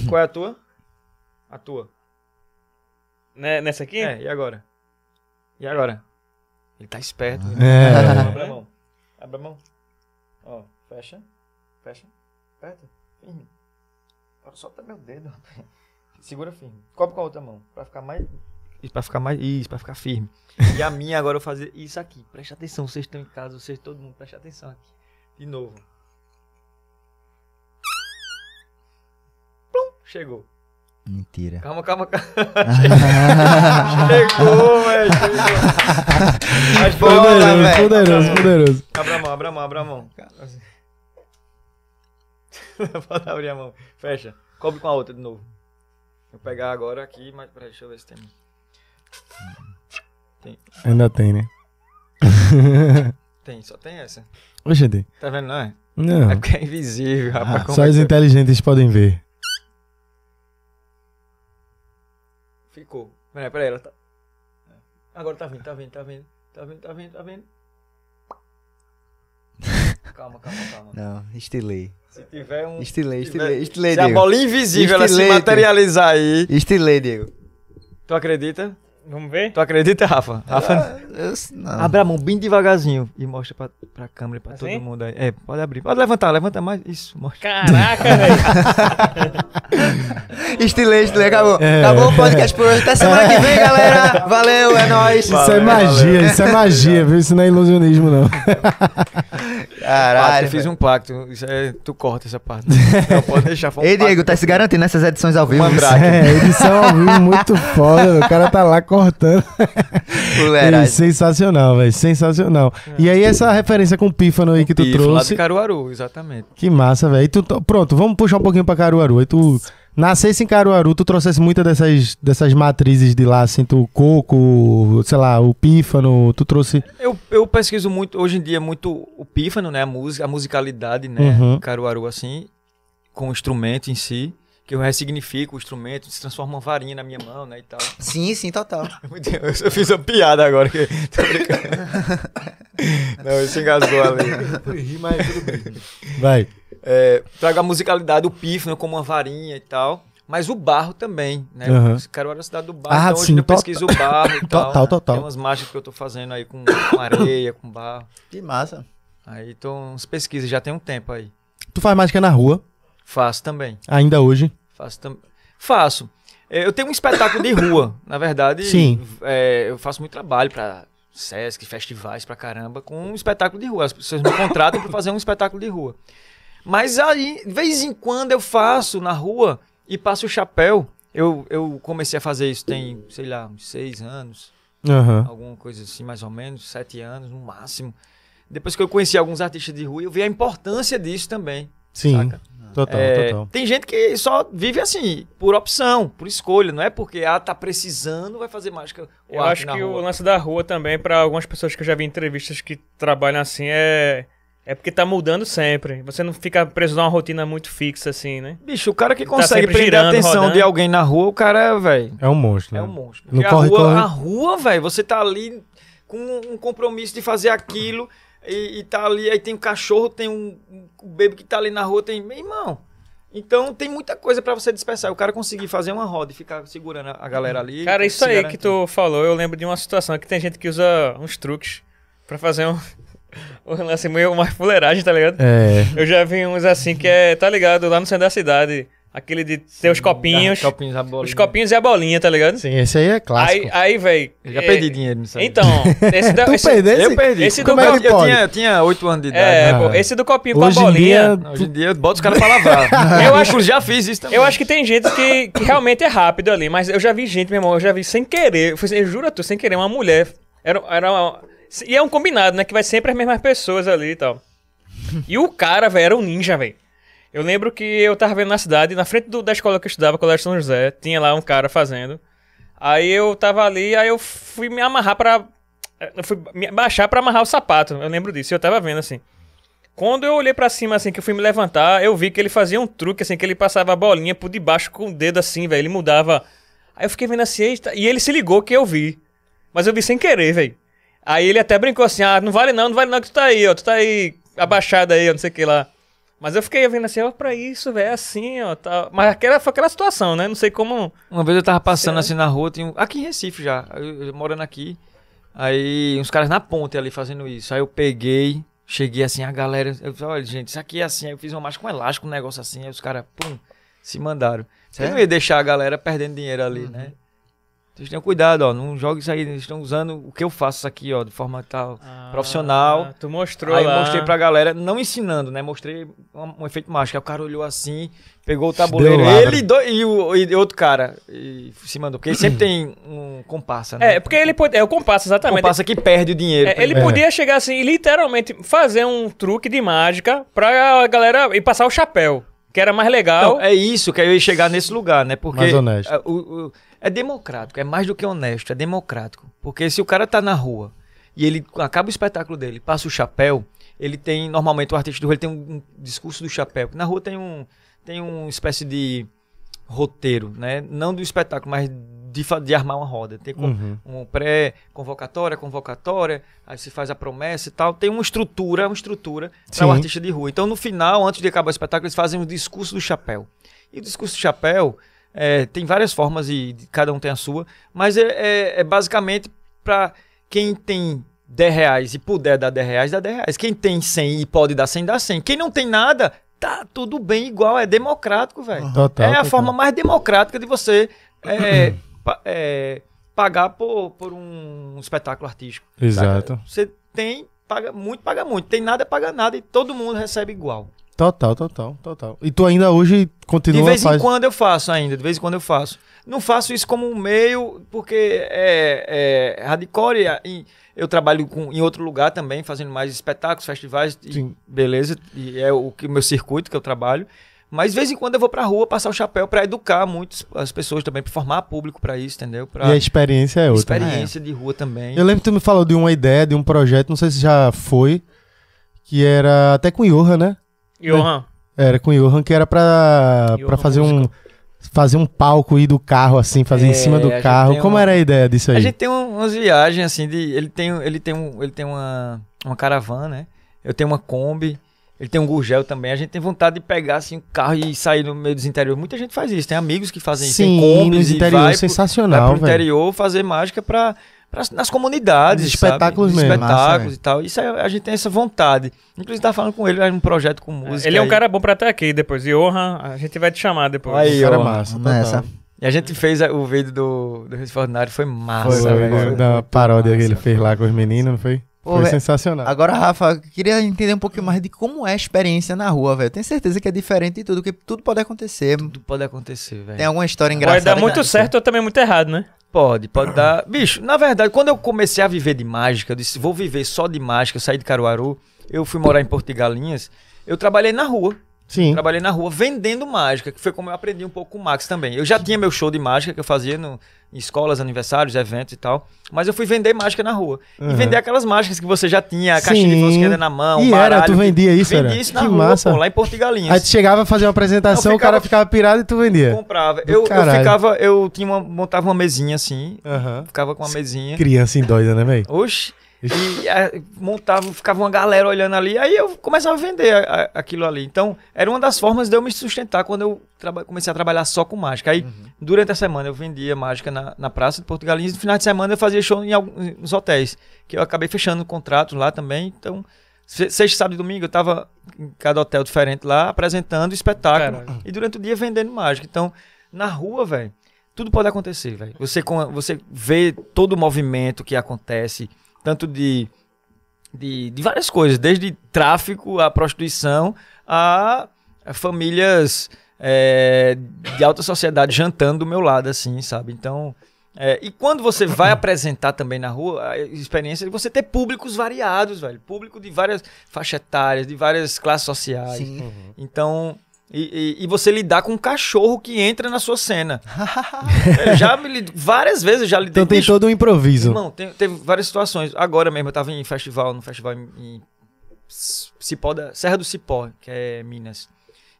Qual é a tua? A tua. Né- Nessa aqui? É, e agora? E agora? Ele tá esperto. né? É. Abre a mão. Abre a mão. Ó, fecha. Fecha. Aperta. Firme. Agora solta meu dedo. Segura firme. Cobre com a outra mão. Pra ficar mais. Isso, pra ficar mais. Isso, pra ficar firme. E a minha agora eu vou fazer isso aqui. Preste atenção, vocês estão em casa, vocês todo mundo, preste atenção aqui. De novo. Plum, chegou. Mentira. Calma, calma, calma. chegou, velho. Chegou. Mas Poderoso, velho. poderoso, poderoso. Abra a mão, abra a mão, abra a mão. Pode abrir a mão. Fecha. Cobre com a outra de novo. Vou pegar agora aqui, mas peraí, deixa eu ver se tem. Ainda tem, né? Tem, só tem essa. Ô, gente. Tá vendo, não é? Não. É porque é invisível, rapaz. como Só é os que- inteligentes podem ver. Ficou. Peraí, peraí, ela tá. Agora tá vindo, tá vindo, tá vindo. Tá vindo, tá vindo, tá vindo. Calma, calma, calma. Não, estilei. Se tiver um. Estilei, tiver- estilei, estilei, Se a Diego. bola invisível ela se materializar aí. Estilei, Diego. Tu acredita? Vamos ver? Tu acredita, Rafa? Rafa. Ah. Abre a mão bem devagarzinho e mostra pra, pra câmera, pra Assim? todo mundo aí. É, pode abrir. Pode levantar, levanta mais. Isso, mostra. Caraca, velho. Estilei, estilei, acabou. É. Acabou o podcast por hoje. Até semana que vem, galera. Valeu, é nóis. Isso é Valeu, magia, isso é magia, viu? Isso não é ilusionismo, não. Caralho. eu fiz um pacto. Isso é, tu corta essa parte. Não pode deixar. um Ei, pacto. Diego, tá se garantindo nessas edições ao vivo? Mandrake. É, edição ao vivo muito foda, o cara tá lá cortando. Fuleiragem. Ei, sensacional, velho, sensacional. E aí essa referência com o Pífano aí que tu Pífano, lá trouxe, de Caruaru, exatamente. que massa, velho. E tu to- Pronto, vamos puxar um pouquinho pra Caruaru. Aí tu nascesse em Caruaru, tu trouxesse muitas dessas, dessas matrizes de lá, assim, tu coco, sei lá, o Pífano, tu trouxe... Eu, eu pesquiso muito, hoje em dia, muito o pífano, né? A música, a musicalidade, né? Uhum. Caruaru, assim, com o instrumento em si. Que eu ressignifico o instrumento, se transforma uma varinha na minha mão, né? E tal. Sim, sim, total. Meu Deus, eu fiz uma piada agora. Que... Tô brincando. Não, isso engasgou ali. Vai. É, trago a musicalidade do pífano como uma varinha e tal. Mas o barro também, né? Aham. Caruaru é a cidade do barro. Ah, então hoje sim, eu to- pesquiso o barro e tal. Total, total. Tem umas mágicas que eu tô fazendo aí com, com areia, com barro. Que massa. Aí tô uns pesquisas, já tem um tempo aí. Tu faz mágica na rua, Faço também. ainda hoje. Faço também. Faço. É, Eu tenho um espetáculo de rua, na verdade. Sim. é, eu faço muito trabalho pra Sesc, festivais pra caramba, com um espetáculo de rua. As pessoas me contratam pra fazer um espetáculo de rua. Mas aí, de vez em quando eu faço na rua e passo o chapéu. Eu, eu comecei a fazer isso tem, sei lá, uns seis anos, Aham. alguma coisa assim, mais ou menos, sete anos no máximo. Depois que eu conheci alguns artistas de rua, eu vi a importância disso também. Sim, saca? total, É, total. Tem gente que só vive assim, por opção, por escolha. Não é porque, ah, tá precisando, vai fazer mágica ou Eu acho que o rua. lance da rua também, pra algumas pessoas que eu já vi em entrevistas que trabalham assim, é. É porque tá mudando sempre. Você não fica preso numa rotina muito fixa, assim, né? Bicho, o cara que Tá consegue sempre prender a girando, atenção rodando. de alguém na rua, o cara, velho, É um monstro, é né? um monstro. Não Porque a corre, rua, corre. a rua, velho, você tá ali com um compromisso de fazer aquilo e, e tá ali, aí tem um cachorro, tem um, um bebê que tá ali na rua, tem. Meu irmão. Então tem muita coisa pra você dispersar. O cara conseguir fazer uma roda e ficar segurando a galera ali. Cara, isso aí garantir. que tu falou, eu lembro de uma situação que tem gente que usa uns truques pra fazer um, lance meio uma fuleiragem, tá ligado? É. Eu já vi uns assim que é, tá ligado, lá no centro da cidade, aquele de ter os copinhos, Ah, copinhos, a bolinha. os copinhos e a bolinha, tá ligado? Sim, esse aí é clássico. Aí, aí véi. Eu já é, perdi dinheiro nisso aí. Então, esse da, tu esse, perdesse? Eu perdi. esse Como do é eu, eu tinha, eu tinha 8 anos de idade. É, Ah. pô, esse do copinho Hoje com a dia, bolinha. Não, Hoje em dia eu boto os caras pra lavar. Eu eu acho- já fiz isso também. Eu acho que tem gente que, que realmente é rápido ali, mas eu já vi gente, meu irmão, eu já vi sem querer, foi, eu juro a tu, sem querer, uma mulher. Era, era uma- e é um combinado, né? Que vai sempre as mesmas pessoas ali e tal. E o cara, velho, era um ninja, velho. Eu lembro que eu tava vendo na cidade, na frente do- da escola que eu estudava, Colégio São José, tinha lá um cara fazendo. Aí eu tava ali, aí eu fui me amarrar pra. Eu fui me baixar pra amarrar o sapato. Eu lembro disso, eu tava vendo assim. Quando eu olhei pra cima, assim, que eu fui me levantar, eu vi que ele fazia um truque, assim, que ele passava a bolinha por debaixo com o dedo, assim, velho. Ele mudava. Aí eu fiquei vendo assim, e ele se ligou que eu vi. Mas eu vi sem querer, velho. Aí ele até brincou assim, ah, não vale não, não vale não que tu tá aí, ó. Tu tá aí abaixado aí, ó, não sei o que lá. Mas eu fiquei vendo assim, ó, pra isso, velho, é assim, ó. Tá... Mas aquela, foi aquela situação, né? Não sei como. Uma vez eu tava passando assim na rua, tinha um- aqui em Recife já, eu, eu morando aqui. Aí uns caras na ponte ali fazendo isso. Aí eu peguei, cheguei assim, a galera. Eu falei, olha, gente, isso aqui é assim. Aí eu fiz uma marcha com elástico, um negócio assim. Aí os caras, pum, se mandaram. Você não ia deixar a galera perdendo dinheiro ali, né? Vocês tenham cuidado, ó. Não jogue isso aí. Eles estão usando o que eu faço aqui, ó, de forma tal. Profissional. Ah, Tu mostrou Aí lá. eu mostrei pra galera, não ensinando, né? Mostrei um, um efeito mágico. Aí o cara olhou assim, pegou o tabuleiro. Ele e, do- e o, e outro cara. E se mandou. Porque sempre tem um comparsa, né? É, porque ele pode. É o compasso, exatamente. Comparsa que perde o dinheiro. É, ele É. podia chegar assim e literalmente fazer um truque de mágica pra galera e passar o chapéu. Que era mais legal. Então, é isso que eu ia chegar nesse lugar, né? Porque Mais honesto. é, o- o- é democrático, é mais do que honesto, é democrático. Porque se o cara tá na rua e ele acaba o espetáculo dele, passa o chapéu, ele tem, normalmente o artista de rua ele tem um, um discurso do chapéu. Na rua tem um tem uma espécie de roteiro, né? Não do espetáculo, mas de, de armar uma roda. Tem Uhum. um pré-convocatória, convocatória, aí se faz a promessa e tal. Tem uma estrutura, uma estrutura para o artista de rua. Então, no final, antes de acabar o espetáculo, eles fazem o discurso do chapéu. E o discurso do chapéu é, tem várias formas e cada um tem a sua, mas é, é- é basicamente para quem tem 10 reais e puder dar 10 reais, dá 10 reais. Quem tem 100 e pode dar 100, dá 100. Quem não tem nada, tá tudo bem igual, é democrático, velho. Total. É a total. forma mais democrática de você é, é, pagar por, por um espetáculo artístico. Exato. saca? Você tem, paga muito, paga muito. Tem nada, paga nada e todo mundo recebe igual. Total, total, total. E tu ainda hoje continua De vez em faz- quando eu faço ainda, de vez em quando eu faço. Não faço isso como um meio, porque é, é hardcore e eu trabalho com, em outro lugar também, fazendo mais espetáculos, festivais, e beleza, e é o, que- o meu circuito que eu trabalho. Mas de vez em quando eu vou pra rua passar o chapéu pra educar muitas as pessoas também, pra formar público pra isso, entendeu? Pra E a experiência é outra. né? experiência de rua também. Eu lembro que tu me falou de uma ideia, de um projeto, não sei se já foi, que era até com o Johan, né? Johan. Era com o Johan, que era pra, Johan pra fazer um fazer um palco aí do carro, assim, fazer em É, cima a do carro. Como um- era a ideia disso aí? A gente tem um- umas viagens assim de. Ele tem, ele tem, um, ele tem uma, uma caravana, né? Eu tenho uma Kombi. Ele tem um Gurgel também. A gente tem vontade de pegar assim o carro e sair no meio dos interiores. Muita gente faz isso. Tem amigos que fazem isso. Sim, tem Kombis nos e interiores, vai pro, vai sensacional, pro velho. interior fazer mágica pra, pra- nas comunidades. Sabe? espetáculos Nos mesmo. espetáculos Massa, e tal. Isso aí, a gente tem essa vontade. Inclusive, tá falando com ele, vai um projeto com música. Ele é um aí. cara bom pra estar aqui depois. Johan, a gente vai te chamar depois. Aí, Cara massa, nessa. E a gente fez o vídeo do, do Recife Ordinário. Foi massa, Foi, velho. foi, Foi da paródia que massa. ele fez lá com os meninos, não foi? Pô, foi velho, sensacional. Agora, Rafa, eu queria entender um pouquinho mais de como é a experiência na rua, velho. Tenho certeza que é diferente de tudo, que tudo pode acontecer. Tudo pode acontecer, velho. Tem alguma história engraçada. Pode dar que muito certo ou também muito errado, né? Pode, pode dar. Bicho, na verdade, quando eu comecei a viver de mágica, eu disse, vou viver só de mágica, eu saí de Caruaru, eu fui morar em Porto de Galinhas, eu trabalhei na rua. Sim. Trabalhei na rua vendendo mágica, que foi como eu aprendi um pouco com o Max também. Eu já tinha meu show de mágica que eu fazia no, em escolas, aniversários, eventos e tal. Mas eu fui vender mágica na rua. Uhum. E vender aquelas mágicas que você já tinha, a caixinha de Sim. fosqueira na mão, E baralho. era, tu vendia isso, Vendia era? isso na Que rua, massa. pô, lá em Porto de Galinhas. Aí tu chegava a fazer uma apresentação, Eu o cara ficava- ficava pirado e tu vendia. comprava. Eu, eu ficava, eu tinha uma, montava uma mesinha assim, Aham. ficava com uma mesinha. Criança indoida, né, velho? Oxi. E eh, montava, ficava uma galera olhando ali, aí eu começava a vender a- a- aquilo ali. Então, era uma das formas de eu me sustentar quando eu comecei a trabalhar só com mágica. Aí, durante a semana, eu vendia mágica na, na Praça de Porto Galinhas, e no final de semana eu fazia show em alguns hotéis, que eu acabei fechando contratos lá também. Então, se- sexta, sábado e domingo, eu tava em cada hotel diferente lá, apresentando espetáculo. Caralho. E durante o dia vendendo mágica. Então, na rua, velho, tudo pode acontecer, velho. Você, você vê todo o movimento que acontece, tanto de, de, de várias coisas, desde tráfico, a prostituição, a, a famílias é, de alta sociedade jantando do meu lado, assim, sabe? Então. é, e quando você vai apresentar também na rua, a experiência de você ter públicos variados, velho. Público de várias faixas etárias, de várias classes sociais. Sim. Então, e, e- e você lidar com um cachorro que entra na sua cena. Eu já me várias vezes já lidei Então tem todo um improviso. Tem- teve várias situações. Agora mesmo eu tava em festival, no festival em, em Cipó da, Serra do Cipó, que é Minas.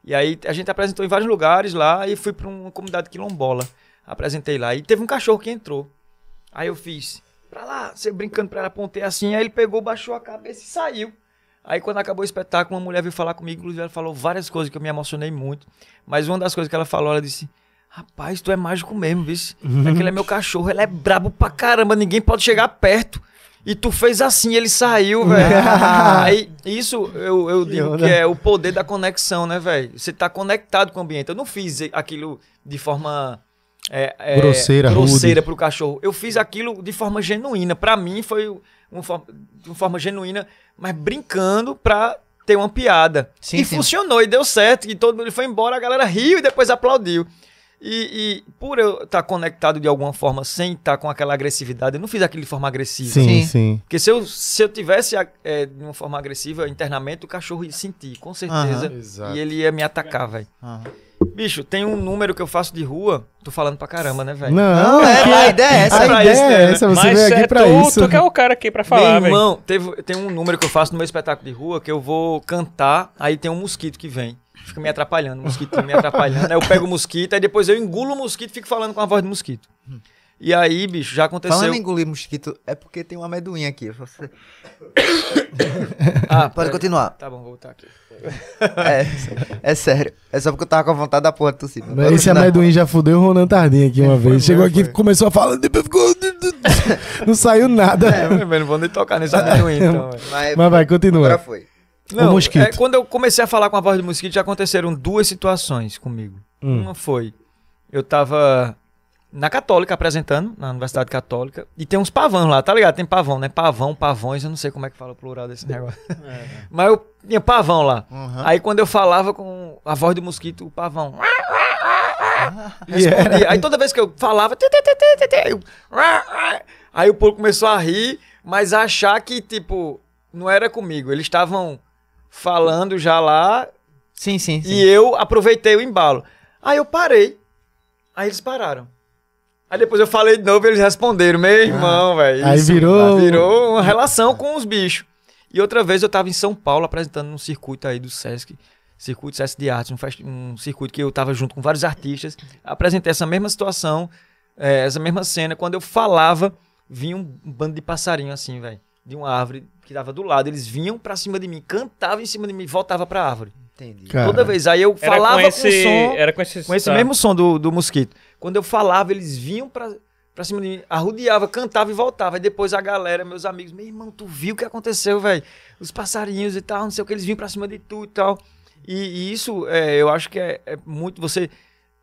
E aí a gente apresentou em vários lugares lá e fui pra uma comunidade quilombola. Apresentei lá. E teve um cachorro que entrou. Aí eu fiz, pra lá, você brincando pra ela, apontei assim, aí ele pegou, baixou a cabeça e saiu. Aí quando acabou o espetáculo, uma mulher veio falar comigo, inclusive ela falou várias coisas que eu me emocionei muito. Mas uma das coisas que ela falou, ela disse: Rapaz, tu é mágico mesmo, vice. Aquele é meu cachorro, ele é brabo pra caramba, ninguém pode chegar perto. E tu fez assim, ele saiu, velho. Aí, isso eu, eu digo que é o poder da conexão, né, velho? Você tá conectado com o ambiente. Eu não fiz aquilo de forma. é, é, Grosseira, grosseira pro cachorro. Eu fiz aquilo de forma genuína. Pra mim foi uma forma, de uma forma genuína, mas brincando pra ter uma piada. Sim, e sim. funcionou, e deu certo. E todo mundo foi embora, a galera riu e depois aplaudiu. E, e por eu estar conectado de alguma forma, sem estar com aquela agressividade, eu não fiz aquilo de forma agressiva. Sim, Sim. sim. Porque se eu, se eu tivesse é, de uma forma agressiva internamente, o cachorro ia sentir, com certeza. Aham. E ele ia me atacar, velho. Bicho, tem um número que eu faço de rua. Tô falando pra caramba, né, velho? Não, Não, é, que- a ideia é essa. A pra ideia isso, é né? essa, você Mas veio aqui é pra tu, isso. tu que é o cara aqui pra falar, Meu velho. irmão, teve, tem um número que eu faço no meu espetáculo de rua que eu vou cantar, aí tem um mosquito que vem. Fica me atrapalhando, o mosquito me atrapalhando. Aí eu pego o mosquito, aí depois eu engulo o mosquito e fico falando com a voz do mosquito. E aí, bicho, já aconteceu. Falando em engolir mosquito, é porque tem uma amendoim aqui. Você... Ah, Pode continuar. Tá bom, vou voltar aqui. É, é sério. É só porque eu tava com a vontade da porra de tossir. Mas Esse amendoim já fudeu o Ronan Tardim aqui uma vez. Chegou aqui, começou a falar, depois ficou. Não saiu nada. É, mas não vou nem tocar nesse amendoim, então. velho. Mas, Mas vai, continua. Agora foi. Não, mosquito. é, quando eu comecei a falar com a voz do mosquito, já aconteceram duas situações comigo. Hum. Uma foi, eu tava na Católica apresentando, na Universidade Católica, e tem uns pavãos lá, tá ligado? Tem pavão, né? Pavão, pavões, eu não sei como é que fala o plural desse negócio. Mas eu tinha pavão lá. Uhum. Aí quando eu falava com a voz do mosquito, o pavão. E respondia. Aí toda vez que eu falava. eu, aí o povo começou a rir, mas a achar que, tipo, não era comigo. Eles estavam falando já lá Sim, sim, sim. e eu aproveitei o embalo. Aí eu parei. Aí eles pararam. Aí depois eu falei de novo e eles responderam. Meu irmão, velho. Aí isso virou- Virou uma relação com os bichos. E outra vez eu tava em São Paulo apresentando num circuito aí do Sesc. Circuito Sesc de Artes, um, um circuito que eu tava junto com vários artistas. Apresentei essa mesma situação, eh, essa mesma cena. Quando eu falava, vinha um bando de passarinho assim, velho. De uma árvore que tava do lado. Eles vinham pra cima de mim, cantavam em cima de mim, voltava pra árvore. Entendi. Cara, Toda vez. Aí eu Era falava com esse, com som Era com esse, com esse tá. mesmo som do, do mosquito. Quando eu falava, eles vinham pra, pra cima de mim, arrodeava, cantava e voltava. Aí depois a galera, meus amigos, meu irmão, tu viu o que aconteceu, velho? Os passarinhos e tal, não sei o que, eles vinham pra cima de tu e tal. E, e isso, é, eu acho que é, é muito. Você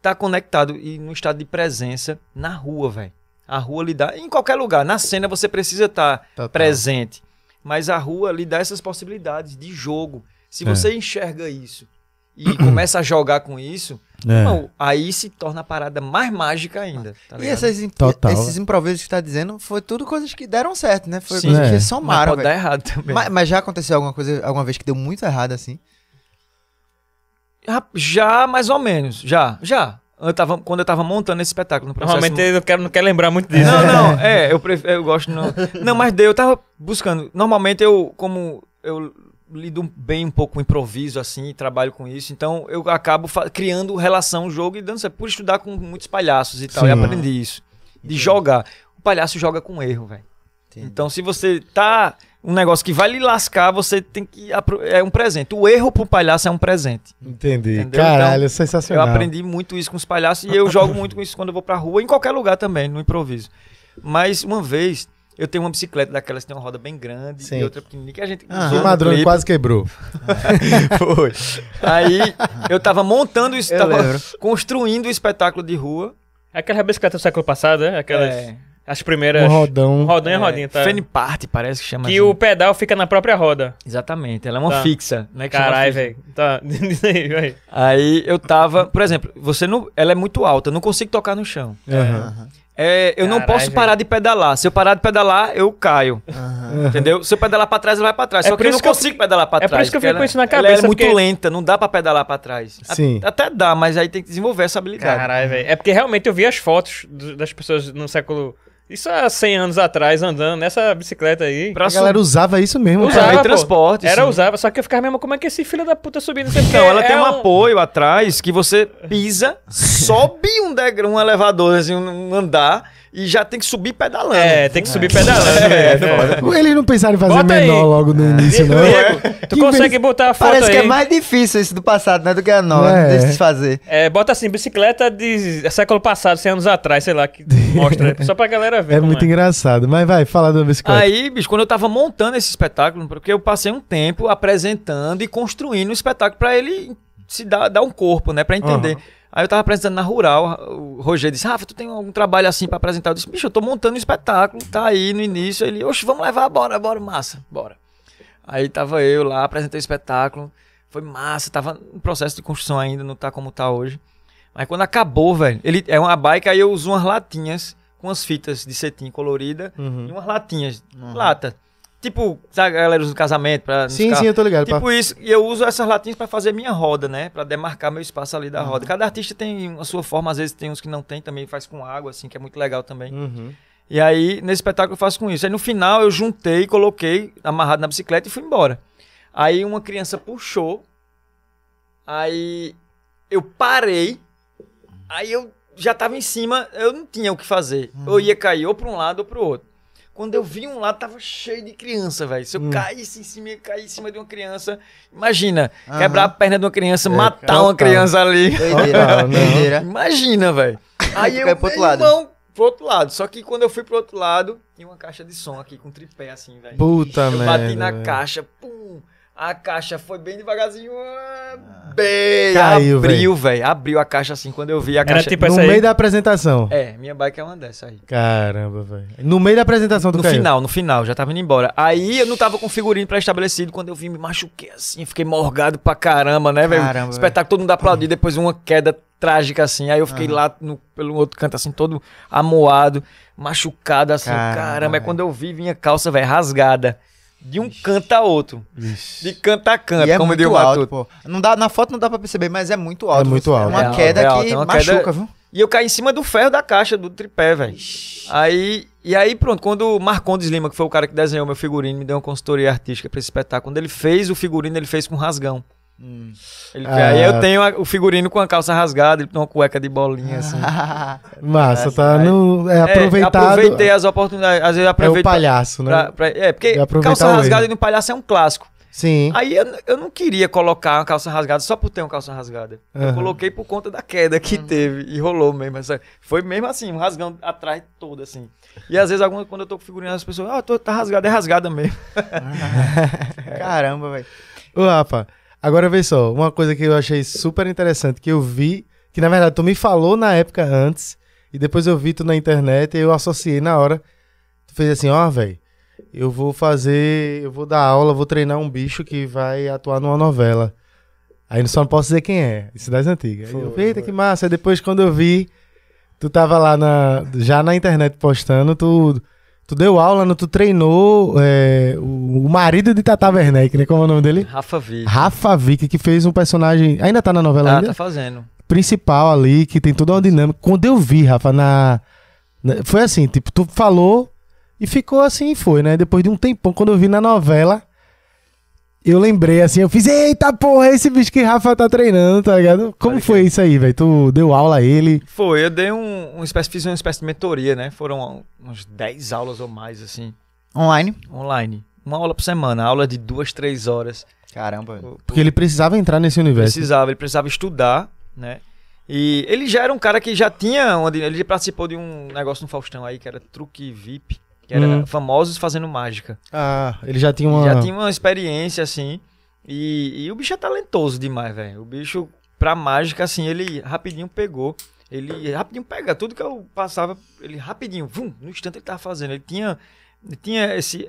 tá conectado e no estado de presença na rua, velho. A rua lhe dá. Em qualquer lugar, na cena você precisa estar Total. presente. Mas a rua lhe dá essas possibilidades de jogo. Se É. você enxerga isso e começa a jogar com isso, É. não, aí se torna a parada mais mágica ainda. Tá E essas, imp- Total. esses improvisos que tá dizendo, foi tudo coisas que deram certo, né? Foi Sim. coisas É. que Mas somaram, pode velho. dar errado também. Mas, mas já aconteceu alguma coisa, alguma vez que deu muito errado assim? Já, mais ou menos. Já, já. Eu tava, quando eu tava montando esse espetáculo no processo. Normalmente ele não quer, não quer lembrar muito disso. Não, não, é, eu, prefiro, eu gosto. Não, não, mas deu, eu tava buscando. Normalmente eu, como eu lido bem um pouco com improviso, assim, trabalho com isso, então eu acabo criando relação, jogo e dando certo. Por estudar com muitos palhaços e tal, Sim. e aprendi isso. De jogar. O palhaço joga com erro, velho. Então, se você tá um negócio que vai lhe lascar, você tem que. É um presente. O erro pro palhaço é um presente. Entendi. Entendeu? Caralho, Eu sensacional. aprendi muito isso com os palhaços e eu jogo muito com isso quando eu vou pra rua, em qualquer lugar também, no improviso. Mas uma vez, eu tenho uma bicicleta daquelas que tem uma roda bem grande Sim. e outra pequenininha que a gente usou O Madrone quase quebrou. Foi. Aí eu tava montando isso, Eu tava lembro. construindo o espetáculo de rua. Aquela bicicleta do século passado, né? Aquelas. É, As primeiras. Um rodão. Rodinha, é, rodinha, tá? Fanny Party, parece que chama Que assim. o pedal fica na própria roda. Exatamente, ela é uma Tá. fixa, né? Caralho, velho. Tá. Diz aí, vai. Aí eu tava, por exemplo, você não, ela é muito alta, eu não consigo tocar no chão. Aham. É, eu não posso parar de pedalar. Se eu parar de pedalar, eu caio. Entendeu? Se eu pedalar pra trás, ela vai pra trás. É Só por que eu não que eu consigo pedalar pra é por trás. isso que eu fico com ela- isso na Ela cabeça, é muito porque- lenta, não dá pra pedalar pra trás. A- Sim. Até dá, mas aí tem que desenvolver essa habilidade. Caralho, velho. É porque realmente eu vi as fotos do- das pessoas no século. Isso há 100 anos atrás, andando nessa bicicleta aí. Pra A galera usava isso mesmo. Usava. cara. transporte, Era sim. usava, só que eu ficava mesmo, como é que esse filho da puta subindo? Não sei Então, ela tem é um apoio atrás que você pisa, sobe um degrau, um elevador, assim, um andar, e já tem que subir pedalando. É, tem que subir pedalando, É, velho. Eles não pensaram em fazer Bota aí. menor logo no início, não? Tu Que consegue vez- botar a foto Parece aí? que é mais difícil isso do passado, né? Do que a nova. É. Deixa de fazer. É, bota assim, bicicleta de século passado, 100 anos atrás, sei lá, que mostra. Só pra galera ver. É muito engraçado. Mas vai, fala da bicicleta. Aí, bicho, quando eu tava montando esse espetáculo, porque eu passei um tempo apresentando e construindo o espetáculo pra ele se dar, dar um corpo, né, Pra entender. Aí eu tava apresentando na Rural, o Roger disse, Rafa, tu tem algum trabalho assim pra apresentar? Eu disse, bicho, eu tô montando um espetáculo, tá aí no início. Ele, oxe, vamos levar, bora, bora, massa, bora. Aí tava eu lá, apresentei o espetáculo, foi massa, tava em processo de construção ainda, não tá como tá hoje. Mas quando acabou, velho, ele é uma bike, aí eu uso umas latinhas com as fitas de cetim colorida Uhum. e umas latinhas, lata. Tipo, sabe, a galera usa casamento pra Sim, carros? sim, eu tô ligado. Tipo pá. isso, e eu uso essas latinhas pra fazer minha roda, né? Pra demarcar meu espaço ali da Uhum. roda. Cada artista tem a sua forma, às vezes tem uns que não tem também, faz com água, assim, que é muito legal também. Uhum. E aí, nesse espetáculo eu faço com isso. Aí no final eu juntei, coloquei amarrado na bicicleta e fui embora. Aí uma criança puxou, aí eu parei, aí eu já tava em cima, eu não tinha o que fazer. Eu ia cair ou pra um lado ou pro outro. Quando eu vi um lado, tava cheio de criança, velho. Se eu caísse em cima, ia cair em cima de uma criança. Imagina, Aham. quebrar a perna de uma criança, É, matar uma criança ali. Doideira, doideira. Imagina, velho. Aí eu, pro outro lado. irmão, pro outro lado. Só que quando eu fui pro outro lado, tinha uma caixa de som aqui com tripé assim, velho. Puta Eu merda. bati na velho. caixa, pum. A caixa foi bem devagarzinho. ah, Bem, Caiu, abriu, velho. Abriu a caixa assim quando eu vi a Era caixa. tipo No essa aí. meio da apresentação. É, minha bike é uma dessa aí. Caramba, velho. No meio da apresentação do No final, no final, já tava indo embora. Aí eu não tava com figurino pré-estabelecido. Quando eu vim, me machuquei assim, fiquei morgado pra caramba, né, velho? Caramba, Espetáculo, todo mundo aplaudiu. Depois uma queda trágica assim. Aí eu fiquei lá no- pelo outro canto, assim, todo amoado, machucado, assim. Caramba, Caramba, aí velho. quando eu vi, vinha calça, velho, rasgada. De um canto a outro. De canto a canto, E é como muito deu alto, pô. Não dá, na foto não dá pra perceber, mas é muito alto. É muito Você- alto. uma É, queda é alto, que é uma machuca, queda- viu? E eu caí em cima do ferro da caixa, do tripé, velho. Aí, e aí, pronto, quando o Marcondes Lima, que foi o cara que desenhou meu figurino, me deu uma consultoria artística pra esse espetáculo, quando ele fez o figurino, ele fez com rasgão. Ele Ah. Aí eu tenho a- o figurino com a calça rasgada, ele tem uma cueca de bolinha, assim. Massa, tá Aí- no, é É, aproveitado. aproveitei as oportunidades. Às vezes eu é o aproveito. pra- palhaço, né? pra- pra- é, porque E calça rasgada e no palhaço é um clássico. Sim. Aí eu, eu não queria colocar uma calça rasgada só por ter uma calça rasgada. Eu Aham. coloquei por conta da queda que teve e rolou mesmo. essa- Foi mesmo assim, um rasgão atrás todo, assim. E às vezes, alguma, quando eu tô com figurinha, as pessoas, ah, tô, tá rasgada, é rasgada mesmo. Caramba, velho. Ô, Rafa, agora vê só, uma coisa que eu achei super interessante, que eu vi, que na verdade tu me falou na época antes, e depois eu vi tu na internet e eu associei na hora. Tu fez assim, ó, velho, eu vou fazer, eu vou dar aula, vou treinar um bicho que vai atuar numa novela. Aí só não posso dizer quem é, isso das antigas. Aí eu, Eita, que massa. Aí depois quando eu vi, tu tava lá na, já na internet postando, tu, Tu deu aula, né? tu treinou é, o, marido de Tata Werneck, né? Como é o nome dele? Rafa Vi. Rafa Vick, que fez um personagem. Ainda tá na novela Tá, ainda? tá fazendo. Principal ali, que tem toda uma dinâmica. Quando eu vi, Rafa, na. na- foi assim, tipo, tu falou e ficou assim e foi, né? Depois de um tempão, quando eu vi na novela, eu lembrei assim, eu fiz, eita porra, esse bicho que Rafa tá treinando, tá ligado? Como Pode foi isso aí, velho? Tu deu aula a ele? Foi, eu dei um, um espécie, fiz uma espécie de mentoria, né? Foram uns 10 aulas ou mais, assim, Online? online. Uma aula por semana, aula de duas, três horas. Caramba. Porque ele precisava entrar nesse universo. precisava, ele precisava estudar, né? E ele já era um cara que já tinha, onde ele participou de um negócio no Faustão aí que era truque VIP, que era Hum. famosos fazendo mágica. Ah, ele já tinha uma. Já tinha uma experiência assim. E, e o bicho é talentoso demais, velho. O bicho pra mágica assim, ele rapidinho pegou. Ele rapidinho pega tudo que eu passava, ele rapidinho, vum, no instante ele tava fazendo. Ele tinha ele tinha esse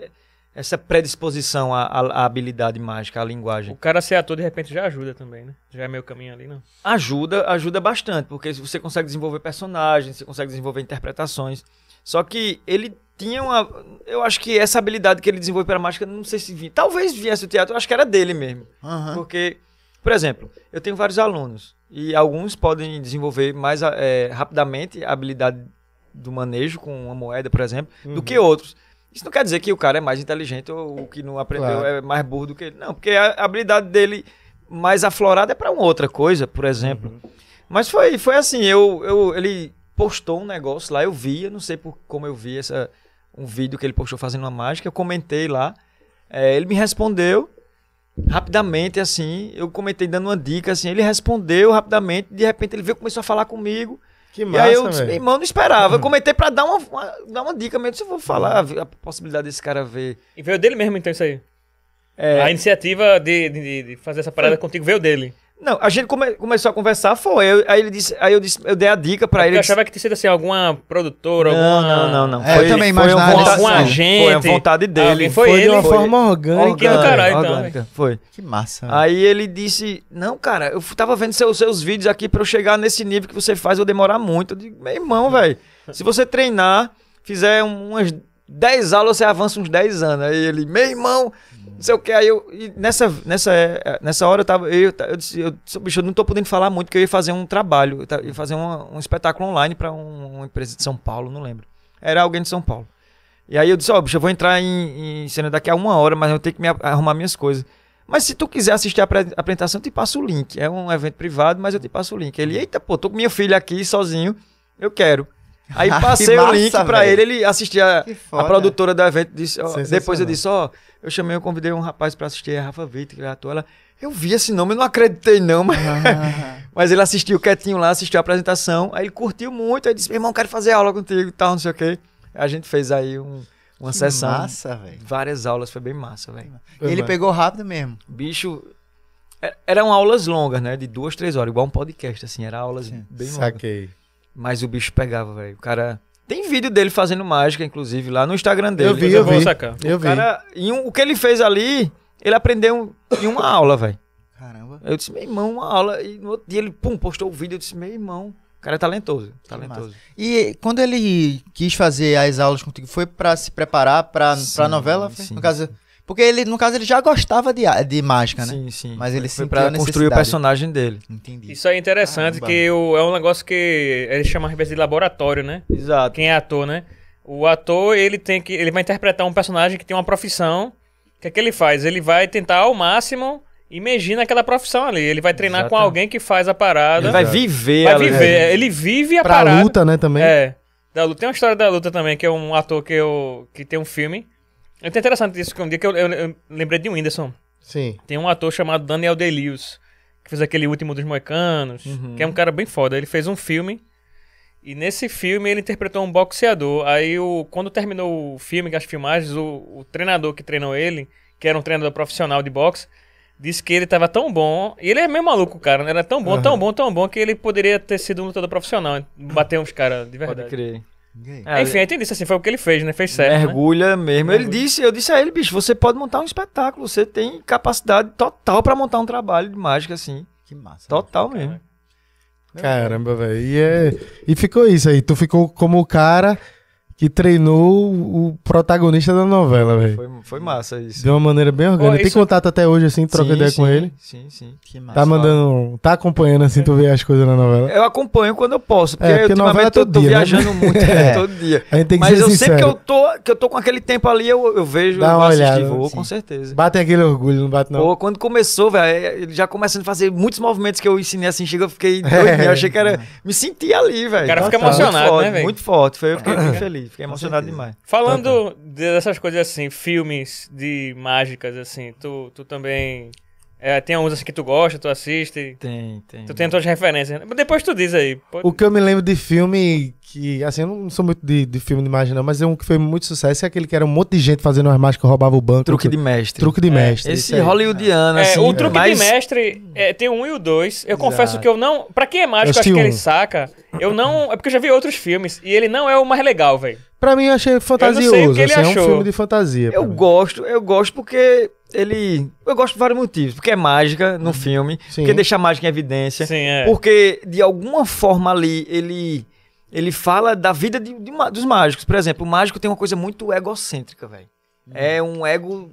essa predisposição à, à- à habilidade mágica, à linguagem. O cara ser ator de repente já ajuda também, né? Já é meio caminho ali, não? ajuda, ajuda bastante, porque você consegue desenvolver personagens, você consegue desenvolver interpretações. Só que ele tinha uma. Eu acho que essa habilidade que ele desenvolveu para mágica, não sei se vinha. Talvez viesse do teatro, eu acho que era dele mesmo. Aham. Porque, por exemplo, eu tenho vários alunos e alguns podem desenvolver mais eh, rapidamente a habilidade do manejo com uma moeda, por exemplo, do que outros. Isso não quer dizer que o cara é mais inteligente ou o que não aprendeu Claro. é mais burro do que ele. Não, porque a habilidade dele mais aflorada é para uma outra coisa, por exemplo. Mas foi, foi assim, eu, eu, ele postou um negócio lá, eu vi, eu não sei por como eu vi essa, um vídeo que ele postou fazendo uma mágica, eu comentei lá, é, ele me respondeu rapidamente, assim, eu comentei dando uma dica, assim, ele respondeu rapidamente, de repente ele veio começou a falar comigo, Que e aí eu disse, meu irmão, não esperava, eu comentei pra dar uma, uma- dar uma dica mesmo, se eu vou falar a possibilidade desse cara ver. E veio dele mesmo, então, isso aí. É, A iniciativa de, de, de fazer essa parada contigo veio dele. Não, a gente come- começou a conversar, foi, eu- aí ele disse, aí eu disse, eu dei a dica pra Porque ele, eu achava que tinha sido assim, alguma produtora, Não, alguma... não, não, não. É, eu também uma imaginava vontade- algum assim. agente. Foi a vontade dele. Alguém foi, Foi ele. de uma foi forma orgânica. Que do caralho, então, orgânica, Foi. Que massa. Aí ele disse: Não, cara, eu tava vendo seus, seus vídeos aqui pra eu chegar nesse nível que você faz, eu vou demorar muito. Eu digo, meu irmão, velho, se você treinar, fizer um- umas 10 aulas, você avança uns 10 anos. Aí ele, meu irmão, não sei o que. Aí eu, nessa, nessa, nessa hora eu tava, eu, eu disse, eu bicho, eu não tô podendo falar muito, porque eu ia fazer um trabalho, eu ia fazer uma- um espetáculo online pra um- uma empresa de São Paulo, não lembro. Era alguém de São Paulo. E aí eu disse, ó, bicho, eu vou entrar em, em cena daqui a uma hora, mas eu tenho que me arrumar minhas coisas. Mas se tu quiser assistir a apre- apresentação, eu te passo o link. É um evento privado, mas eu te passo o link. Ele, eita, pô, tô com minha filha aqui sozinho, eu quero. Aí passei o massa, link pra velho. ele, ele assistia a produtora do evento disse, ó, depois eu disse, ó, eu chamei, eu convidei um rapaz pra assistir, a Rafa Vitor, que ele é ator. Ela, eu vi esse nome, eu não acreditei não, mas, mas ele assistiu quietinho lá, assistiu a apresentação, aí ele curtiu muito, aí disse, meu irmão, quero fazer aula contigo e tal, não sei o quê. A gente fez aí um- uma Que sessão, Massa, velho. várias aulas, foi bem massa, velho. Ele pegou rápido mesmo. Bicho, é- eram aulas longas, né, de duas, três horas, igual um podcast, assim, era aulas Sim. bem longas. Saquei. Mas o bicho pegava, velho, o cara... Tem vídeo dele fazendo mágica, inclusive, lá no Instagram dele. Eu vi, eu vou vi. sacar. Eu O vi. cara, um- o que ele fez ali, ele aprendeu em uma aula, velho. Caramba. Eu disse, meu irmão, uma aula. E no outro dia ele, pum, postou o vídeo. Eu disse, meu irmão, o cara é talentoso. Talentoso. E quando ele quis fazer as aulas contigo, foi pra se preparar pra, Sim, pra novela? Sim, no caso, porque ele, no caso, ele já gostava de, de mágica, né? Sim, sim. Mas ele foi pra construir o personagem dele. Entendi. Isso aí é interessante, Caramba. que o, é um negócio que eles chamam às vezes de laboratório, né? Exato. Quem é ator, né? O ator, ele tem que. Ele vai interpretar um personagem que tem uma profissão. O que é que ele faz? Ele vai tentar ao máximo imergir naquela profissão ali. Ele vai treinar com alguém que faz a parada. Ele vai viver Vai ali. viver. Ele vive a Pra parada. luta, né, também. É. Da luta. Tem uma história da luta também, que é um ator que, eu, que tem um filme. É até interessante isso, que um dia que eu, eu- eu lembrei de um Whindersson. Sim. Tem um ator chamado Daniel Day-Lewis, que fez aquele último dos Moicanos, Uhum. que é um cara bem foda. Ele fez um filme, e nesse filme ele interpretou um boxeador. Aí, o, quando terminou o filme, as filmagens, o, o treinador que treinou ele, que era um treinador profissional de boxe, disse que ele tava tão bom. E ele é meio maluco, cara, né? Era tão bom, tão bom, tão bom, que ele poderia ter sido um lutador profissional, bater uns caras de Pode verdade. crer. É, Enfim, aí tem isso assim, foi o que ele fez, né? Fez certo. né? mergulha mesmo. Ele disse, eu disse a ele, bicho, você pode montar um espetáculo. Você tem capacidade total pra montar um trabalho de mágica, assim. Que massa. Total mesmo. Caramba, velho. E, é... e ficou isso aí. Tu ficou como o cara que treinou o protagonista da novela, velho. Foi, foi massa isso. De uma maneira bem orgânica. Tem isso- contato até hoje, assim, troca Sim, ideia com sim, ele. Sim, sim. Que massa. Tá mandando. Tá acompanhando, assim, tu vê as coisas na novela. Eu acompanho quando eu posso, porque, É, porque novela é ultimamente eu todo tô dia, né? viajando muito, É. todo dia. A gente tem que Mas ser eu sincero. sempre que eu, tô, que eu tô com aquele tempo ali, eu, eu vejo, Dá eu uma vou assistir, olhada, vou, sim. com certeza. Bate aquele orgulho, não bate não. Pô, quando começou, velho, ele já começando a fazer muitos movimentos que eu ensinei assim, chega, eu fiquei doido, É. eu achei que era. Me senti ali, velho. O cara fica emocionado, né, velho? Muito forte, foi, eu fiquei muito feliz, fiquei emocionado demais. Falando dessas coisas assim, filmes de mágicas, assim, tu, tu também. É, tem alguns assim que tu gosta, tu assiste. Tem, tem. Tu tem as tuas referências. Mas Depois tu diz aí. pode- O que eu me lembro de filme que, assim, eu não sou muito de, de filme de imagem, não, mas é um que foi muito sucesso, é aquele que era um monte de gente fazendo umas mágicas, roubava o banco. Truque de mestre. Truque de mestre. Esse aí. hollywoodiano, É, assim. o truque mas- de mestre é, tem o um e o dois. Eu confesso Exato. que eu não. Pra quem é Eu mágico, acho que ele saca. Eu não. É porque eu já vi outros filmes e ele não é o mais legal, velho. Pra mim, eu achei fantasioso. Eu não sei o que ele assim, é um filme de fantasia. Eu mim. gosto, eu gosto porque ele. Eu gosto por vários motivos. Porque é mágica no filme, Sim. porque deixa a mágica em evidência. Sim, é. Porque, de alguma forma ali, ele. Ele fala da vida de, de dos mágicos. Por exemplo, o mágico tem uma coisa muito egocêntrica, velho. É um ego.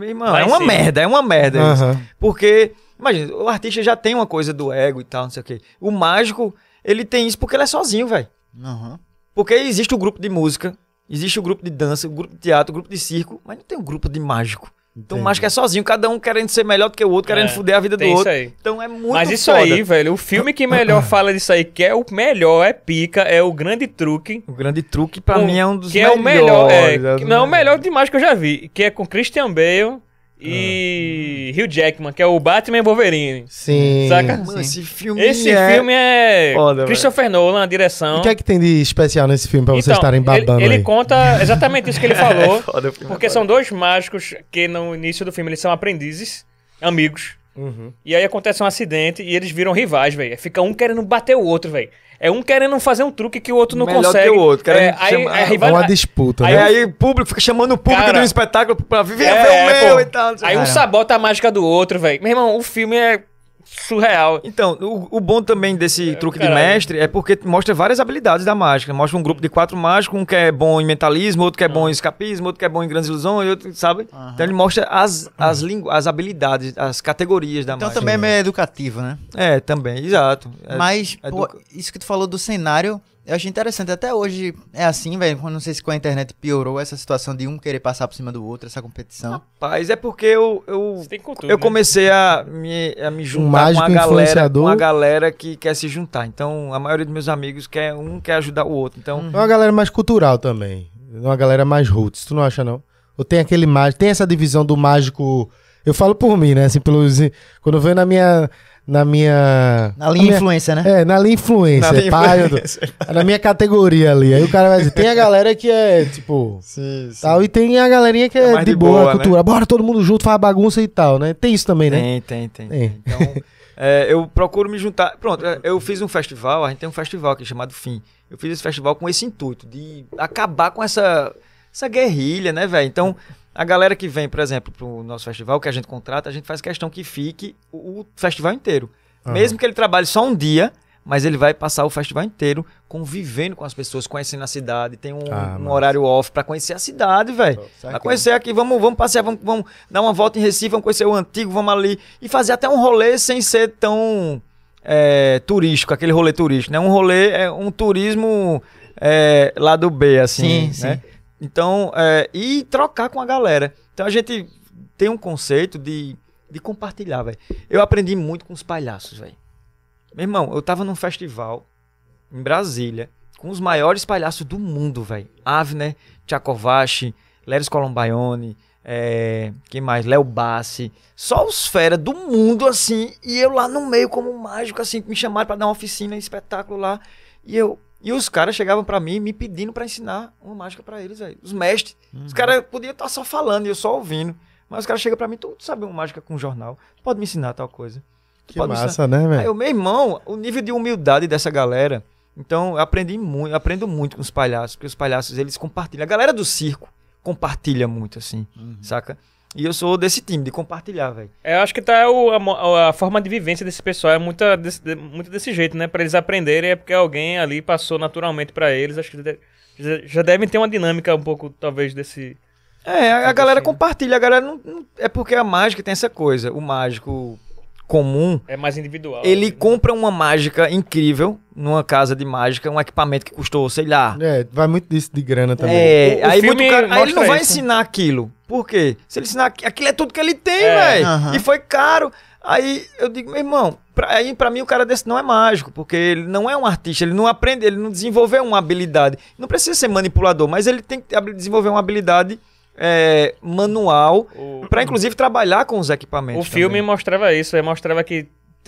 Irmão, Lá é uma cima. merda, é uma merda isso. Aham. Porque, imagina, o artista já tem uma coisa do ego e tal, não sei o quê. O mágico, ele tem isso porque ele é sozinho, velho. Aham. Porque existe o grupo de música, existe o grupo de dança, o grupo de teatro, o grupo de circo, mas não tem um grupo de mágico. Então o Entendi. mágico é sozinho, cada um querendo ser melhor do que o outro, querendo É, fuder a vida do tem isso outro. aí. Então é muito Mas isso foda. aí, velho, o filme que melhor fala disso aí, que é o melhor, é pica, é o grande truque. O grande truque, pra com- mim, é um dos que é o melhores. melhor, é, é um que- não, o melhores. melhor de mágico que eu já vi, que é com Christian Bale e Hugh Jackman, que é o Batman e Wolverine. Sim. Saca? Mano, esse filme Esse é... filme é foda, Christopher Nolan, a direção. O que é que tem de especial nesse filme pra vocês Então, estarem babando ele, ele conta exatamente isso que ele falou, Foda, é porque foda. são dois mágicos que no início do filme eles são aprendizes, amigos. Uhum. E aí acontece um acidente e eles viram rivais, velho. Fica um querendo bater o outro, velho. É um querendo fazer um truque que o outro não Melhor consegue. que o outro, querendo é, aí, chamar- aí, É rival- uma disputa, Aí É, né? aí o público fica chamando o público Cara, de um espetáculo pra viver É, ver o meu pô. e tal. aí quê. um sabota a mágica do outro, velho. Meu irmão, o filme é surreal. Então, o, o bom também desse truque de caralho. mestre é porque mostra várias habilidades da mágica. Mostra um grupo de quatro mágicos, um que é bom em mentalismo, outro que é bom em escapismo, outro que é bom em grandes ilusões, outro, sabe? Então ele mostra as, as, lingu as habilidades, as categorias da Então mágica. também é meio educativo, né? É, também, exato. É- Mas, é pô, isso que tu falou do cenário, eu achei interessante. Até hoje é assim, velho. Não sei se com a internet piorou essa situação de um querer passar por cima do outro, essa competição. Rapaz, é porque eu, eu, cultura. eu né? comecei a me, a me juntar Um mágico com a galera, influenciador. com a galera que quer se juntar. Então, a maioria dos meus amigos quer um quer ajudar o outro. Então, É uma galera mais cultural também. É uma galera mais roots, tu não acha, não? Ou tem aquele mágico, tem essa divisão do mágico. Eu falo por mim, né? Assim, pelos. Quando eu venho na minha. Na minha. Na linha minha- influência, né? É, na linha influência. Na linha pai, influência. na minha categoria ali. Aí o cara vai dizer, tem a galera que é, tipo. sim, sim. Tal, e tem a galerinha que é, mais de, de boa, boa, né? cultura. Bora todo mundo junto, faz bagunça e tal, né? Tem isso também, né? Tem, tem, tem. Tem. tem. Então, é, eu procuro me juntar. Pronto, é, eu fiz um festival, a gente tem um festival aqui chamado FIM. Eu fiz esse festival com esse intuito, de acabar com essa, essa guerrilha, né, velho? Então, a galera que vem, por exemplo, pro nosso festival, que a gente contrata, a gente faz questão que fique o, o festival inteiro. Aham. Mesmo que ele trabalhe só um dia, mas ele vai passar o festival inteiro convivendo com as pessoas, conhecendo a cidade, tem um, Ah, um horário off pra conhecer a cidade, velho. Pra conhecer aqui, vamos, vamos passear, vamos, vamos dar uma volta em Recife, vamos conhecer o antigo, vamos ali. E fazer até um rolê sem ser tão é, turístico, aquele rolê turístico, né? Um rolê, é um turismo é, lá do B, assim, Sim, né? Então, é, e trocar com a galera. Então a gente tem um conceito de, de compartilhar, velho. Eu aprendi muito com os palhaços, velho. Meu irmão, eu tava num festival em Brasília com os maiores palhaços do mundo, velho. Avner, Tchakovachi, Leris Colombaione, é, quem mais? Léo Bassi. Só os fera do mundo, assim. E eu lá no meio como mágico, assim, me chamaram pra dar uma oficina, um espetáculo lá. E eu... E os caras chegavam pra mim me pedindo pra ensinar uma mágica pra eles, velho. Os mestres. Os caras podiam estar só falando e eu só ouvindo. Mas os caras chegam pra mim, tu sabe uma mágica com jornal. Tu pode me ensinar tal coisa. Tu Que massa, né, Aí velho? eu, meu irmão, o nível de humildade dessa galera. Então, eu aprendi muito, eu aprendo muito com os palhaços, porque os palhaços, eles compartilham. A galera do circo compartilha muito, assim, saca? E eu sou desse time, de compartilhar, velho. Eu acho que tá o- a, a forma de vivência desse pessoal é muita desse, de- muito desse jeito, né? Pra eles aprenderem é porque alguém ali passou naturalmente pra eles. Acho que de- já, devem ter uma dinâmica um pouco, talvez, desse. É, a, a galera assim. compartilha, a galera não, não- É porque a mágica tem essa coisa. O mágico comum, É mais individual. ele né? compra uma mágica incrível numa casa de mágica, um equipamento que custou, sei lá. É, vai muito disso de grana também. É, O- o aí, muito cara- aí ele não vai isso. ensinar aquilo. Por quê? Se ele ensinar aqui- aquilo é tudo que ele tem, É. velho. Aham. E foi caro. Aí eu digo, meu irmão, pra, aí pra mim o cara desse não é mágico, porque ele não é um artista, ele não aprende, ele não desenvolveu uma habilidade. Não precisa ser manipulador, mas ele tem que desenvolver uma habilidade é, manual O, pra inclusive trabalhar com os equipamentos. o filme também. mostrava isso, mostrava que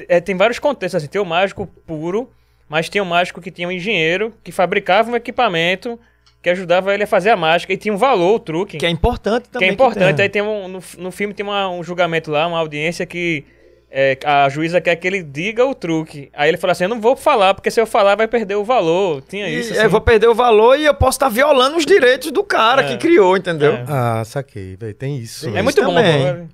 é, tem vários contextos, assim, tem o mágico puro, mas tinha o mágico que tinha um engenheiro que fabricava um equipamento que ajudava ele a fazer a mágica e tinha um valor, o truque. que é importante Que também. é importante. tenha. Aí tem um, no, no filme tem uma- um julgamento lá, uma audiência que é, a juíza quer que ele diga o truque. Aí ele fala assim: Eu não vou falar, porque se eu falar vai perder o valor. Tinha E isso. eu assim. vou perder o valor e eu posso estar violando os direitos do cara É. que criou, entendeu? É. Ah, saquei, velho. Tem isso. É velho. muito bom. também. agora.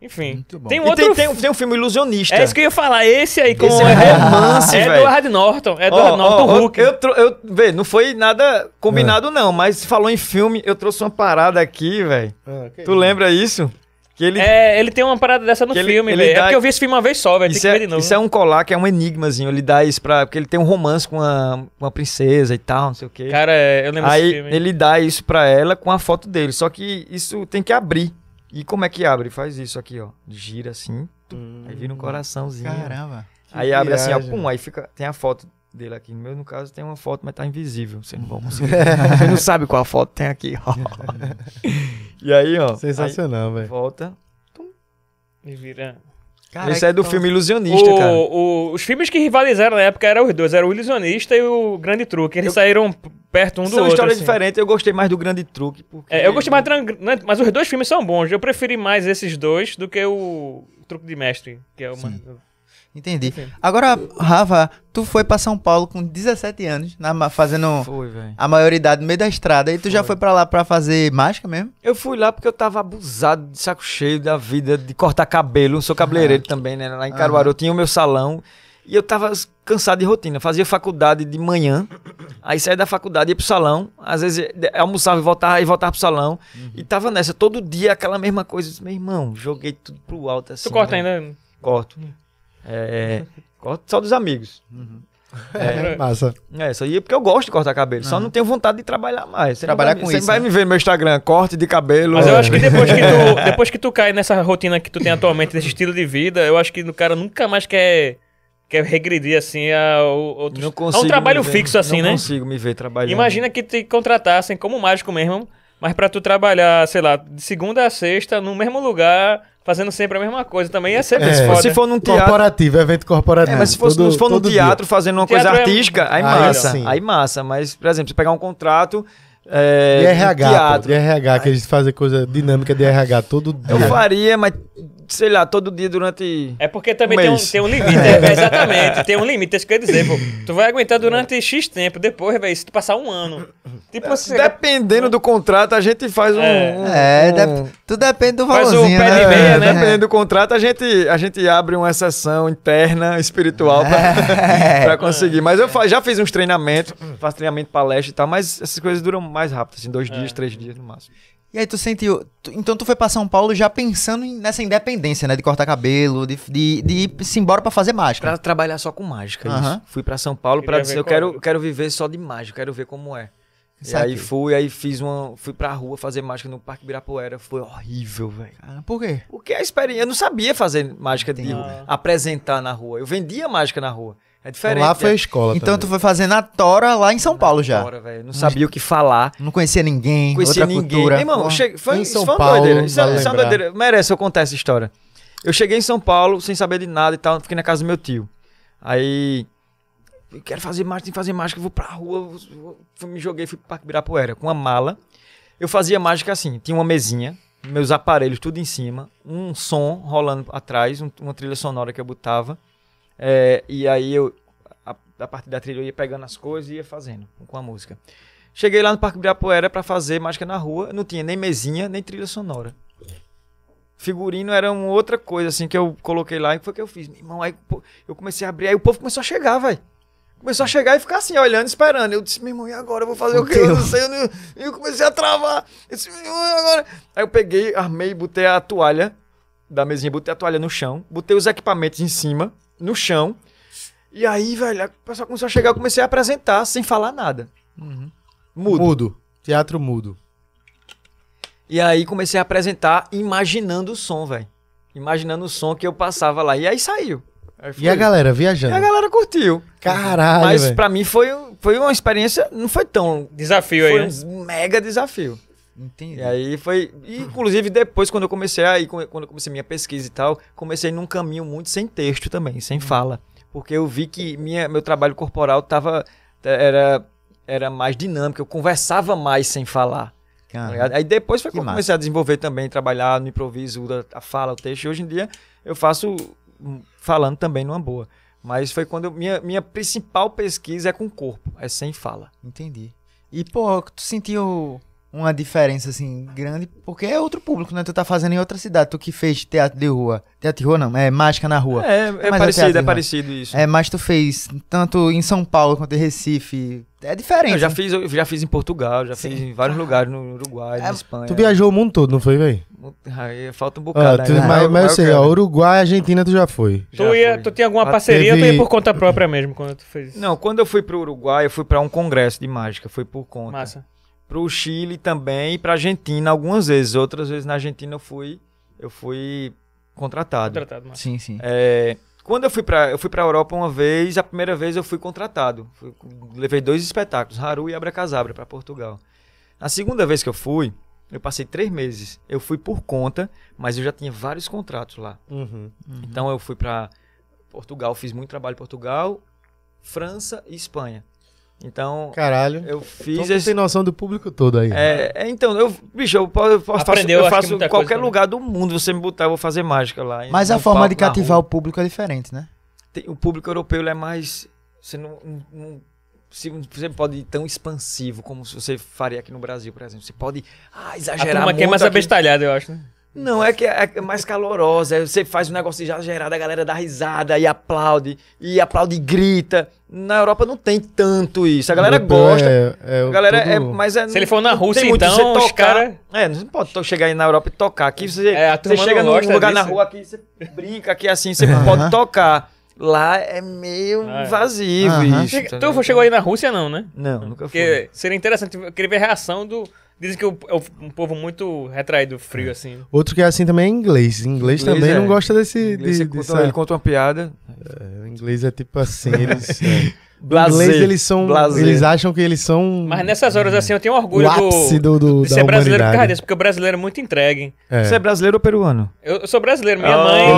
Enfim. Muito bom. Tem um outro. tem, tem, um- tem um filme ilusionista. É isso que eu ia falar. Esse aí com Esse é romance, velho. Edward Norton. Edward Ó, Norton ó, Hulk. Eu, eu, vê, não foi nada combinado, não, mas falou em filme, eu trouxe uma parada aqui, velho. Ah, Tu isso. lembra isso? Que ele. É, ele tem uma parada dessa no ele- filme, ele. É dá- porque eu vi esse filme uma vez só, velho. Tem Isso que é, ver de novo. isso é um colar que é um enigmazinho. Ele dá isso pra. Porque ele tem um romance com uma, uma princesa e tal, não sei o quê. Cara, é, eu lembro desse Aí filme. ele dá isso pra ela com a foto dele. Só que isso tem que abrir. E como é que abre? Faz isso aqui, ó. Gira assim. tum, Aí vira um coraçãozinho. Caramba. Aí abre assim, ó. Pum, aí fica. Tem a foto dele aqui. No meu, no caso, tem uma foto, mas tá invisível. Você não vai conseguir. Você não sabe qual foto tem aqui, ó. e aí, ó. Sensacional, velho. volta. E vira- Cara, Esse é do então- filme Ilusionista, cara. O- o- os filmes que rivalizaram na época eram os dois, era o Ilusionista e o Grande Truque. Eles saíram p- perto um do São outro. histórias assim. diferentes. Eu gostei mais do Grande Truque. Porque... É, eu gostei mais mas os dois filmes são bons. Eu preferi mais esses dois do que o Truque de Mestre, que é uma. Entendi. Enfim. Agora, Rafa, tu foi pra São Paulo com 17 anos, na fazendo Foi, a maioridade no meio da estrada. E tu já foi pra lá pra fazer mágica mesmo? Eu fui lá porque eu tava abusado de saco cheio da vida, de cortar cabelo. Eu sou cabeleireiro também, né? Lá em Caruaru eu tinha o meu salão. E eu tava cansado de rotina. Fazia faculdade de manhã. Aí saía da faculdade, ia pro salão. Às vezes eh, almoçava e voltava, e voltava pro salão. E tava nessa, todo dia aquela mesma coisa. Disse, Meu irmão, joguei tudo pro alto assim. Tu corta né? ainda. Corto. É, corto só dos amigos. É, massa. É, isso aí é porque eu gosto de cortar cabelo. Só não tenho vontade de trabalhar mais. Você Trabalhar vai, com você isso, vai né? me ver no meu Instagram, corte de cabelo. Mas eu é. acho que depois que, tu, depois que tu cai nessa rotina que tu tem atualmente, desse estilo de vida, eu acho que o cara nunca mais quer, quer regredir assim a, outros, Não a consigo um trabalho fixo assim, não né? consigo me ver trabalhando. Imagina que te contratassem como mágico mesmo, mas pra tu trabalhar, sei lá, de segunda a sexta, no mesmo lugar, fazendo sempre a mesma coisa, também ia ser É. foda. Se for num teatro. Corporativo, evento corporativo. É, mas se, fosse, Todo- se for num teatro fazendo uma coisa Teatro é- artística, aí Aí massa. sim. Aí massa. Mas, por exemplo, se pegar um contrato. É, dia. De RH, pô, de RH, que eles fazem coisa dinâmica de RH todo dia. eu faria, mas sei lá, todo dia durante. É porque também Um tem um, tem um limite, é, exatamente, tem um limite, é isso que eu ia dizer, pô. Tu vai aguentar durante X tempo, depois, velho, se tu passar um ano. Tipo, você Dependendo do contrato, a gente faz um. É. um- É, dep- tudo depende do Faz o valorzinho, pé de né? meia, É, né? dependendo do contrato, a gente, a gente abre uma sessão interna, espiritual, pra, É. pra conseguir. Mas eu já fiz uns treinamentos, faço treinamento, palestra e tal, mas essas coisas duram mais rápido, assim, dois dias, três dias no máximo. E aí tu sentiu. tu- então tu foi pra São Paulo já pensando nessa independência, né? De cortar cabelo, de, de, de ir-se embora pra fazer mágica. Pra trabalhar só com mágica. Fui pra São Paulo pra Queria dizer, ver eu quero, era. quero viver só de mágica, quero ver como é. E aí fui, aí fiz uma. Fui pra rua fazer mágica no Parque Ibirapuera. Foi horrível, velho. Ah, Por quê? Porque a experiência. Eu não sabia fazer mágica de Entendi. apresentar na rua. Eu vendia mágica na rua. É diferente. Lá foi a né? escola Então tu também. foi fazendo a tora lá em São Paulo já. Fora, velho. Não sabia o que falar. Não conhecia ninguém, conhecia outra ninguém. cultura. Meu irmão, Porra. che... foi, Em São foi uma Paulo, doideira. Isso, é- vale isso é uma doideira. Merece eu contar essa história. Eu cheguei em São Paulo sem saber de nada e tal, fiquei na casa do meu tio. Aí. Eu quero fazer mágica, tem que fazer mágica, eu vou pra rua. vou- vou- fui- me joguei, fui pro Parque Ibirapuera com uma mala. Eu fazia mágica assim, tinha uma mesinha, meus aparelhos tudo em cima, um som rolando atrás, um- uma trilha sonora que eu botava. É, e aí eu, a, a partir da trilha eu ia pegando as coisas e ia fazendo com a música. Cheguei lá no Parque Ibirapuera pra fazer mágica na rua, não tinha nem mesinha, nem trilha sonora. Figurino era uma outra coisa assim que eu coloquei lá e foi que eu fiz. Meu irmão, aí eu comecei a abrir, aí o povo começou a chegar, velho. Começou a chegar e ficar assim, olhando, esperando. Eu disse, meu irmão, e agora? Eu vou fazer o quê? Eu não sei. Não... eu comecei a travar. Eu disse, meu irmão, e agora? Aí eu peguei, armei, botei a toalha da mesinha, botei a toalha no chão, botei os equipamentos em cima, no chão. E aí, velho, o pessoal começou a chegar, eu comecei a apresentar sem falar nada. Mudo. Mudo. Teatro mudo. E aí comecei a apresentar imaginando o som, velho. Imaginando o som que eu passava lá. E aí saiu. Aí E a foi. galera E viajando? a galera curtiu. Caralho, Mas pra mim foi, foi uma experiência, não foi tão. Desafio aí. Foi né? um mega desafio. Entendi. E aí foi. E, inclusive, depois, quando eu comecei aí, quando eu comecei minha pesquisa e tal, comecei num caminho muito sem texto também, sem fala. Porque eu vi que minha, meu trabalho corporal tava. Era, era mais dinâmico, eu conversava mais sem falar. tá Cara? Aí depois foi Que quando eu massa. comecei a desenvolver também, trabalhar no improviso, a, a fala, o texto. E hoje em dia eu faço hum, falando também numa boa. Mas foi quando eu- minha, minha principal pesquisa é com o corpo, é sem fala. entendi. E, pô, tu sentiu uma diferença, assim, grande, porque é outro público, né? Tu tá fazendo em outra cidade, tu que fez teatro de rua. Teatro de rua não, é mágica na rua. É, é Mas é parecido, é né? parecido isso. É, mas tu fez tanto em São Paulo quanto em Recife. É diferente. Eu já né? fiz, eu já fiz em Portugal, já Sim. fiz em vários lugares, no Uruguai, na É, Espanha. Tu viajou o mundo todo, não foi, velho? Aí falta um Ó, bocado tu- ainda. mas, mas eu sei, ó, Uruguai, Argentina, tu já foi. Já Tu, ia, tu tinha alguma Ah, parceria ou tu teve- ia por conta própria mesmo quando tu fez isso? Não, quando eu fui pro Uruguai, eu fui pra um congresso de mágica, foi por conta. Massa. Pro Chile também e pra Argentina algumas vezes. Outras vezes na Argentina eu fui, eu fui contratado. Contratado, massa. Sim, sim. É, quando eu fui pra eu fui para Europa uma vez, a primeira vez eu fui contratado. Fui- levei dois espetáculos, Haru e Abracazabra, pra Portugal. Na segunda vez que eu fui, eu passei três meses. Eu fui por conta, mas eu já tinha vários contratos lá. Uhum. Então eu fui pra Portugal, fiz muito trabalho em Portugal, França e Espanha. Então Caralho. eu Então fiz tu esse. tem noção do público todo aí. É, é, então, eu, bicho, eu, posso, eu posso Aprendeu, eu faço qualquer coisa também. lugar do mundo, você me botar, eu vou fazer mágica lá. Mas a forma palco, de cativar o público é diferente, né? Tem- o público europeu ele é mais. Você não, não- se- você pode ir tão expansivo como se você faria aqui no Brasil, por exemplo. Você pode ah, A exagerar turma muito. que é mais aqui. abestalhada, eu acho, né? Não, é que é, é mais calorosa. Você faz um negócio exagerado, a galera dá risada e aplaude, e aplaude e grita. Na Europa não tem tanto isso. A galera Europeu gosta. É, é a galera é, tudo- mas é, Se ele for na Rússia, então, você os tocar. cara- É, não pode chegar aí na Europa e tocar. Aqui você, É, você chega num lugar na disso. rua aqui, você brinca aqui assim, você pode tocar. Lá é meio Ah, é. vazio Aham. isso. Tá Tu ligado? chegou aí na Rússia, não, né? Não, nunca fui. Porque seria interessante, eu queria ver a reação do... Dizem que o- é um povo muito retraído, frio, assim. Outro que é assim também é inglês. Inglês, Inglês também é. não gosta desse. Inglês, de, dessa- conta, ele conta uma piada. é, o inglês é tipo assim. Eles, é. Blazer, inglês, eles são. blazer. Eles acham que eles são. Mas nessas horas, assim, eu tenho orgulho do, do, do, de da ser brasileiro por causa humanidade. disso, porque o brasileiro é muito entregue. É. Você é brasileiro ou peruano? Eu, eu sou brasileiro, minha Oh, mãe... Ele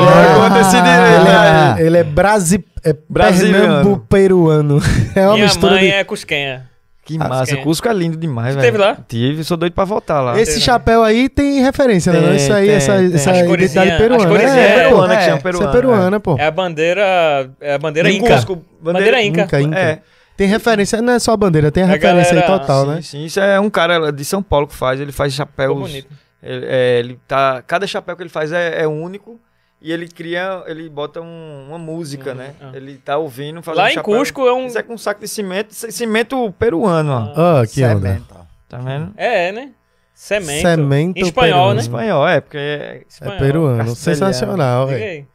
é- Ele é, ele é brasi, é Brasiliano. pernambu-peruano. É uma minha mistura mãe de... é cusquenha. Que Ah, massa. quem? O Cusco é lindo demais, velho. teve lá? Tive, sou doido pra voltar lá. Esse Tem, né? chapéu aí tem referência, né? Tem, não? Isso aí, tem, essa, tem. essa As identidade peruana. as é, é pô. peruana que é, chama Isso é peruana. peruana, pô. É a bandeira... É a bandeira Em inca. Cusco, Bandeira inca. Inca, Inca. É. Tem referência, não é só a bandeira, tem a A referência aí galera- total, sim, né? sim. Isso é um cara de São Paulo que faz. Ele faz chapéus. bonito. Ele, é, ele tá. Cada chapéu que ele faz é, é único. E ele cria, ele bota um- uma música, né? ah. Ele tá ouvindo, fazendo Lá em chapéu. Cusco é um... Isso é com um saco de cimento, cimento peruano, ó. Ah, que onda. Cemento. Tá vendo? É, é, né? Cemento. Cemento Em espanhol, peruano. né? Espanhol, é, porque é É Espanhol. peruano, castelhano. sensacional, velho.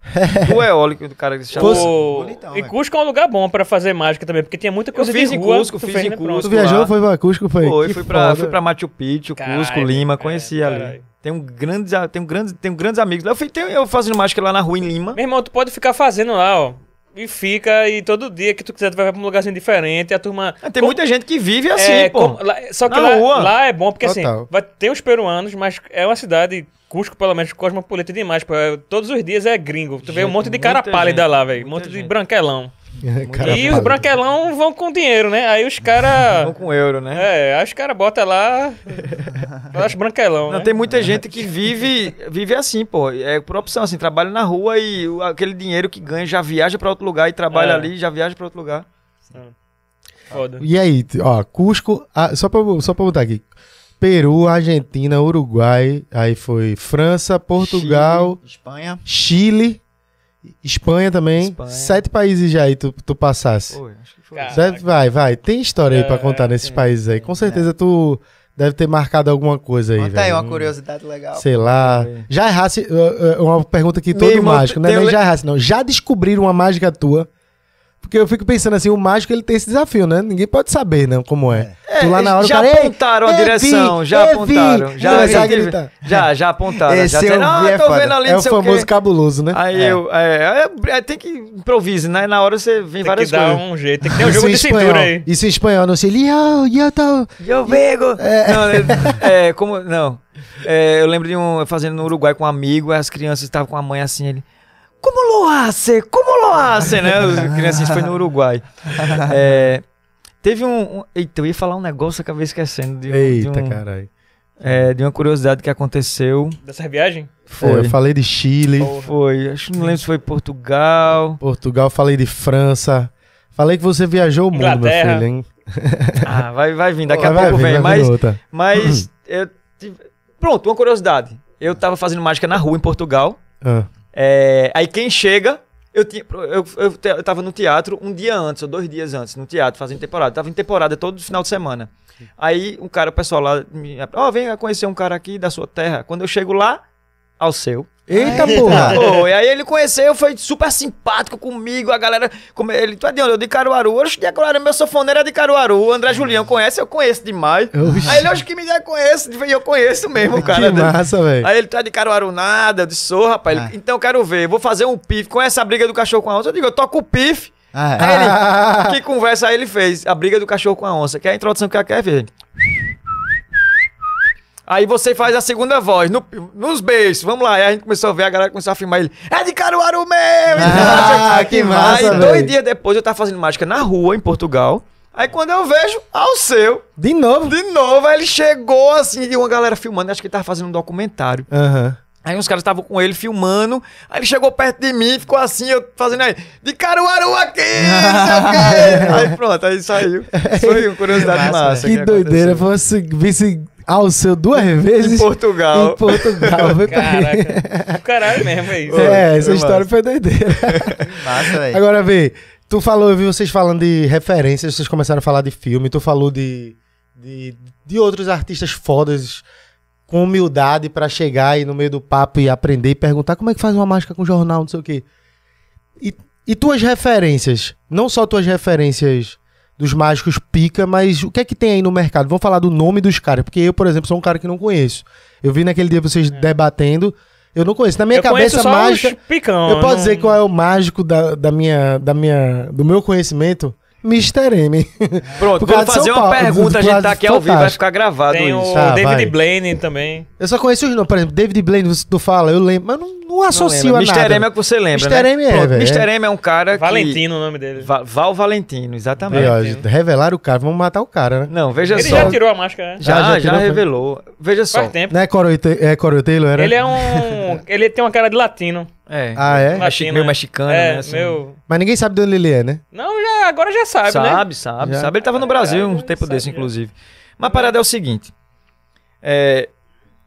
o eólico do cara que se chama. O... Bonitão, e. Cusco é um lugar bom pra fazer mágica também, porque tinha muita coisa fiz de em rua. Cusco, fiz em né? Cusco. Tu viajou, foi pra Cusco, foi? Foi, Que fui pra, fui pra Machu Picchu, Cusco, Lima, é, conheci ali. Tem um grandes, tenho grandes, tenho grandes amigos. lá. Eu, fui, tenho, eu fazendo mágica lá na rua em Lima. Meu irmão, tu pode ficar fazendo lá, ó. E fica, e todo dia que tu quiser, tu vai pra um lugarzinho diferente, a turma. Ah, Tem Com- muita gente que vive assim, é, pô. com- lá- só que Na lá, rua. lá é bom, porque Total. assim, vai ter os peruanos, mas é uma cidade, Cusco, pelo menos, cosmopolita demais. Pô, é- todos os dias é gringo. Tu vê um Gente, monte de cara pálida gente, lá, velho. Um monte de gente. branquelão. Cara, e os branquelão vão com dinheiro, né? Aí os caras. Vão com euro, né? É, aí os caras botam lá. Faz branquelão. Não, né? tem muita gente que vive vive assim, pô. É por opção, assim, trabalha na rua e aquele dinheiro que ganha já viaja pra outro lugar e trabalha É. ali e já viaja pra outro lugar. Foda. E aí, ó, Cusco, ah, só, pra, só pra botar aqui. Peru, Argentina, Uruguai, aí foi França, Portugal, Espanha. Chile Espanha também. Espanha. Sete países já aí tu, tu passasse. Foi, acho que foi. Vai, vai. Tem história aí pra É, contar nesses tem, países aí. Com certeza tu deve ter marcado alguma coisa aí, Conta aí uma curiosidade legal. Sei lá. Já errasse. uh, Uma pergunta que Meu todo irmão, mágico, não é nem já errasse, não. Já descobriram uma mágica tua? Porque eu fico pensando assim, o mágico ele tem esse desafio, né? Ninguém pode saber, não, como é. É, tu lá na hora, já cara, "Ei, apontaram a direção, Vi, já apontaram. Vi", Já, já, já, já apontaram. Esse já eu dizendo, ah, é tô foda. vendo ali, É o famoso quê. cabuloso, né? Aí É. eu, é, é, é, tem que improvisar, né? Na hora você vem Tem que várias dar coisas. um jeito. Tem que ter um Isso jogo de cintura espanhol. aí. Isso em espanhol, não sei. Yo, yo, tô... Eu vego! É, é, como, não. É, eu lembro de um fazendo no Uruguai com um amigo, as crianças estavam com a mãe assim, ele. Como lo hace? Como lo hace? Né? As crianças foi no Uruguai. É, teve um, um- Eita, eu ia falar um negócio, acabei esquecendo. De, um- de Eita, um- caralho. é, de uma curiosidade que aconteceu. Dessa viagem? Foi. É, eu falei de Chile, Foi. Acho que não lembro se foi Portugal. Portugal, falei de França. Falei que você viajou o mundo, meu Inglaterra. filho, hein? Ah, vai, vai vir, daqui a Vai pouco vir, vem. Mas, mas eu tive- Pronto, uma curiosidade. Eu tava fazendo mágica na rua em Portugal. Ah, É, aí quem chega, eu, tinha, eu, eu, eu tava no teatro um dia antes, ou dois dias antes, no teatro, fazendo temporada. Tava em temporada todo final de semana. Aí um cara, o pessoal lá, ó, vem conhecer um cara aqui da sua terra. Quando eu chego lá, ao seu. Eita, Eita. porra! Pô, e aí ele conheceu, foi super simpático comigo, a galera, como ele, tu é de onde? Eu de Caruaru, oxe, de Caruaru, meu sofoneiro é de Caruaru, André Julião conhece, eu conheço demais. Oxi. Aí ele, hoje que me der conheço, e eu conheço mesmo, cara. que massa, velho. Aí ele tá de Caruaru nada, eu disse, sou, rapaz. Ele, Ah. então eu quero ver, eu vou fazer um pif com essa briga do cachorro com a onça. Eu digo, eu toco o pif. Ah, é. Aí ele, Ah, que conversa aí ele fez? A briga do cachorro com a onça, que é a introdução que ela quer ver. Aí você faz a segunda voz, no- nos beijos, vamos lá. Aí a gente começou a ver, a galera começou a filmar ele. É de Caruaru mesmo! Ah, que massa, Aí dois dias depois eu tava fazendo mágica na rua, em Portugal. Aí quando eu vejo, ao seu, De novo? de novo, aí ele chegou assim, e uma galera filmando, acho que ele tava fazendo um documentário. Aham. Aí uns caras estavam com ele filmando, aí ele chegou perto de mim, ficou assim, eu fazendo aí, de Caruaru aqui. Aí pronto, aí saiu. Foi uma curiosidade Que massa, massa. Que doideira, fosse visse ao seu duas vezes Em Portugal. em Portugal. Foi Caraca. Caralho mesmo, é isso. É, essa história massa. foi doideira. Massa, velho. Agora, vê, tu falou, eu vi vocês falando de referências, vocês começaram a falar de filme, tu falou de, de, de outros artistas fodas com humildade pra chegar aí no meio do papo e aprender e perguntar como é que faz uma mágica com jornal, não sei o quê. E, e tuas referências, não só tuas referências dos mágicos pica, mas o que é que tem aí no mercado? Vamos falar do nome dos caras, porque eu, por exemplo, sou um cara que não conheço. Eu vi naquele dia vocês debatendo, eu não conheço. Na minha eu cabeça, mágica... picão. Eu posso não- dizer qual é o mágico da, da minha, da minha, do meu conhecimento? Mr. M. Pronto, vou fazer São uma Paulo, pergunta, a gente tá aqui ao vivo, vai ficar gravado Tem isso. o Tá, David vai. Blaine também. Eu só conheço os nomes. Por exemplo, David Blaine, você- tu fala, eu lembro, mas não, não associo a Mr. nada. M é o que você lembra, Mr. né? M é, Pronto, velho, Mr. M é um cara que... Valentino o nome dele. Va- Val Valentino, exatamente. Ó, Valentino. revelaram o cara, vamos matar o cara, né? Não, veja Ele só. já tirou a máscara, né? Já, Ah, já já, foi? revelou. Veja só. Faz tempo. Não é Corey, é Corey Taylor, era? Ele é um. ele tem uma cara de latino. É. Ah, é? Latino, meio né? mexicano, é, né? assim. meu. Mas ninguém sabe de onde ele é, né? Não, já, agora já sabe, né? Sabe, sabe, Já. sabe. Ele tava no Brasil um tempo sabe, desse, já. inclusive. Mas a parada é o seguinte. É,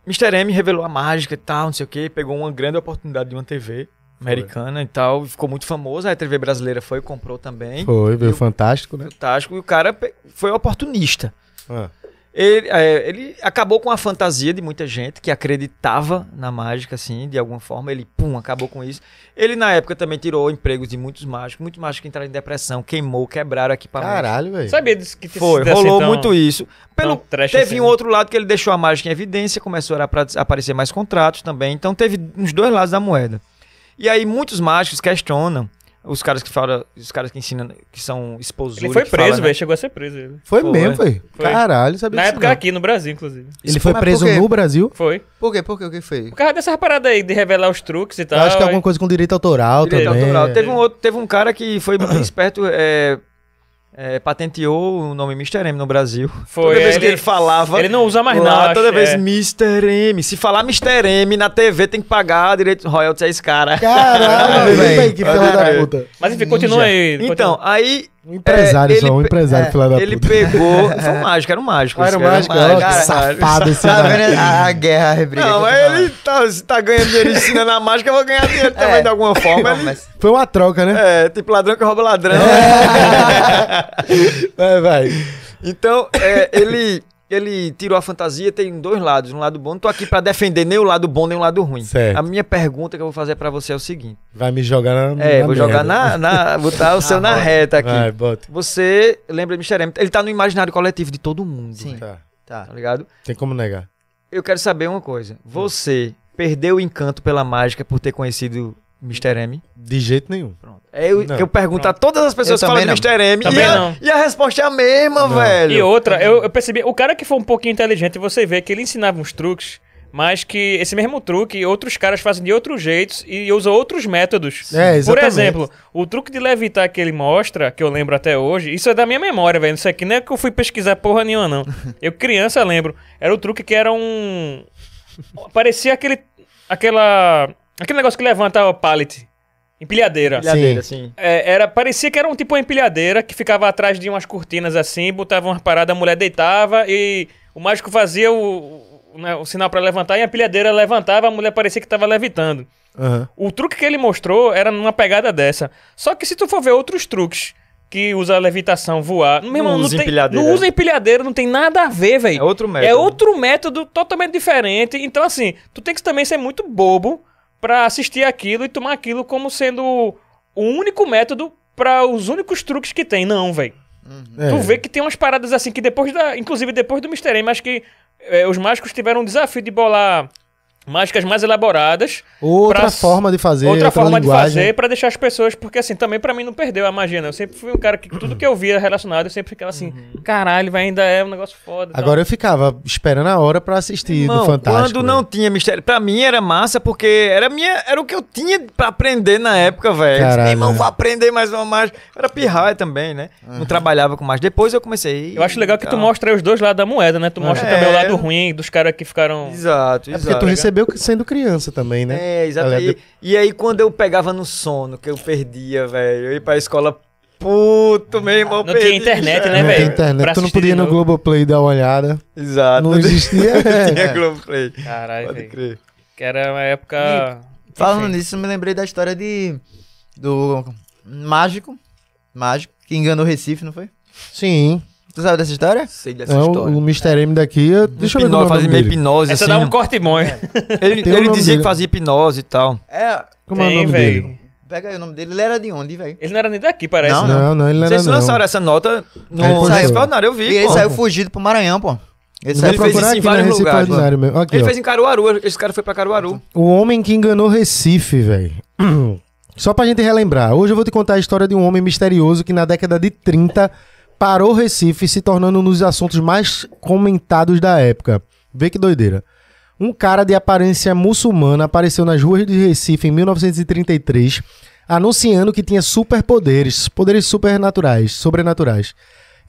Mr. M revelou a mágica e tal, não sei o quê. Pegou uma grande oportunidade de uma TV americana e tal. Ficou muito famoso. Aí a TV brasileira foi e comprou também. Foi, veio fantástico, né? Fantástico. E o cara foi oportunista. Ah. Ele, é, ele acabou com a fantasia de muita gente que acreditava na mágica, assim, de alguma forma. Ele, pum, acabou com isso. Ele, na época, também tirou empregos de muitos mágicos. Muitos mágicos entraram em depressão, queimou, quebraram equipamentos. Caralho, velho. Sabia disso que Foi, rolou tão- muito isso. Pelo, teve assim, um né? outro lado que ele deixou a mágica em evidência, começou a aparecer mais contratos também. Então teve uns dois lados da moeda. E aí muitos mágicos questionam os caras que falam, os caras que ensinam, que são esposos. Ele foi preso, velho. Chegou a ser preso. Ele. Foi, Foi. mesmo, foi. Caralho, sabia Na época não. aqui, no Brasil, inclusive. Ele foi Mas preso no Brasil? Foi. Por quê? Por quê? O que foi? Por causa dessa parada aí de revelar os truques e tal. Eu acho que é alguma coisa com direito autoral Direito também. autoral. é. Teve um outro, teve um cara que foi muito esperto, é, é, patenteou o nome Mr. M no Brasil. Foi, Toda vez ele- que ele falava. Ele não usa mais lá, não. toda vez é. Mr. M. Se falar Mr. M na TV, tem que pagar direito royalties a esse cara. Caralho, velho. que filha da puta. Mas enfim, continua aí. Então, continua. aí Um empresário É, só, ele um empresário, é, filho da Ele puta. pegou. Foi um mágico, era um mágico. Era um mágico, mágico, ó, cara. safado esse Tá cara. vendo a, guerra, a briga? Não, mas falando. ele tá, se tá ganhando dinheiro ensinando a mágica, eu vou ganhar dinheiro também É. de alguma forma. Não, Ele- mas- Foi uma troca, né? É, tipo ladrão que rouba ladrão. Vai, vai. Então, é, ele, ele tirou a fantasia, tem dois lados, um lado bom. Não tô aqui pra defender nem o lado bom nem o lado ruim. Certo. A minha pergunta que eu vou fazer pra você é o seguinte. Vai me jogar na. É, na vou jogar merda. na, na. Botar o seu na reta aqui. Vai, bota. Você lembra de Mr. M? Ele tá no imaginário coletivo de todo mundo. Sim. Tá. Tá. Tá ligado? Tem como negar. Eu quero saber uma coisa. Você perdeu o encanto pela mágica por ter conhecido Mr. M? De jeito nenho. Pronto. É Não. que eu pergunto a todas as pessoas Eu que falam de também Mr. M. Também e, a, não. e a resposta é a mesma, Não. velho. E outra, eu, eu percebi, o cara que foi um pouquinho inteligente, você vê que ele ensinava uns truques, mas que esse mesmo truque outros caras fazem de outros jeitos e usam outros métodos. É, Por exatamente. exemplo, o truque de levitar que ele mostra, que eu lembro até hoje, isso é da minha memória, velho. Isso aqui não é que eu fui pesquisar porra nenhuma, não. Eu criança lembro. Era o truque que era um. Parecia aquele. aquela. Aquele negócio que levanta o pallet. Empilhadeira. Pilhadeira, sim. É, era, parecia que era um tipo uma empilhadeira que ficava atrás de umas cortinas assim, botava uma parada, a mulher deitava e o mágico fazia o, o, né, o sinal pra levantar e a empilhadeira levantava, a mulher parecia que tava levitando. Aham. O truque que ele mostrou era numa pegada dessa. Só que se tu for ver outros truques que usa a levitação, voar, meu irmão, não, usa tem, empilhadeira. não usa empilhadeira, não tem nada a ver, velho. É outro método. É outro método totalmente diferente. Então, assim, tu tem que também ser muito bobo pra assistir aquilo e tomar aquilo como sendo o único método pra os únicos truques que tem. Não, velho. É. Tu vê que tem umas paradas assim que depois da. Inclusive depois do Mr. M, acho que eh, os mágicos tiveram um desafio de bolar mágicas mais elaboradas. Outra pra- forma de fazer, outra, outra, forma de linguagem. fazer pra deixar as pessoas, porque assim, também pra mim não perdeu a magia, né? Eu sempre fui um cara que tudo que eu via relacionado, eu sempre ficava assim, caralho, vai ainda é um negócio foda. e tal. Agora eu ficava esperando a hora pra assistir Irmão, do Fantástico. quando não tinha mistério, pra mim era massa porque era minha, era o que eu tinha pra aprender na época, velho. Eu disse, Caralho, "Meu Irmão, vou aprender mais uma mágica. Era pirraia também, né? Não trabalhava com mágica. Depois eu comecei. Eu acho legal que tu Então, mostra aí os dois lados da moeda, né? Tu mostra É. também o lado ruim dos caras que ficaram. Exato, É exato. porque tu recebeu sendo criança também, né? É, exato. Galera, E, e aí, quando eu pegava no sono, que eu perdia, velho, eu ia pra escola, puto, meu irmão, Não perdi, tinha internet, já. né, não velho? tem internet, Pra tu não podia no. Globoplay dar uma olhada. Exato. Não existia. Não tinha é. Globoplay. Caralho, Pode crer. Que era uma época. Falando Enfim. nisso, eu me lembrei da história de. Do mágico. Mágico, que enganou o Recife, não foi? Sim. Tu sabe dessa história? Sei dessa É, o, história. o Mr. M daqui. Deixa eu ver como é o fazia nome meio dele. hipnose, Essa assim. dá um corte bom, hein? Ele, Tem o ele dizia dele. que fazia hipnose e tal. É. Como é o Tem, nome velho. dele? Pega aí o nome dele. Ele era de onde, velho? Ele não era nem daqui, parece. Não, né? Não, não, ele não era Vocês não. lançaram essa nota no saiu. Ordinário, eu E vi, ele pô. saiu fugido pro Maranhão, pô. Ele Ele fez isso em vários Recife lugares, Ordinário mesmo. Aqui, Ele ó. fez em Caruaru, esse cara foi pra Caruaru. O homem que enganou Recife, velho. Só pra gente relembrar, hoje eu vou te contar a história de um homem misterioso que na década de 30 parou Recife, se tornando um dos assuntos mais comentados da época. Vê que doideira. Um cara de aparência muçulmana apareceu nas ruas de Recife em 1933, anunciando que tinha superpoderes, poderes supernaturais, sobrenaturais.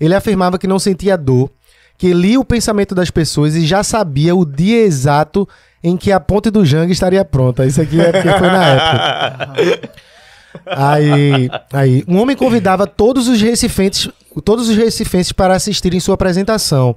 Ele afirmava que não sentia dor, que lia o pensamento das pessoas e já sabia o dia exato em que a ponte do Jangue estaria pronta. Isso aqui é porque foi na época. Aí, aí, um homem convidava todos os recifenses, todos os recifenses para assistirem sua apresentação.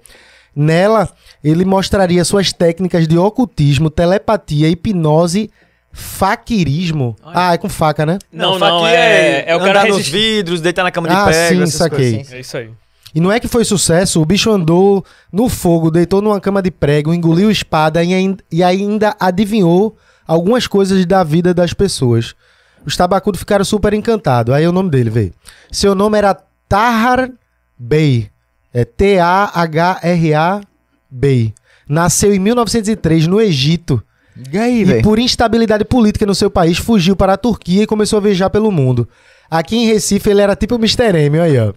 Nela, ele mostraria suas técnicas de ocultismo, telepatia, hipnose, faquirismo. Ah, é com faca, né? Não, faquia não, é, é o cara nos vidros, deitar na cama de Ah, pega, sim, essas saquei. coisas assim. É isso aí. E não é que foi sucesso, o bicho andou no fogo, deitou numa cama de prego, engoliu espada e e ainda adivinhou algumas coisas da vida das pessoas. Os tabacudos ficaram super encantados. Aí é o nome dele, veio. Seu nome era Tahar Bey. É T-A-H-R-A Bey. Nasceu em 1903 no Egito. E aí, E por instabilidade política no seu país, fugiu para a Turquia e começou a viajar pelo mundo. Aqui em Recife, ele era tipo o Mr. M, aí, ó.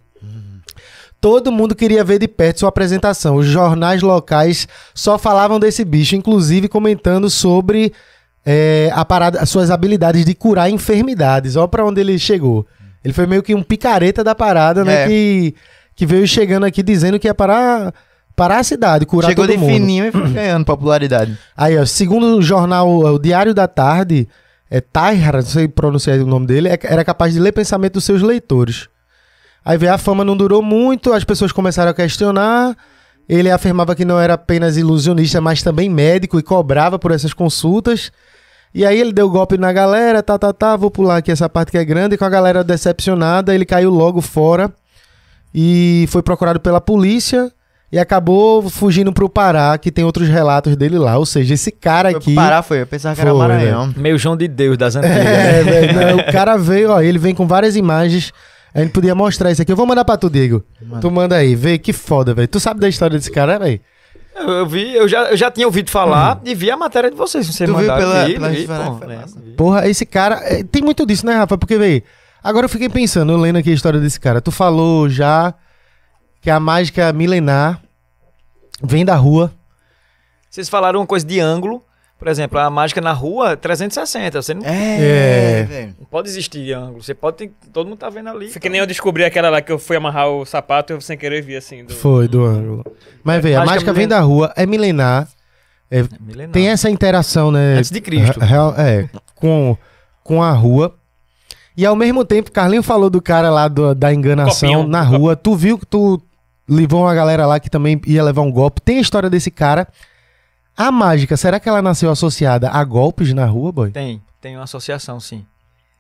Todo mundo queria ver de perto sua apresentação. Os jornais locais só falavam desse bicho, inclusive comentando sobre é, a parada, as suas habilidades de curar enfermidades. Olha pra onde ele chegou. Ele foi meio que um picareta da parada, né? É. Que, que veio chegando aqui dizendo que ia parar, parar a cidade, curar Chegou todo de mundo. fininho e foi ganhando popularidade. Aí, ó, segundo o jornal o Diário da Tarde, é Tahir, não sei pronunciar o nome dele, é- era capaz de ler pensamento dos seus leitores. Aí veio a fama, não durou muito, as pessoas começaram a questionar. Ele afirmava que não era apenas ilusionista, mas também médico e cobrava por essas consultas. E aí ele deu golpe na galera, tá, tá, tá, vou pular aqui essa parte que é grande. E com a galera decepcionada, ele caiu logo fora e foi procurado pela polícia e acabou fugindo pro Pará, que tem outros relatos dele lá. Ou seja, esse cara Foi aqui... pro Pará, foi. Eu pensava que era Foi, Maranhão. Meio João de Deus das antigas. É, velho, não, o cara veio, ó, ele vem com várias imagens. A gente podia mostrar isso aqui. Eu vou mandar pra tu, Diego. Tu manda aí, vê que foda, velho. Tu sabe da história desse cara, velho? Eu, eu vi, eu já, eu já tinha ouvido falar e vi a matéria de vocês. Você Tu viu mandaram, pela- vi, pela vi, lembro, massa. vi. Porra, esse cara. é, tem muito disso, né, Rafa? Porque, velho, agora eu fiquei pensando, eu lendo aqui a história desse cara. Tu falou já que a mágica milenar vem da rua. Vocês falaram uma coisa de ângulo. Por exemplo, a mágica na rua, 360. Você não, É. É, não pode existir ângulo. Você pode ter, todo mundo tá vendo ali. Foi que nem eu descobri aquela lá que eu fui amarrar o sapato e eu sem querer vi assim. Do... Foi, do ângulo. Mas, velho, a Mágica mágica vem da rua, é milenar. É milenar. Tem essa interação, né? Antes de Cristo. Real- é, com, com a rua. E ao mesmo tempo, Carlinho falou do cara lá do- da enganação Copinho. na rua. Tu viu que tu levou uma galera lá que também ia levar um golpe. Tem a história desse cara. A mágica, será que ela nasceu associada a golpes na rua, boy? Tem, tem uma associação, sim.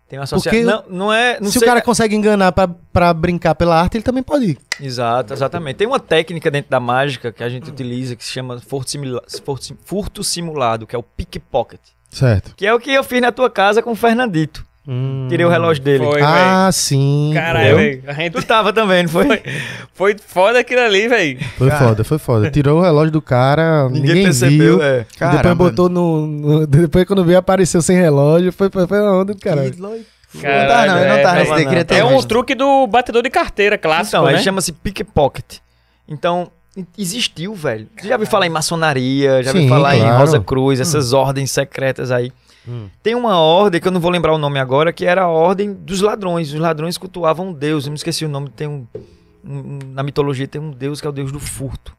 Tem uma associação. Não, não é. Não Se sei- o cara consegue enganar pra, pra brincar pela arte, ele também pode ir. Exato, exatamente. Tem uma técnica dentro da mágica que a gente utiliza que se chama furto, simula- furto sim- furto simulado, que é o pickpocket. Certo. Que é o que eu fiz na tua casa com o Fernandito. Hum. Tirei o relógio dele. Foi, Ah, sim. Caralho, velho. A gente Tu tava também, não foi? foi foda aquilo ali, velho. Foi foda, foi foda. Tirou o relógio do cara, ninguém, Ninguém, percebeu. viu. É. depois botou no, no- Depois quando veio apareceu sem relógio. Foi, foi, foi uma onda do caralho. Que louco. Caralho, não tá, não, é, velho. nesse É um visto. truque do batedor de carteira clássico, Então, né? aí chama-se pickpocket. Então, existiu, velho. Você já ouviu falar em maçonaria, já ouviu falar em claro. Rosa Cruz, essas ordens secretas aí. Hum. Tem uma ordem, que eu não vou lembrar o nome agora, que era a ordem dos ladrões. Os ladrões cultuavam um deus. Eu me esqueci o nome. Tem um, um- Na mitologia tem um deus que é o deus do furto.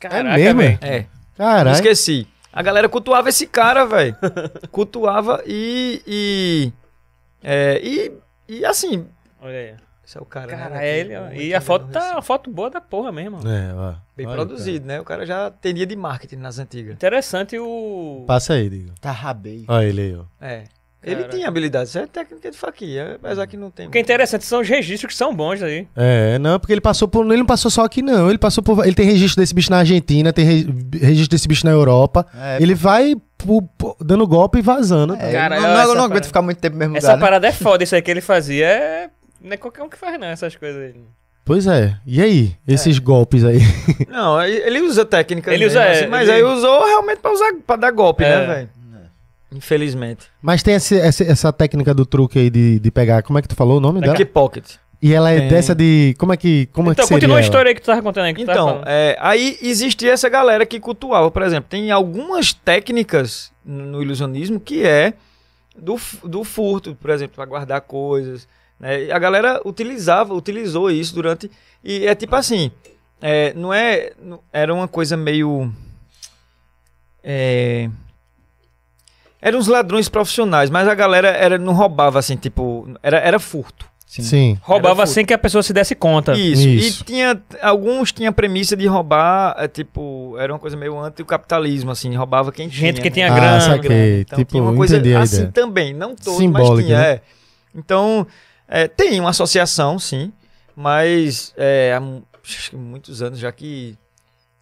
Caraca, mesmo, velho. É. Caralho. esqueci. A galera cultuava esse cara, velho. cultuava e. E, é, e. e assim. Olha aí. Esse é o cara. Cara, né? é ele, ó. E a foto tá uma foto boa da porra mesmo. É, ó. Bem Olha, produzido, né? O cara já entendia de marketing nas antigas. Interessante o. cara. Passa aí, digo. Tá rabei. Olha ele aí, ó. É. Ele Cara. tinha habilidade. Isso é técnica de faquia, apesar que não tem. O que é interessante são os registros que são bons aí. É, não, porque ele passou por. Ele não passou só aqui, não. Ele passou por. Ele tem registro desse bicho na Argentina, tem re- registro desse bicho na Europa. É, ele vai pu- pu- dando golpe e vazando. É, Cara, não, essa não, não parada- aguento ficar muito tempo no mesmo Essa lugar, né? parada é foda, isso aí que ele fazia é. Não é qualquer um que faz, não, essas coisas aí. Pois é. E aí? Esses golpes aí. Não, ele usa técnica. Ele mesmo, usa, é, assim, mas ele- aí usou realmente pra, usar, pra dar golpe, É. né, velho? Infelizmente. Mas tem esse- essa, essa técnica do truque aí de, de pegar. Como é que tu falou o nome dela? Pickpocket. E ela é Tem. dessa de. Como é que. Como é então, que seria? continua a história aí que tu tava contando aí. Que tu tava Então, é, aí existia essa galera que cultuava, por exemplo, tem algumas técnicas no ilusionismo que é do, do furto, por exemplo, para guardar coisas. Né? E a galera utilizava, utilizou isso durante. E é tipo assim, é, não é. não- Era uma coisa meio. É, eram uns ladrões profissionais, mas a galera era, não roubava assim, tipo. Era, era furto. Sim. Roubava era sem que a pessoa se desse conta. Isso. Isso. E tinha. Alguns tinham a premissa de roubar, é, tipo, era uma coisa meio anti-capitalismo, assim, roubava quem tinha. Gente que né? tinha Ah, grana. saquei. Então tipo, tinha uma coisa entendi a assim também, não todo, Simbólica, mas tinha, né? é. Então, é, tem uma associação, sim, mas é, há muitos anos já que,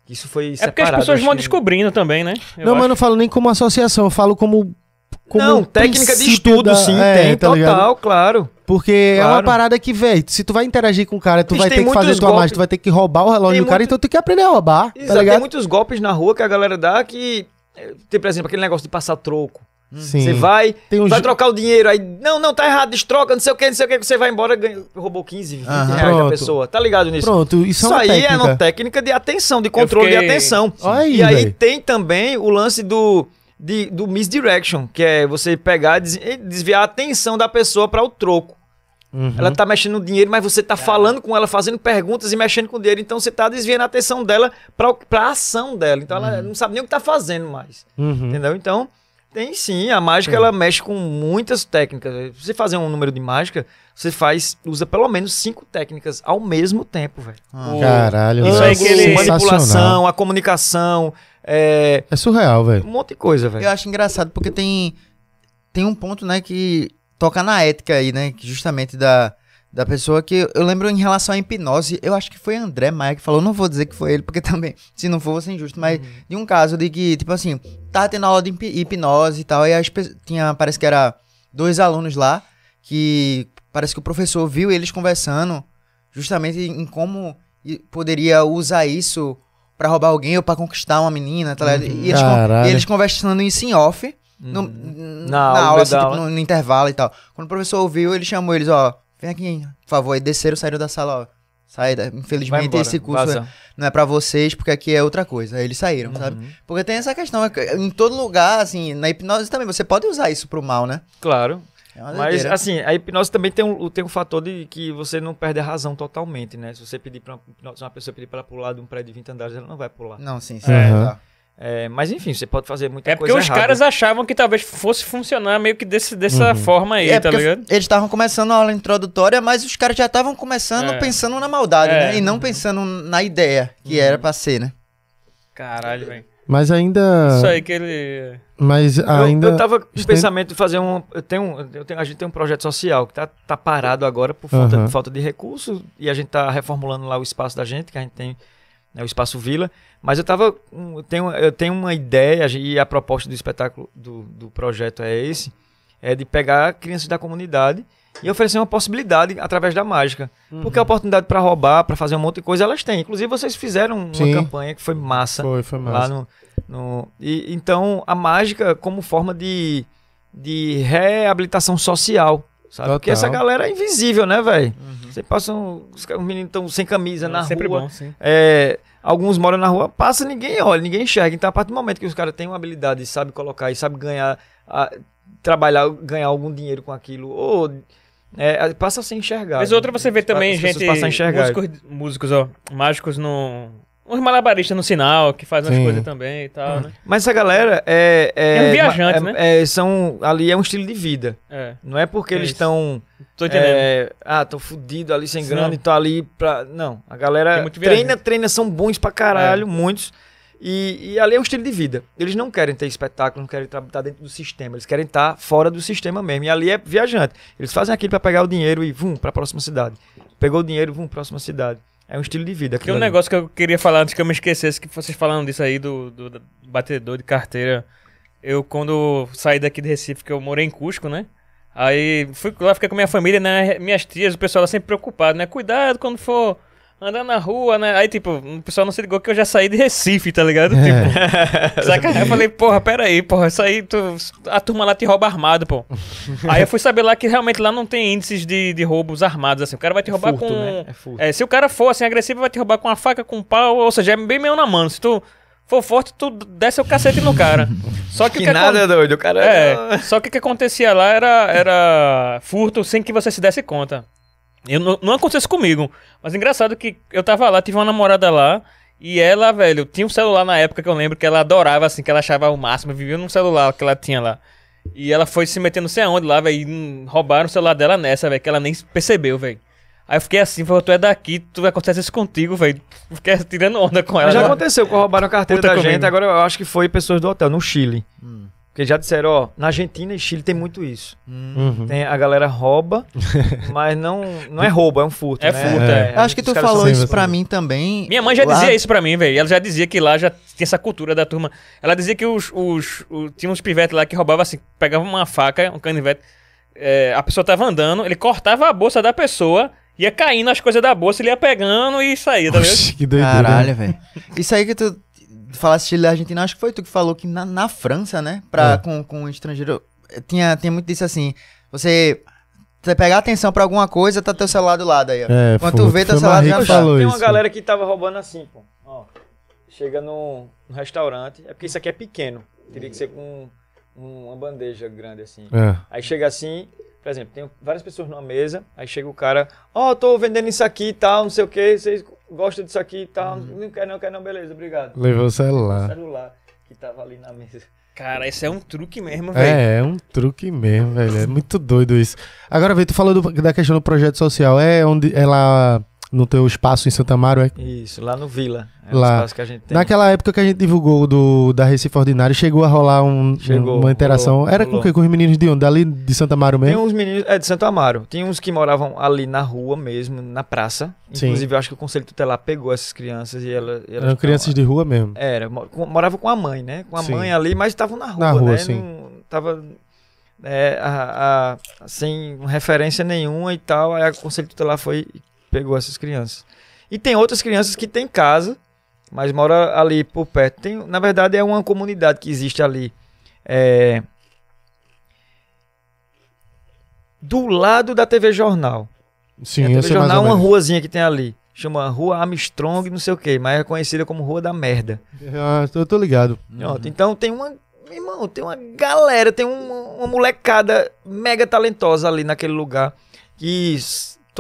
isso foi É separado. porque as pessoas vão que- descobrindo também, né? Eu não, mas acho. eu não falo nem como associação, eu falo como. como Não, um técnica de estudo, da- sim, é, tem, tá ligado? total, claro. Porque é uma Claro. parada que, velho, se tu vai interagir com o cara, tu Bicho, vai tem ter que fazer tua golpes- mágica, tu vai ter que roubar o relógio Tem do cara, muito- então tu tem que aprender a roubar, tá Exato, tem ligado? muitos golpes na rua que a galera dá que. é, Tem, por exemplo, aquele negócio de passar troco. Sim. Você vai, Tem um vai trocar o dinheiro, aí, não, não, tá errado, destroca, não sei o que, não sei o que, você vai embora, ganha, roubou 15, 20 Aham. reais da Pronto. pessoa. Tá ligado nisso? Pronto, isso, Isso, é uma aí técnica. é uma técnica de atenção, de controle fiquei- de atenção. Aí, e aí tem também o lance do, de, do misdirection, que é você pegar e des- desviar a atenção da pessoa para o troco. Uhum. Ela tá mexendo no dinheiro, mas você tá falando com ela, fazendo perguntas e mexendo com o dinheiro. Então você tá desviando a atenção dela pra, pra ação dela. Então ela não sabe nem o que tá fazendo mais. Uhum. Entendeu? Então, Tem sim, a mágica ela mexe com muitas técnicas. Se você fazer um número de mágica, você faz, usa pelo menos cinco técnicas ao mesmo tempo, velho. Ah. O- Caralho, Isso velho. aí que ele- Sensacional. manipulação, a comunicação, é, É surreal, um velho. monte de coisa, velho. Eu acho engraçado porque tem, tem um ponto, né, que toca na ética aí, né, que justamente da, da pessoa que eu lembro em relação à hipnose, eu acho que foi André Maia que falou, não vou dizer que foi ele, porque também, se não for, vou ser injusto, mas de um caso de que, tipo assim, tava tendo aula de hip- hipnose e tal, e as tinha, parece que era dois alunos lá, que parece que o professor viu eles conversando justamente em como poderia usar isso pra roubar alguém ou pra conquistar uma menina, tá ligado? E eles, e eles conversando isso em off, no- Na na, aula, aula, assim, tipo, no, no intervalo e tal. Quando o professor ouviu, ele chamou eles, ó, vem aqui, por favor, e desceram, saíram da sala, ó. Sai, infelizmente embora, esse curso é- não é pra vocês, porque aqui é outra coisa. Aí eles saíram, sabe? Porque tem essa questão, é que em todo lugar, assim, na hipnose também, você pode usar isso pro mal, né? Claro. É Mas, doideira. assim, a hipnose também tem um, tem um fator de que você não perde a razão totalmente, né? Se você pedir pra uma, uma pessoa pedir pra ela pular de um prédio de 20 andares, ela não vai pular. Não, sim, sim. É. tá. É, mas, enfim, você pode fazer muita É porque coisa os errada. caras achavam que talvez fosse funcionar meio que desse, dessa Uhum. forma aí, É, tá ligado? eles estavam começando a aula introdutória, mas os caras já estavam começando É. pensando na maldade, É. né? E não pensando na ideia que era pra ser, né? Caralho, velho. Mas ainda. Isso aí que ele. Mas Eu, ainda. eu tava com o pensamento de fazer um. Eu tenho, eu tenho, a gente tem um projeto social que tá, tá parado agora por falta, Aham. falta de recursos e a gente tá reformulando lá o espaço da gente, que a gente tem, né, o espaço Vila. Mas eu tava. Eu tenho, eu tenho uma ideia e a proposta do espetáculo, do, do projeto é esse: é de pegar crianças da comunidade e oferecer uma possibilidade através da mágica. Porque a oportunidade para roubar, para fazer um monte de coisa, elas têm. Inclusive, vocês fizeram uma Sim. campanha que foi massa Foi, foi lá massa. no, no- e, então a mágica como forma de, de reabilitação social sabe Total. porque essa galera é invisível né velho você passa um, os, meninos estão sem camisa na é sempre rua bom, sim. é, alguns moram na rua passa ninguém olha ninguém enxerga então a partir do momento que os caras têm uma habilidade sabe colocar e sabe ganhar a- trabalhar ganhar algum dinheiro com aquilo ou é, passa a ser enxergado Mas outra você vê também, gente. Músicos, músicos, ó. Mágicos no. Uns malabaristas no sinal, que fazem as Sim. coisas também e tal, né? mas essa galera é, é, É um viajante, é- né? é- são ali é um estilo de vida É. Não é porque É eles estão. Tô entendendo. É, ah, tô fudido ali sem grana e tô ali pra. Não. A galera treina, treina, são bons pra caralho, É. muitos. E, e ali é um estilo de vida. Eles não querem ter espetáculo, não querem estar dentro do sistema. Eles querem estar fora do sistema mesmo. E ali é viajante. Eles fazem aquilo pra pegar o dinheiro e vum, pra próxima cidade. Pegou o dinheiro, vum, próxima cidade. É um estilo de vida. Porque um ali. negócio que eu queria falar antes que eu me esquecesse, que vocês falando disso aí do, do, do batedor de carteira. Eu, quando saí daqui de Recife, que eu morei em Cusco, né? Aí fui lá, fiquei com minha família, né? Minhas tias, o pessoal lá sempre preocupado, né? Cuidado quando for andar na rua, né? Aí, tipo, o pessoal não se ligou que eu já saí de Recife, tá ligado? Tipo, saca? Aí eu falei, porra, pera aí, porra, isso aí, tu, a turma lá te rouba armado, pô. aí eu fui saber lá que realmente lá não tem índices de, de roubos armados, assim. O cara vai te roubar Furto, com... né? É. É, se o cara for assim agressivo, vai te roubar com uma faca, com um pau, ou seja, é bem meio na mão. Se tu for forte, tu desce o cacete no cara. Só que, Que, que nada, acon- doido. Cara. É, só que o que acontecia lá era, era furto sem que você se desse conta. Eu, não, não aconteceu isso comigo. Mas engraçado que eu tava lá, tive uma namorada lá. E ela, velho, tinha um celular na época que eu lembro que ela adorava, assim, que ela achava o máximo, vivia num celular que ela tinha lá. E ela foi se meter não sei aonde lá, velho, e hum, roubaram o celular dela nessa, velho, que ela nem percebeu, velho. Aí eu fiquei assim, falei, tu é daqui, tu vai acontecer isso contigo, velho. Fiquei tirando onda com ela. Mas já né? aconteceu roubaram a carteira Puta da comigo. gente, agora eu acho que foi pessoas do hotel, no Chile. Porque já disseram, ó, na Argentina e Chile tem muito isso. Uhum. Tem, a galera rouba, mas não, não é roubo, é um furto. É né? furto, é. Eu acho que Os tu falou isso Sim, pra você- mim também. Minha mãe já lá- dizia isso pra mim, velho. Ela já dizia que lá já tinha essa cultura da turma. Ela dizia que os, os, o- tinha uns pivetes lá que roubavam assim, pegavam uma faca, um canivete, é, a pessoa tava andando, ele cortava a bolsa da pessoa, ia caindo as coisas da bolsa, ele ia pegando e saía, tá ligado? Oxi, que doideira. Caralho, velho. Isso aí que tu falasse Chile e Argentina, acho que foi tu que falou que na, na França, né? Pra, É. com, com um estrangeiro. Tinha, tinha muito disso assim. Você. Você pegar atenção pra alguma coisa, tá teu celular do lado aí, ó. É, Quando foi- tu vê, teu celular já tá. falou Tem uma isso. galera que tava roubando assim, pô. Ó, chega num, num restaurante, é porque isso aqui é pequeno. Teria que ser com uma bandeja grande assim. É. Aí chega assim, por exemplo, tem várias pessoas numa mesa, aí chega o cara, ó, tô vendendo isso aqui e tal, não sei o que, vocês gostam disso aqui e tal, não quer não, quer não, beleza, obrigado. Levou o celular. Celular. que tava ali na mesa. Cara, esse é um truque mesmo, velho. É, é um truque mesmo, velho. É muito doido isso. Agora, Vitor, tu falou do- da questão do projeto social. É onde é lá no teu espaço em Santa Amaro, é? Isso, lá no Vila. É Lá. o espaço que a gente tem. Naquela época que a gente divulgou do, da Recife Ordinário, chegou a rolar um, Chegou, uma interação. rolou, Era com o rolou. quê? Com os meninos de onde? Dali de Santa Amaro Tem mesmo? uns meninos, é de Santo Amaro. Tinha uns que moravam ali na rua mesmo, na praça. Sim. Inclusive, eu acho que o Conselho Tutelar pegou essas crianças e ela, e elas Eram crianças de rua mesmo. Era, mo- com- morava com a mãe, né? Com a Sim. mãe ali, mas estavam na rua, Na rua, né? sim. Não, tava é, a- a- sem referência nenhuma e tal. Aí o Conselho Tutelar foi e pegou essas crianças. E tem outras crianças que têm casa, mas mora ali por perto. Tem, na verdade, é uma comunidade que existe ali. é, do lado da TV Jornal. Sim, a eu TV Jornal é uma ruazinha que tem ali. Chama Rua Armstrong, não sei o quê, mas é conhecida como Rua da Merda. Ah, eu tô ligado. Pronto, então tem uma. Irmão, tem uma galera, tem uma, uma molecada mega talentosa ali naquele lugar. Que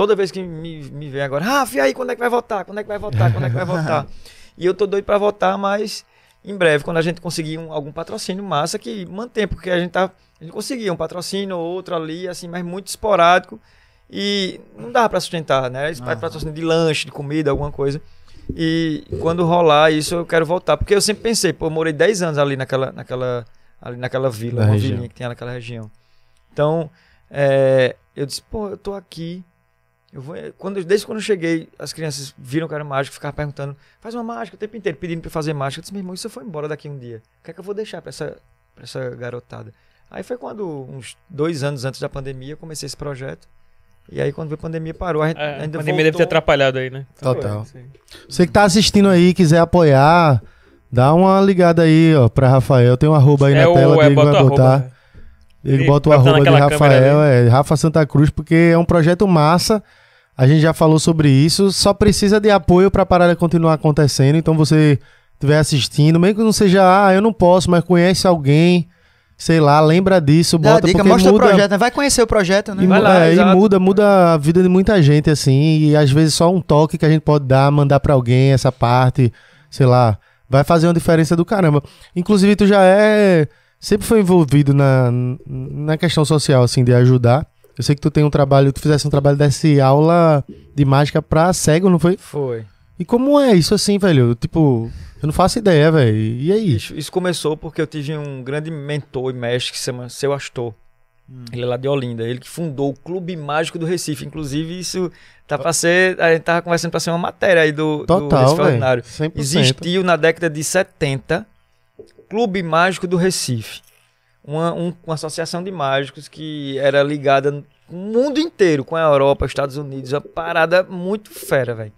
toda vez que me, me vem agora, Rafa, e aí, quando é que vai votar? Quando é que vai votar? Quando é que vai votar? e eu tô doido pra votar, mas em breve, quando a gente conseguir um- algum patrocínio massa, que mantém, porque a gente tá. A gente conseguia um patrocínio ou outro ali, assim, mas muito esporádico. E não dava pra sustentar, né? Esse patrocínio de lanche, de comida, alguma coisa. E quando rolar isso, eu quero voltar. Porque eu sempre pensei, pô, eu morei 10 anos ali naquela, naquela, ali naquela vila, Na uma região. vilinha que tem naquela região. Então, é, eu disse, pô, eu tô aqui. Eu vou, quando, desde quando eu cheguei, as crianças viram que era mágico, ficavam perguntando, faz uma mágica o tempo inteiro, pedindo pra eu fazer mágica. Eu disse, meu irmão, isso foi embora daqui um dia. O que é que eu vou deixar pra essa, pra essa garotada? Aí foi quando, uns dois anos antes da pandemia, eu comecei esse projeto. E aí, quando veio a pandemia, parou. A gente É, a ainda pandemia deve ter voltou. atrapalhado aí, né? Total. Sim. Você que tá assistindo aí e quiser apoiar, dá uma ligada aí, ó, pra Rafael. Tem um arroba aí É na o- tela, é, bota vai botar. arroba, né? Ele E bota o arroba de Rafael, é Rafa Santa Cruz, porque é um projeto massa. A gente já falou sobre isso. Só precisa de apoio pra parada continuar acontecendo. Então você estiver assistindo, mesmo que não seja, ah, eu não posso, mas conhece alguém, sei lá, lembra disso, Dá a bota dica, porque mostra muda. o projeto, né? vai conhecer o projeto, né? E, Vai lá, é, e muda, muda a vida de muita gente, assim, e às vezes só um toque que a gente pode dar, mandar pra alguém essa parte, sei lá, vai fazer uma diferença do caramba. Inclusive, tu já é. Sempre foi envolvido na, na questão social, assim, de ajudar. Eu sei que tu tem um trabalho, tu fizesse um trabalho desse aula de mágica pra cego, não foi? Foi. E como é isso assim, velho? Tipo, eu não faço ideia, velho. E aí? Isso, isso começou porque eu tive um grande mentor e mestre que se chama Seu Astor. Hum. Ele é lá de Olinda. Ele que fundou o Clube Mágico do Recife. Inclusive, isso tá pra ser. A gente tava conversando pra ser uma matéria aí do, do Total, Recife velho. Ordinário. 100%. Existiu na década de 70 Clube Mágico do Recife. Uma, um- uma associação de mágicos que era ligada o mundo inteiro, com a Europa, Estados Unidos, uma parada muito fera, velho.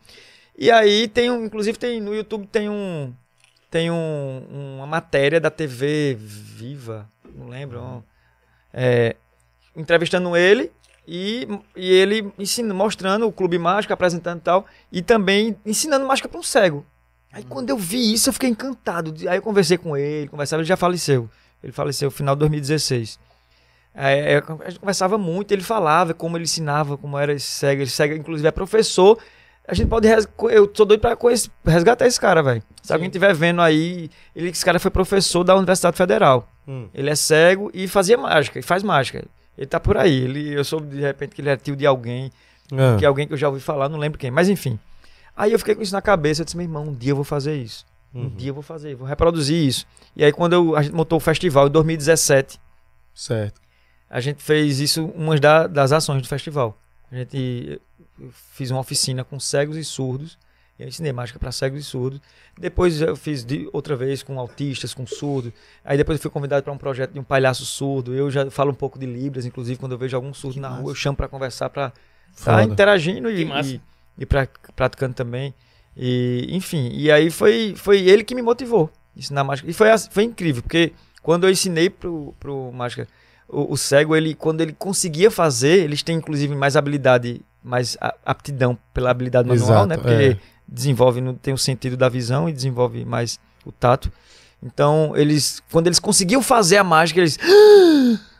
E aí tem um, inclusive tem no YouTube tem um tem um, uma matéria da TV Viva, não lembro, ó, é, entrevistando ele e, e ele ensinando, mostrando o clube mágico, apresentando e tal, e também ensinando mágica para um cego. Aí quando eu vi isso, eu fiquei encantado. Aí eu conversei com ele, conversava, ele já faleceu. Ele faleceu no final de 2016. Aí, aí a gente conversava muito, ele falava como ele ensinava, como era esse cego. Ele cego, inclusive, é professor. A gente pode. res- Eu sou doido pra conhecer- resgatar esse cara, velho. Se alguém estiver vendo aí, ele, esse cara foi professor da Universidade Federal. Hum. Ele é cego e fazia mágica, e faz mágica. Ele tá por aí. Ele, eu soube de repente que ele era tio de alguém Ah. que é alguém que eu já ouvi falar, não lembro quem, mas enfim. Aí eu fiquei com isso na cabeça, eu disse, meu irmão, um dia eu vou fazer isso. Um Uhum. dia eu vou fazer, vou reproduzir isso. E aí quando eu- a gente montou o festival em 2017, Certo. a gente fez isso, uma da- das ações do festival. A gente fiz uma oficina com cegos e surdos, e eu ensinei mágica para cegos e surdos. Depois eu fiz de, outra vez com autistas, com surdos. Aí depois eu fui convidado para um projeto de um palhaço surdo. Eu já falo um pouco de libras, inclusive quando eu vejo algum surdo na rua, eu chamo para conversar, para tá Foda. interagindo Que e, massa. e, e pra- praticando também. E, enfim, e aí foi, foi ele que me motivou a ensinar mágica. E foi, foi incrível, porque quando eu ensinei pro, pro mágica, o, o cego, ele, quando ele conseguia fazer, eles têm inclusive mais habilidade, mais aptidão pela habilidade manual, Exato, né? Porque é. desenvolve, não tem o sentido da visão e desenvolve mais o tato. Então, eles, quando eles conseguiam fazer a mágica, eles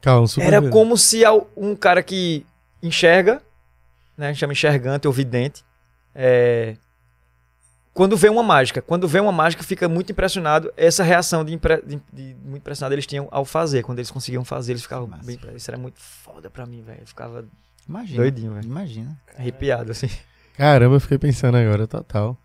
Calma, era como se um cara que enxerga, né, a gente chama enxergante ou vidente, é, quando vê uma mágica. Quando vê uma mágica, fica muito impressionado. Essa reação de, impre- de- de- muito impressionado eles tinham ao fazer. Quando eles conseguiam fazer, eles ficavam Massa. bem. Isso era muito foda pra mim, velho. Eu ficava Imagina. doidinho, velho. Imagina. Arrepiado, assim. Caramba, eu fiquei pensando agora, total.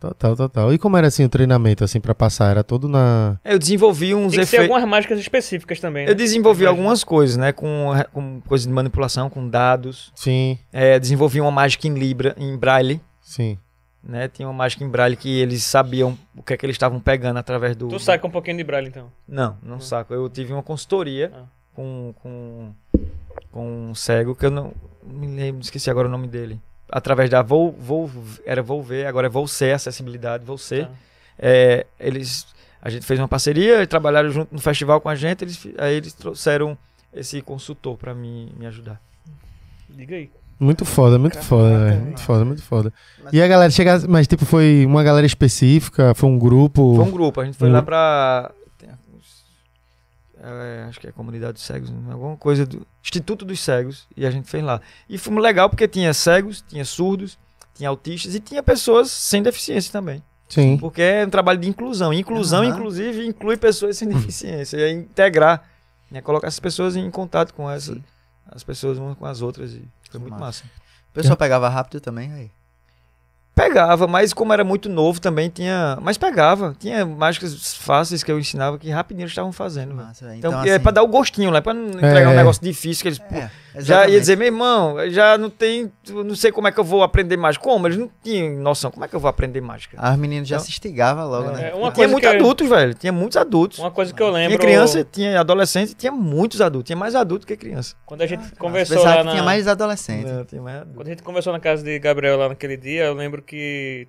Total, total. E como era assim o treinamento, assim, pra passar? Era todo na. Eu desenvolvi uns Tem que efeitos. algumas mágicas específicas também. né? Eu desenvolvi algumas coisas, né? Com, com coisas de manipulação, com dados. Sim, É, desenvolvi uma mágica em Libra, em Braille. sim. Né? Tinha uma mágica em Braille que eles sabiam o que é que eles estavam pegando através do. Tu saca um pouquinho de braille, então. Não, não saco. Eu tive uma consultoria Ah. com, com, com um cego que eu não me lembro, esqueci agora o nome dele. Através da Vou, Vou, era Vou Ver, agora é Vou Ser, acessibilidade, Vou Ser. Tá. É, eles, a gente fez uma parceria, trabalharam junto no festival com a gente, eles, aí eles trouxeram esse consultor pra mim me ajudar. Diga aí. Muito foda, muito foda, velho. Muito foda, muito foda. E a galera chega. Mas, tipo, foi uma galera específica? Foi um grupo? Foi um grupo, a gente foi Um lá grupo. pra. É, acho que é Comunidade dos Cegos, né? alguma coisa do Instituto dos Cegos, e a gente fez lá. E foi legal porque tinha cegos, tinha surdos, tinha autistas e tinha pessoas sem deficiência também. Sim. Porque é um trabalho de inclusão. Inclusão, Aham. inclusive, inclui pessoas sem deficiência. É integrar, né? colocar essas pessoas em contato com essa, Sim. as pessoas umas com as outras. E foi muito Massa. massa. O pessoal pegava rápido também, aí. Pegava, mas como era muito novo também tinha. Mas pegava. Tinha mágicas fáceis que eu ensinava que rapidinho eles estavam fazendo. Massa. Então, Então, é assim, pra dar o gostinho, né? Pra não entregar um É. negócio difícil que eles. pô, é, já exatamente. ia dizer, meu irmão, já não tem. Não sei como é que eu vou aprender mágica. Como? Eles não tinham noção. Como é que eu vou aprender mágica? As meninas já Então- se instigavam logo, É. né? Uma tinha muitos adultos, velho. Tinha muitos adultos. Uma coisa que eu lembro. Tinha criança, tinha adolescente, tinha muitos adultos. Tinha mais adulto que criança. Quando a gente Nossa, conversou pensava lá que na. tinha mais adolescente. Não, tinha mais adulto. Quando a gente conversou na casa de Gabriel lá naquele dia, eu lembro que.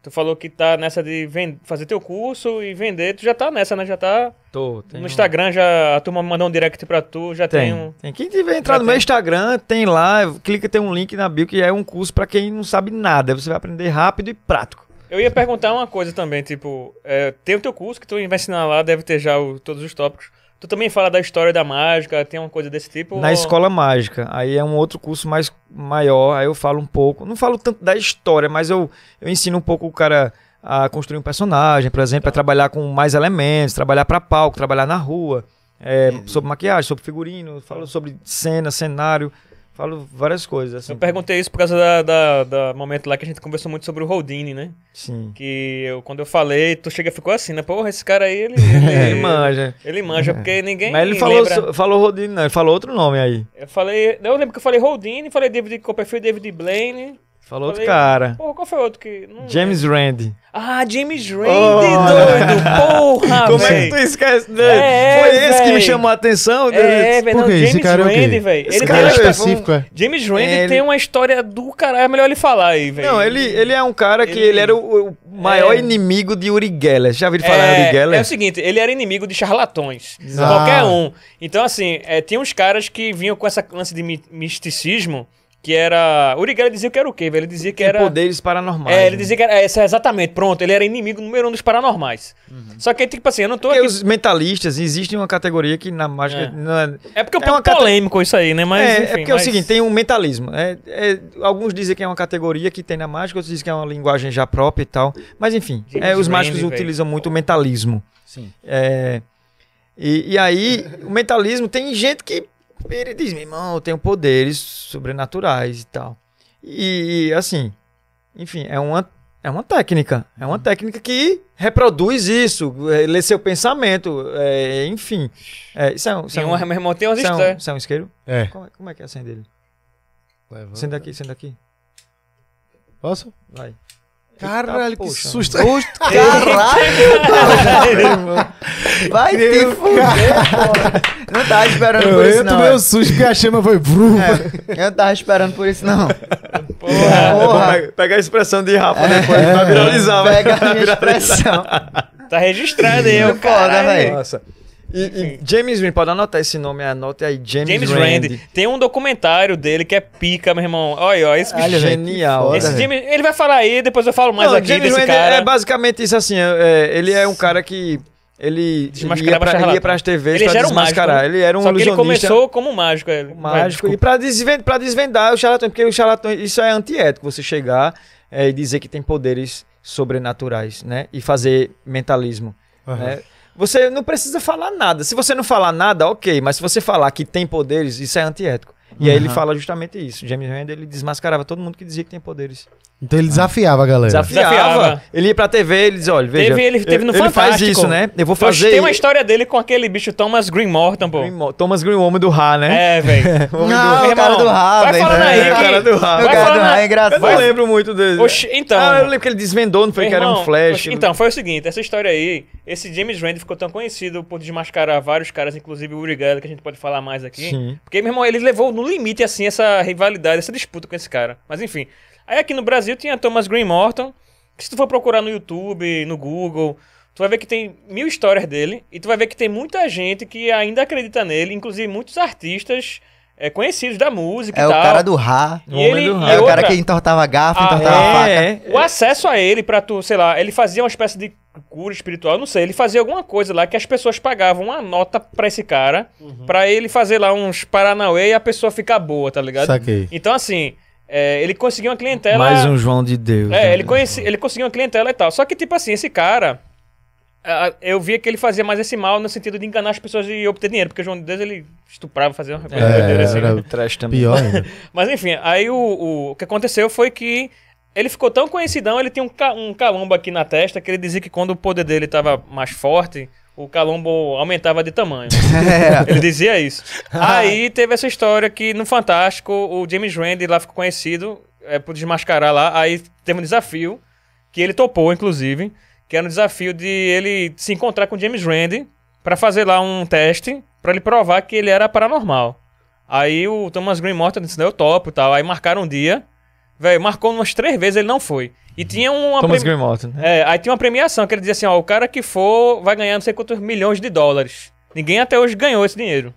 Tu falou que tá nessa de fazer teu curso e vender. Tu já tá nessa, né? Já tá. Tô, no um- Instagram, já a turma mandou um direct pra tu, já tem, Tem, um. tem. Quem tiver entrar Já no meu. Instagram, tem lá, clica, tem um link na bio que é um curso pra quem não sabe nada. Você vai aprender rápido e prático. Eu ia perguntar uma coisa também, tipo, é, tem o teu curso que tu vai ensinar lá, deve ter já o- todos os tópicos. Tu também fala da história da mágica, tem uma coisa desse tipo? Na ou- escola mágica. Aí é um outro curso mais maior. Aí eu falo um pouco. Não falo tanto da história, mas eu, eu ensino um pouco o cara a construir um personagem, por exemplo, a trabalhar com mais elementos, trabalhar pra palco, trabalhar na rua, é, sobre maquiagem, sobre figurino, falo sobre cena, cenário, falo várias coisas. Assim. Eu perguntei isso por causa da, da, da momento lá que a gente conversou muito sobre o Houdini, né? Sim. Que eu, quando eu falei, tu chega e ficou assim, né? Porra, esse cara aí, ele. Ele Ele, manja. ele manja, porque ninguém. Mas ele falou, lembra. falou Rodine, não, ele falou outro nome aí. Eu falei. Eu lembro que eu falei Houdini, falei David Copperfield, David Blaine. Falou outro cara. Porra, qual foi outro que. não James Randi. Ah, James Randi, Oh. doido! Porra, Como é que tu esquece dele? É, Foi esse que me chamou a atenção? É, velho, quê? Esse James cara é o quê? Randi, velho. Esse Ele cara tem é uma história- específico, é? James Randi É, ele- tem uma história do caralho. É melhor ele falar aí, velho. Não, ele, ele é um cara que Ele- ele, era o, o maior É. inimigo de Uri Geller. Já ouviram falar em Uri É, Geller? é o seguinte, ele era inimigo de charlatões. Ah. Qualquer um. Então, assim, é, tinha uns caras que vinham com essa lance de mi- misticismo, que era. O Uri Geller dizia que era o quê, velho? Ele dizia que Tem era. poderes paranormais. É, ele né? dizia que era. É, essa- exatamente, pronto. Ele era inimigo número um dos paranormais. Só que, tipo assim, eu não tô Porque aqui. os mentalistas, existe uma categoria que na mágica... É. não é- É porque é um é pouco uma cate- polêmico isso aí, né? Mas, é, enfim, é porque é o mas- seguinte, tem um mentalismo. É, é- alguns dizem que é uma categoria que tem na mágica, outros dizem que é uma linguagem já própria e tal. Mas enfim, é, os mágicos velho. utilizam muito o mentalismo. Sim. É, e, e aí, o mentalismo tem gente que ele diz, meu irmão, eu tenho poderes sobrenaturais e tal. E, assim, enfim, é uma, é uma técnica. É uma técnica que reproduz isso, é, lê seu pensamento, é, enfim. É, isso é um, isso é um, uma, meu irmão tem umas isso é um, histórias. isso é um isqueiro? É. Como, é- como é que é acende ele? Leva. Acende aqui, acende aqui. Posso? Vai. Caralho, Eita, que poxa. susto. Caralho! Vai te fuder, porra. Não tava esperando por Eu, isso, eu não. tomei é. um susto porque a chama foi brum. É, eu não tava esperando por isso, não. Porra, Porra. Pega, a expressão de Rafa depois pra viralizar, vai. Pega a minha expressão. tá registrado aí, foda, cara. velho. Nossa. E, e James Rand, pode anotar esse nome, anote aí, James, James Rand. Rand. Tem um documentário dele que é pica, meu irmão. Olha, olha esse bicho. Olha, Genial. Esse. James- ele vai falar aí, depois eu falo mais Não, aqui James desse Rand cara. é basicamente isso assim, é, ele é um cara que ele, ia, pra, ele ia pras TVs Ele pra era um mágico, desmascarar. né? Ele era um Só que ele começou como mágico. Ele. mágico. Vai, E pra desvendar, pra desvendar o charlatão, porque o charlatão, isso é antiético, você chegar é, e dizer que tem poderes sobrenaturais, né? E fazer mentalismo. né? Você não precisa falar nada. Se você não falar nada, ok. Mas se você falar que tem poderes, isso é antiético. E aí ele Uhum. fala justamente isso. James Rand, ele desmascarava todo mundo que dizia que tem poderes. Então ele desafiava a galera. Desafiava. Desafiava. Ele ia pra TV, ele dizia, olha, veja, Teve- ele teve no ele faz Fantástico. isso, né? Eu vou Então, fazer... Tem uma história dele com aquele bicho Thomas Green Morton, pô. Green- Thomas Green, o homem do Ra, né? É, velho. Não, Meu o cara irmão, do Ra, Vai velho. falando aí É, que... o cara do Ra. O cara do Ra é aí. Eu engraçado. não lembro muito dele. Oxi, então... Ah, eu lembro que ele desvendou, não foi Meu que era um irmão, flash. oxe, Então, foi o seguinte, essa história aí, esse James Rand ficou tão conhecido por desmascarar vários caras, inclusive o Uri Geller, que a gente pode falar mais aqui. Sim. Porque, meu irmão, ele levou no limite, assim, essa rivalidade, essa disputa com esse cara. Mas, enfim. Aí aqui no Brasil tinha Thomas Green Morton, que se tu for procurar no YouTube, no Google, tu vai ver que tem mil histórias dele, e tu vai ver que tem muita gente que ainda acredita nele, inclusive muitos artistas é, conhecidos da música É e o cara do Ra. E ele, do Ra. É o cara que entortava garfo, Ah, entortava faca. é, o acesso a ele pra tu, sei lá, ele fazia uma espécie de cura espiritual, não sei, ele fazia alguma coisa lá que as pessoas pagavam uma nota pra esse cara, pra ele fazer lá uns paranauê e a pessoa ficar boa, tá ligado? Saquei. Então, assim, é, ele conseguiu uma clientela. Mais um João de Deus. É, né? ele, conheci, ele conseguiu uma clientela e tal. Só que, tipo assim, esse cara. Eu via que ele fazia mais esse mal no sentido de enganar as pessoas e obter dinheiro, porque o João de Deus ele estuprava, fazia uma coisa É, assim. era O trash também. pior ainda. Mas enfim, aí o, o, o que aconteceu foi que ele ficou tão conhecidão, ele tinha um, ca- um calombo aqui na testa, que ele dizia que quando o poder dele estava mais forte, o calombo aumentava de tamanho. ele dizia isso. Aí teve essa história que no Fantástico, o James Randi lá ficou conhecido é, por desmascarar lá. Aí teve um desafio, que ele topou, inclusive, que era um desafio de ele se encontrar com o James Randi pra fazer lá um teste, pra ele provar que ele era paranormal. Aí o Thomas Green Morton disse, não, eu topo e tal. Aí marcaram um dia. Velho, marcou umas três vezes, ele não foi. E tinha uma... Thomas premi- Green Morton. né? É, aí tinha uma premiação que ele dizia assim, ó, o cara que for vai ganhar não sei quantos milhões de dólares. Ninguém até hoje ganhou esse dinheiro.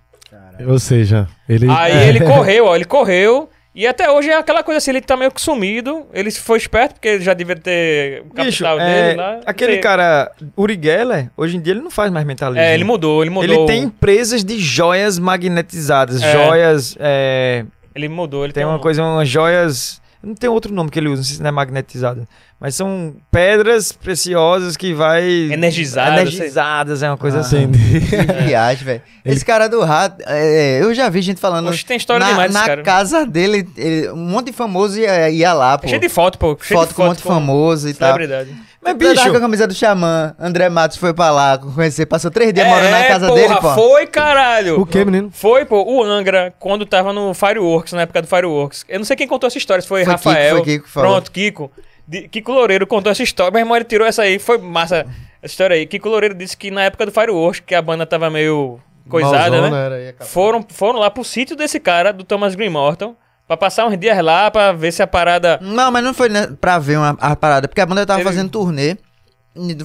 Ou seja, ele. Aí ele correu, ó, ele correu. E até hoje é aquela coisa assim, ele tá meio que sumido. Ele foi esperto, porque ele já devia ter o Bicho, capital é, dele lá. aquele sei. cara, Uri Geller, hoje em dia ele não faz mais mentalismo. É, ele mudou, ele mudou. Ele tem empresas de joias magnetizadas, É. joias, é, Ele mudou, ele tem uma um- coisa, umas joias, não tem outro nome que ele usa, não sei se não é magnetizada, mas são pedras preciosas que vai... Energizadas, Energizadas, é uma coisa assim. Entendi. Que viagem, velho. Esse cara do Ra, é, eu já vi gente falando. Oxe, tem história na, demais na cara. casa dele, ele- um monte de famoso ia, ia lá, pô. Cheio de foto, pô. Cheio foto de com um monte de famoso e tal. celebridade. Mas, Bicho. com a camisa do Xamã, André Matos foi pra lá conhecer, passou três dias morando na casa É, porra, dele, pô. foi, caralho. O que, menino? Foi, pô, o Angra, quando tava no Fireworks, na época do Fireworks. Eu não sei quem contou essa história, se foi, Foi Rafael. Kiko, foi Kiko que falou. Pronto, Kiko. De- Kiko Loureiro contou essa história. Meu irmão, ele tirou essa aí, foi massa essa história aí. Kiko Loureiro disse que na época do Fireworks, que a banda tava meio coisada, Malzona, né? Foram, foram lá pro sítio desse cara, do Thomas Green Morton, pra passar uns dias lá, pra ver se a parada... Não, mas não foi né, pra ver uma, a parada, porque a banda tava Ele- fazendo turnê.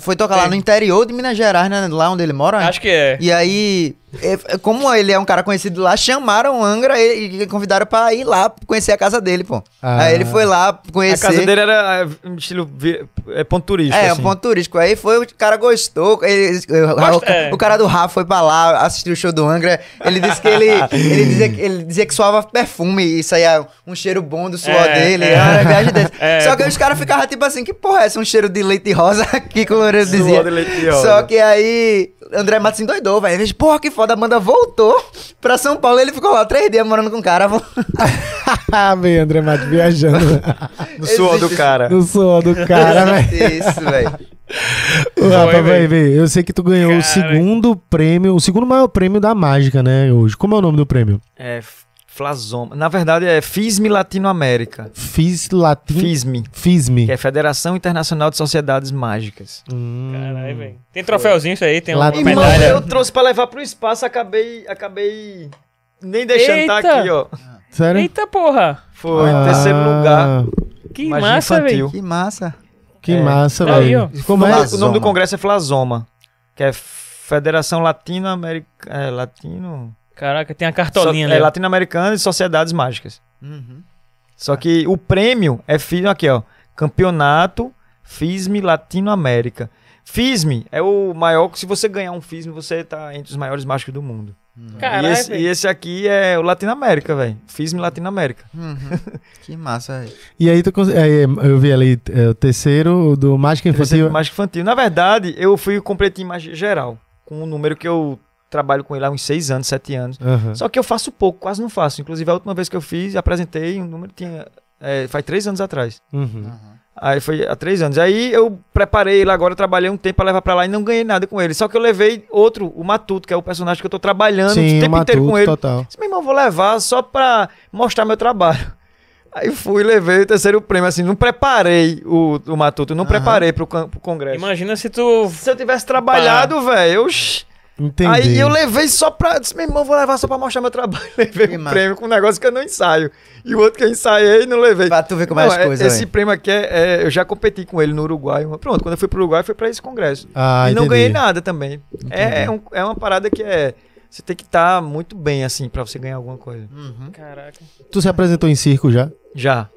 Foi tocar lá no interior de Minas Gerais, né, lá onde ele mora. né? Acho que é. E aí, como ele é um cara conhecido lá, chamaram o Angra e, e convidaram pra ir lá conhecer a casa dele, pô. Ah. Aí ele foi lá a conhecer. casa dele era é, um estilo é, ponto turístico, É, assim. um ponto turístico. Aí foi, o cara gostou. ele- o, Gosta- o- é. o cara do Rafa foi pra lá, assistiu o show do Angra. Ele disse que ele, ele, dizia, que- ele dizia que suava perfume e saía um cheiro bom do suor É, dele. é. Era uma viagem dessa. É. Só que os caras ficavam tipo assim: que porra é essa? Um cheiro de leite rosa aqui, que Suor dizia. de leite rosa. Só que aí. André Matos endoidou, velho. Porra, que foda, a banda voltou pra São Paulo. Ele ficou lá três dias morando com o cara. bem, André Matos viajando No suor do cara. no suor do cara, velho. Isso, velho. Foi, vai velho. ver. Eu sei que tu ganhou o Cara. segundo prêmio, o segundo maior prêmio da mágica, né, hoje. Como é o nome do prêmio? É, Flazoma. Na verdade é FISM Latinoamérica. Fiz Latim. FISM, Fisme. que é Federação Internacional de Sociedades Mágicas. Hum. Caralho, velho. Tem troféuzinho isso aí, tem uma Lá- Irmão, medalha. eu trouxe pra levar pro espaço, acabei, acabei nem deixando tá Eita! aqui, ó. Sério? Eita porra! Foi, Ah, terceiro lugar. Que massa, infantil. velho. Que massa. Que É. massa, Tá velho. Como é? O nome do congresso é Flazoma, que é Federação Latino-Americana. É, Latino. Caraca, tem a cartolinha So- ali. É. Latino-Americana de Sociedades Mágicas. Uhum. Só que o prêmio é FISM aqui, ó. Campeonato FISM Latinoamérica. FISM é o maior. Se você ganhar um FISM, você tá entre os maiores mágicos do mundo. E Caralho, esse, velho. e esse aqui é o Latinoamérica, velho. Fiz-me Latinoamérica. Uhum. que massa, velho. E aí tu é, eu vi ali é, o terceiro o do Mágica Infantil. Mágica infantil. Na verdade, eu fui completo em magia geral. Com um número que eu trabalho com ele há uns seis anos, sete anos. Aham. Só que eu faço pouco, quase não faço. Inclusive, a última vez que eu fiz, apresentei um número tinha. é, faz três anos atrás. Uhum. Aí foi há três anos. Aí eu preparei ele agora, eu trabalhei um tempo pra levar pra lá e não ganhei nada com ele. Só que eu levei outro, o Matuto, que é o personagem que eu tô trabalhando Sim, o o tempo inteiro com Matuto, ele. total. Disse, meu irmão, vou levar só pra mostrar meu trabalho. Aí fui, levei o terceiro prêmio, assim, não preparei o, o Matuto, não Aham. preparei pro, pro congresso. Imagina se tu. Se eu tivesse trabalhado, velho, oxi. Entendi. Aí eu levei só pra. Disse, meu irmão, vou levar só pra mostrar meu trabalho. Levei Que um massa. prêmio com um negócio que eu não ensaio. E o outro que eu ensaiei, não levei. Pra tu ver como é Não, as é- coisas, Esse velho. prêmio aqui é, é- Eu já competi com ele no Uruguai. Pronto, quando eu fui pro Uruguai foi pra esse congresso. Ah, e não entendi. ganhei nada também. É, é um- é uma parada que é. Você tem que estar muito bem, assim, pra você ganhar alguma coisa. Uhum. Caraca. Tu se apresentou em circo já? Já.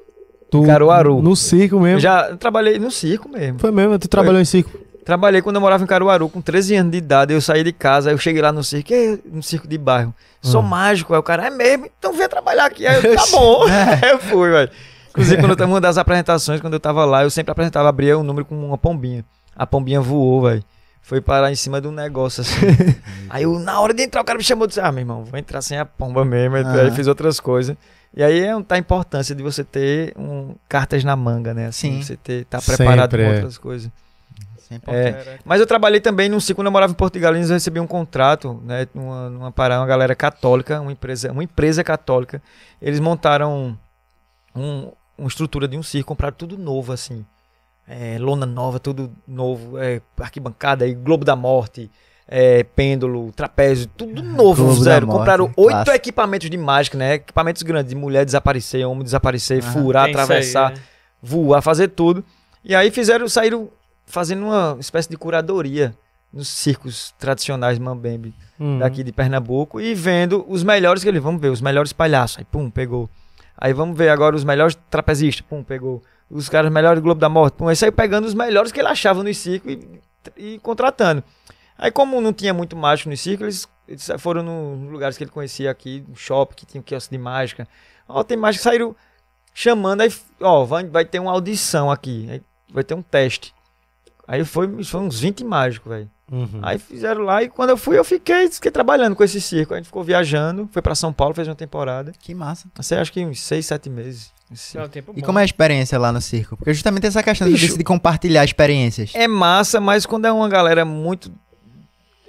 Tu, Caruaru. No circo mesmo? Eu já trabalhei no circo mesmo. Foi mesmo? Tu trabalhou em circo? Trabalhei quando eu morava em Caruaru, com 13 anos de idade. Eu saí de casa, aí eu cheguei lá no circo, "Ei, no circo de bairro. Sou Hum. mágico. Aí o cara, é mesmo? Então vem trabalhar aqui. Aí eu, tá bom. Aí eu fui, velho. Inclusive, quando eu tava uma das apresentações, quando eu tava lá, eu sempre apresentava, abria o número com uma pombinha. A pombinha voou, velho. Foi parar em cima de um negócio assim. aí eu, na hora de entrar, o cara me chamou e disse: Ah, meu irmão, vou entrar sem a pomba mesmo. Aí Aham. fiz outras coisas. E aí é um, tá a importância de você ter um, cartas na manga, né? Assim, Sim. Você ter, tá preparado com é. outras coisas. Sempre É, Caraca. mas eu trabalhei também num ciclo, quando eu morava em Galinhas, eu recebi um contrato, né, numa, numa parada, uma galera católica, uma empresa, uma empresa católica. Eles montaram um, uma estrutura de um circo, compraram tudo novo, assim. É, lona nova, tudo novo, é, arquibancada, aí, Globo da Morte, é, pêndulo, trapézio, tudo novo, Globo zero. Morte, Compraram oito clássico. equipamentos de mágica, né? Equipamentos grandes, de mulher desaparecer, homem desaparecer, Aham. furar, isso aí, atravessar né? voar, fazer tudo. E aí fizeram, saíram fazendo uma espécie de curadoria nos circos tradicionais Mambembe Hum. daqui de Pernambuco e vendo os melhores que eles vamos ver, os melhores palhaços, aí pum, pegou. Aí vamos ver agora os melhores trapezistas, pum, pegou. Os caras melhores do Globo da Morte, pum, aí saiu pegando os melhores que ele achava no circo e, e contratando. Aí como não tinha muito mágico no circo, eles, eles foram no- nos lugares que ele conhecia aqui, no shopping, que tinha um quiosque de mágica. Ó, tem mágica, saíram chamando, aí, ó, vai, vai ter uma audição aqui, aí vai ter um teste. Aí foi, foi uns 20 mágicos, velho. Uhum. Aí fizeram lá e quando eu fui, eu fiquei, fiquei trabalhando com esse circo. A gente ficou viajando, foi pra São Paulo, fez uma temporada. Que massa. Passei acho que uns 6, 7 meses. É um E como é a experiência lá no circo? Porque justamente essa questão de, Bicho. de compartilhar experiências. É massa, mas quando é uma galera muito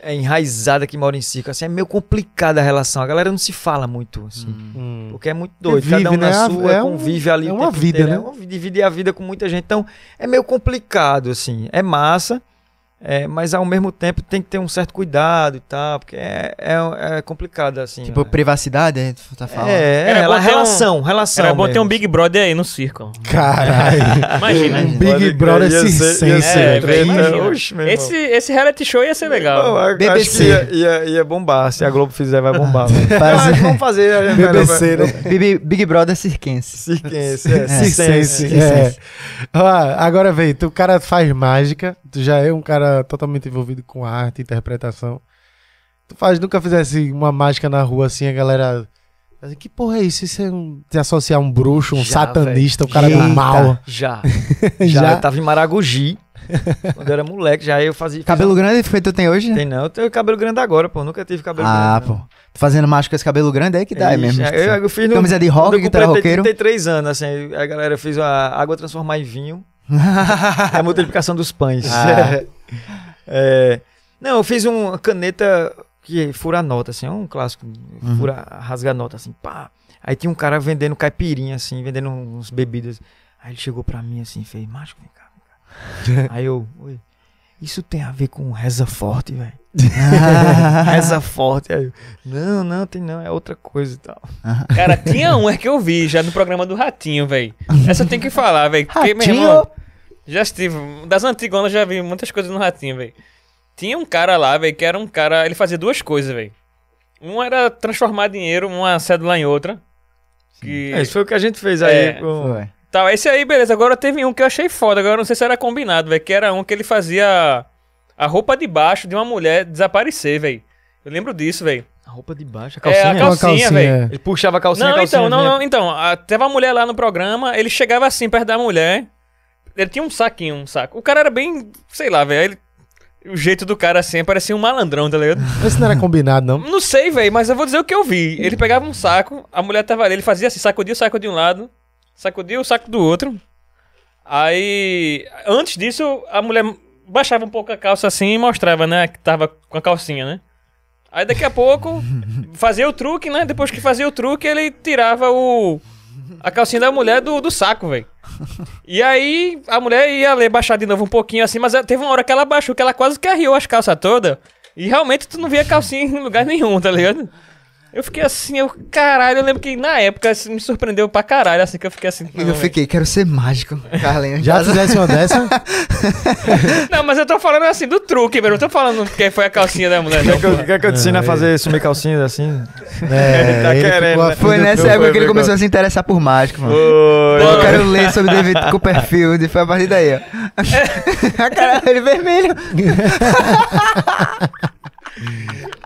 é, enraizada que mora em circo, assim, é meio complicada a relação. A galera não se fala muito, assim. Hum. Porque é muito doido. Vive, Cada um né? na É sua, um- convive ali. é uma vida, inteiro. né? É uma, dividir a vida com muita gente. Então, é meio complicado, assim. É massa, é, mas ao mesmo tempo tem que ter um certo cuidado e tal, porque é, é, é complicado, assim. Tipo, né? privacidade, a gente tá falando. É, Era é, bom ela- ter um- relação, relação. Era bom ter um mesmo. Big Brother aí no circo. Caralho. Imagina. Um Big Brother circense. ser É, irmão. Esse, esse reality show ia ser legal. eu BBC. Acho que ia, ia, ia bombar. Se a Globo fizer, vai bombar. vamos fazer. é BBC, vai- né? Big, Big Brother cirquense. Circense, é, Circense. circense. É. Ó, agora, vem, tu cara faz mágica, tu já é um cara totalmente envolvido com arte, interpretação. Tu faz, nunca fizesse uma mágica na rua assim, a galera. Que porra é isso? Isso é um, se associar um bruxo, um Já, satanista, um cara Eita. do mal. Já. Já? Já. Eu tava em Maragogi. quando eu era moleque, já eu fazia. Cabelo grande que tu tem hoje? Tem não, eu tenho cabelo grande agora, pô. Nunca tive cabelo ah, grande. pô. não. Tu fazendo mágica com esse cabelo grande aí que dá, é mesmo. Eu, eu fiz no, Camisa de rock, eu era completei roqueiro. 33 anos, assim. A galera fez a água transformar em vinho. É a multiplicação dos pães. Ah. É, não, eu fiz uma caneta que fura a nota, assim, é um clássico. Uhum. Fura, rasga a nota, assim, pá. Aí tinha um cara vendendo caipirinha, assim, vendendo uns bebidas. Aí ele chegou pra mim assim, fez, macho, vem cá, vem cá. Aí eu, oi, isso tem a ver com reza forte, velho. Reza forte. Aí eu, não, não, tem não, é outra coisa e tal. Cara, tinha um é que eu vi já no programa do Ratinho, velho. Essa eu tenho que falar, velho. Porque, meu Ratinho? irmão, já estive. Das antigonas já vi muitas coisas no Ratinho, velho. Tinha um cara lá, velho, que era um cara. Ele fazia duas coisas, velho. Um era transformar dinheiro, uma cédula em outra. Que. É, isso foi o que a gente fez aí. É, com-. Tal, esse aí, beleza. Agora teve um que eu achei foda. Agora eu não sei se era combinado, velho. Que era um que ele fazia a roupa de baixo de uma mulher desaparecer, velho. Eu lembro disso, velho. A roupa de baixo, a É, a calcinha. Calcinha, velho. Ele puxava a calcinha, Não, a calcinha então, não, não, então. a- Teve uma mulher lá no programa, ele chegava assim perto da mulher. Ele tinha um saquinho, um saco. O cara era bem, sei lá, velho. O jeito do cara assim, parecia um malandrão, tá ligado? Esse não era combinado, não. Não sei, velho, mas eu vou dizer o que eu vi. Ele pegava um saco, a mulher tava ali, ele fazia assim, sacudia o saco de um lado, sacudia o saco do outro. Aí, antes disso, a mulher baixava um pouco a calça assim e mostrava, né, que tava com a calcinha, né? Aí daqui a pouco, fazia o truque, né? Depois que fazia o truque, ele tirava o a calcinha da mulher do, do saco, velho. E aí a mulher ia ler baixar de novo um pouquinho assim, mas teve uma hora que ela baixou, que ela quase que arriou as calças todas. E realmente tu não via calcinha em lugar nenhum, tá ligado? Eu fiquei assim, eu, caralho, eu lembro que na época isso me surpreendeu pra caralho, assim que eu fiquei assim. Eu não, fiquei, quero ser mágico, Carlinhos. Já fizesse uma dessa? Não, mas eu tô falando assim do truque, velho. Eu não tô falando que foi a calcinha da mulher. Quer que eu, quer que eu te ensine a fazer sumir calcinha assim? É, Tá ele querendo, ficou né? Foi nessa truque. época que ele foi, começou a se interessar por mágico, mano. Oi. Eu quero ler sobre David Copperfield e foi a partir daí, ó. a cara dele vermelho.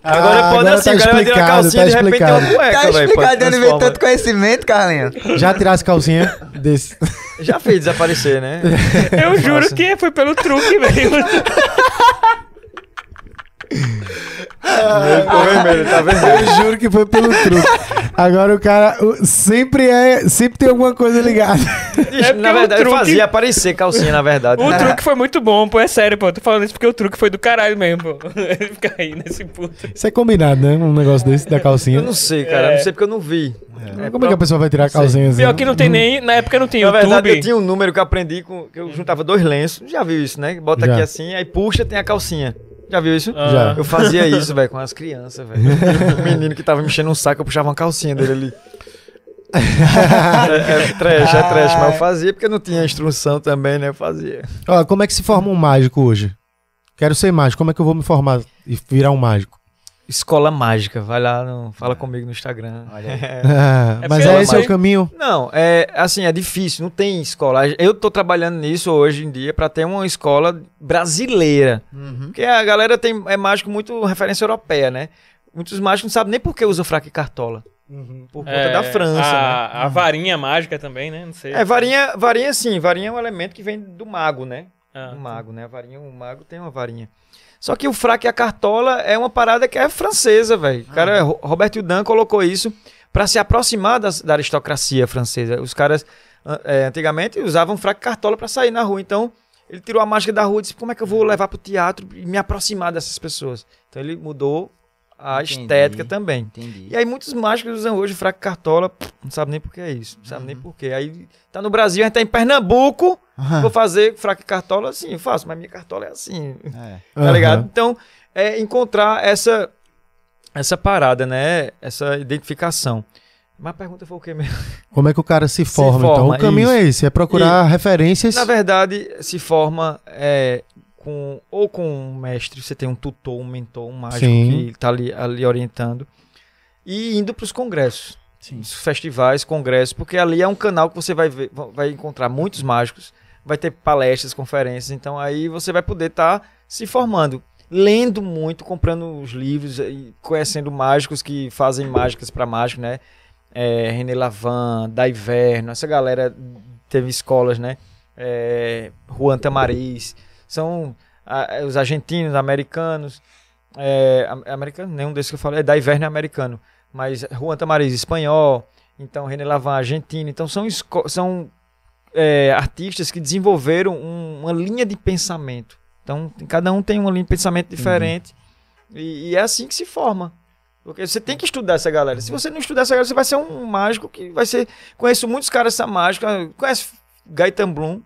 Agora Ah, pode agora assim, tá cara vai tirar a explicado, calcinha tá e de repente tem uma explicado. cueca, Tá explicado de onde veio tanto conhecimento, Carlinhos. Já tirasse calcinha desse. Já fez desaparecer, né? Eu juro que foi pelo truque, velho. Ficou vermelho, tá vermelho. Eu juro que foi pelo truque. Agora o cara o- sempre é. Sempre tem alguma coisa ligada. Porque na verdade, eu truque- fazia aparecer calcinha, na verdade. O truque foi muito bom, pô. É sério, pô. Eu tô falando isso porque o truque foi do caralho mesmo, pô. Ele fica aí nesse puto. Isso é combinado, né? Um negócio desse da calcinha. Eu não sei, cara. Eu não sei porque eu não vi. Como é que a pessoa vai tirar a calcinha assim? Pior que não tem nem. Na época não tinha Na verdade, YouTube. eu tinha um número que eu aprendi com. que eu juntava dois lenços. Já viu isso, né? Bota Já. aqui assim, aí puxa, tem a calcinha. Já viu isso? Ah. Já. Eu fazia isso, velho, com as crianças, velho. O menino que tava me enchendo um saco, eu puxava uma calcinha dele ali. é, é trash, é trash, mas eu fazia porque não tinha instrução também, né? Eu fazia. Ó, como é que se forma um mágico hoje? Quero ser mágico. Como é que eu vou me formar e virar um mágico? Escola mágica, vai lá, no- fala comigo no Instagram. Olha aí. Ah, É mas é esse é o caminho. Não, é assim, é difícil, não tem escola. Eu tô trabalhando nisso hoje em dia pra ter uma escola brasileira. Uhum. Porque a galera tem é mágico muito referência europeia, né? Muitos mágicos não sabem nem por que usa fraca e cartola. Por conta É, da França, né? a, a varinha mágica também, né? Não sei. É, varinha, varinha sim, varinha é um elemento que vem do mago, né? Ah, Do mago, né? A varinha, o mago tem uma varinha. Só que o fraco e a cartola é uma parada que é francesa, velho. O cara, Ro- Robert Houdin colocou isso pra se aproximar das- da aristocracia francesa. Os caras, é, antigamente, usavam fraco e cartola pra sair na rua. Então, ele tirou a mágica da rua e disse, como é que eu vou levar pro teatro e me aproximar dessas pessoas? Então, ele mudou a Entendi. estética também. Entendi. E aí muitos mágicos usam hoje fraco e cartola, não sabe nem por que é isso, não sabe Uhum. nem por quê. Aí tá no Brasil, a gente tá em Pernambuco, Ah. vou fazer fraco e cartola assim, eu faço, mas minha cartola é assim, É. tá ligado? Então, é encontrar essa essa parada, né? Essa identificação. Mas a pergunta foi o quê mesmo? Como é que o cara se forma, então? forma, O caminho isso. é esse, é procurar referências. Na verdade, se forma é, com ou com um mestre, você tem um tutor, um mentor, um mágico Sim. que tá ali, ali orientando, e indo para os congressos. Sim. festivais, congressos, porque ali é um canal que você vai ver, vai encontrar muitos mágicos, vai ter palestras, conferências, então aí você vai poder estar se formando, lendo muito, comprando os livros e conhecendo mágicos que fazem mágicas para mágico, né? É, René Lavan, Daiverno, essa galera teve escolas, né? É, Juan Tamariz, são ah, os argentinos, americanos, é, am- americano, nenhum desses que eu falei, é Daiverno é americano mas Juan Tamariz, espanhol, então René Lavan, argentino. Então são, são é, artistas que desenvolveram um- uma linha de pensamento. Então cada um tem uma linha de pensamento diferente e, e é assim que se forma. Porque você tem que estudar essa galera. Se você não estudar essa galera, você vai ser um mágico que vai ser. Conheço muitos caras dessa mágica. Conhece Gaetan Blum?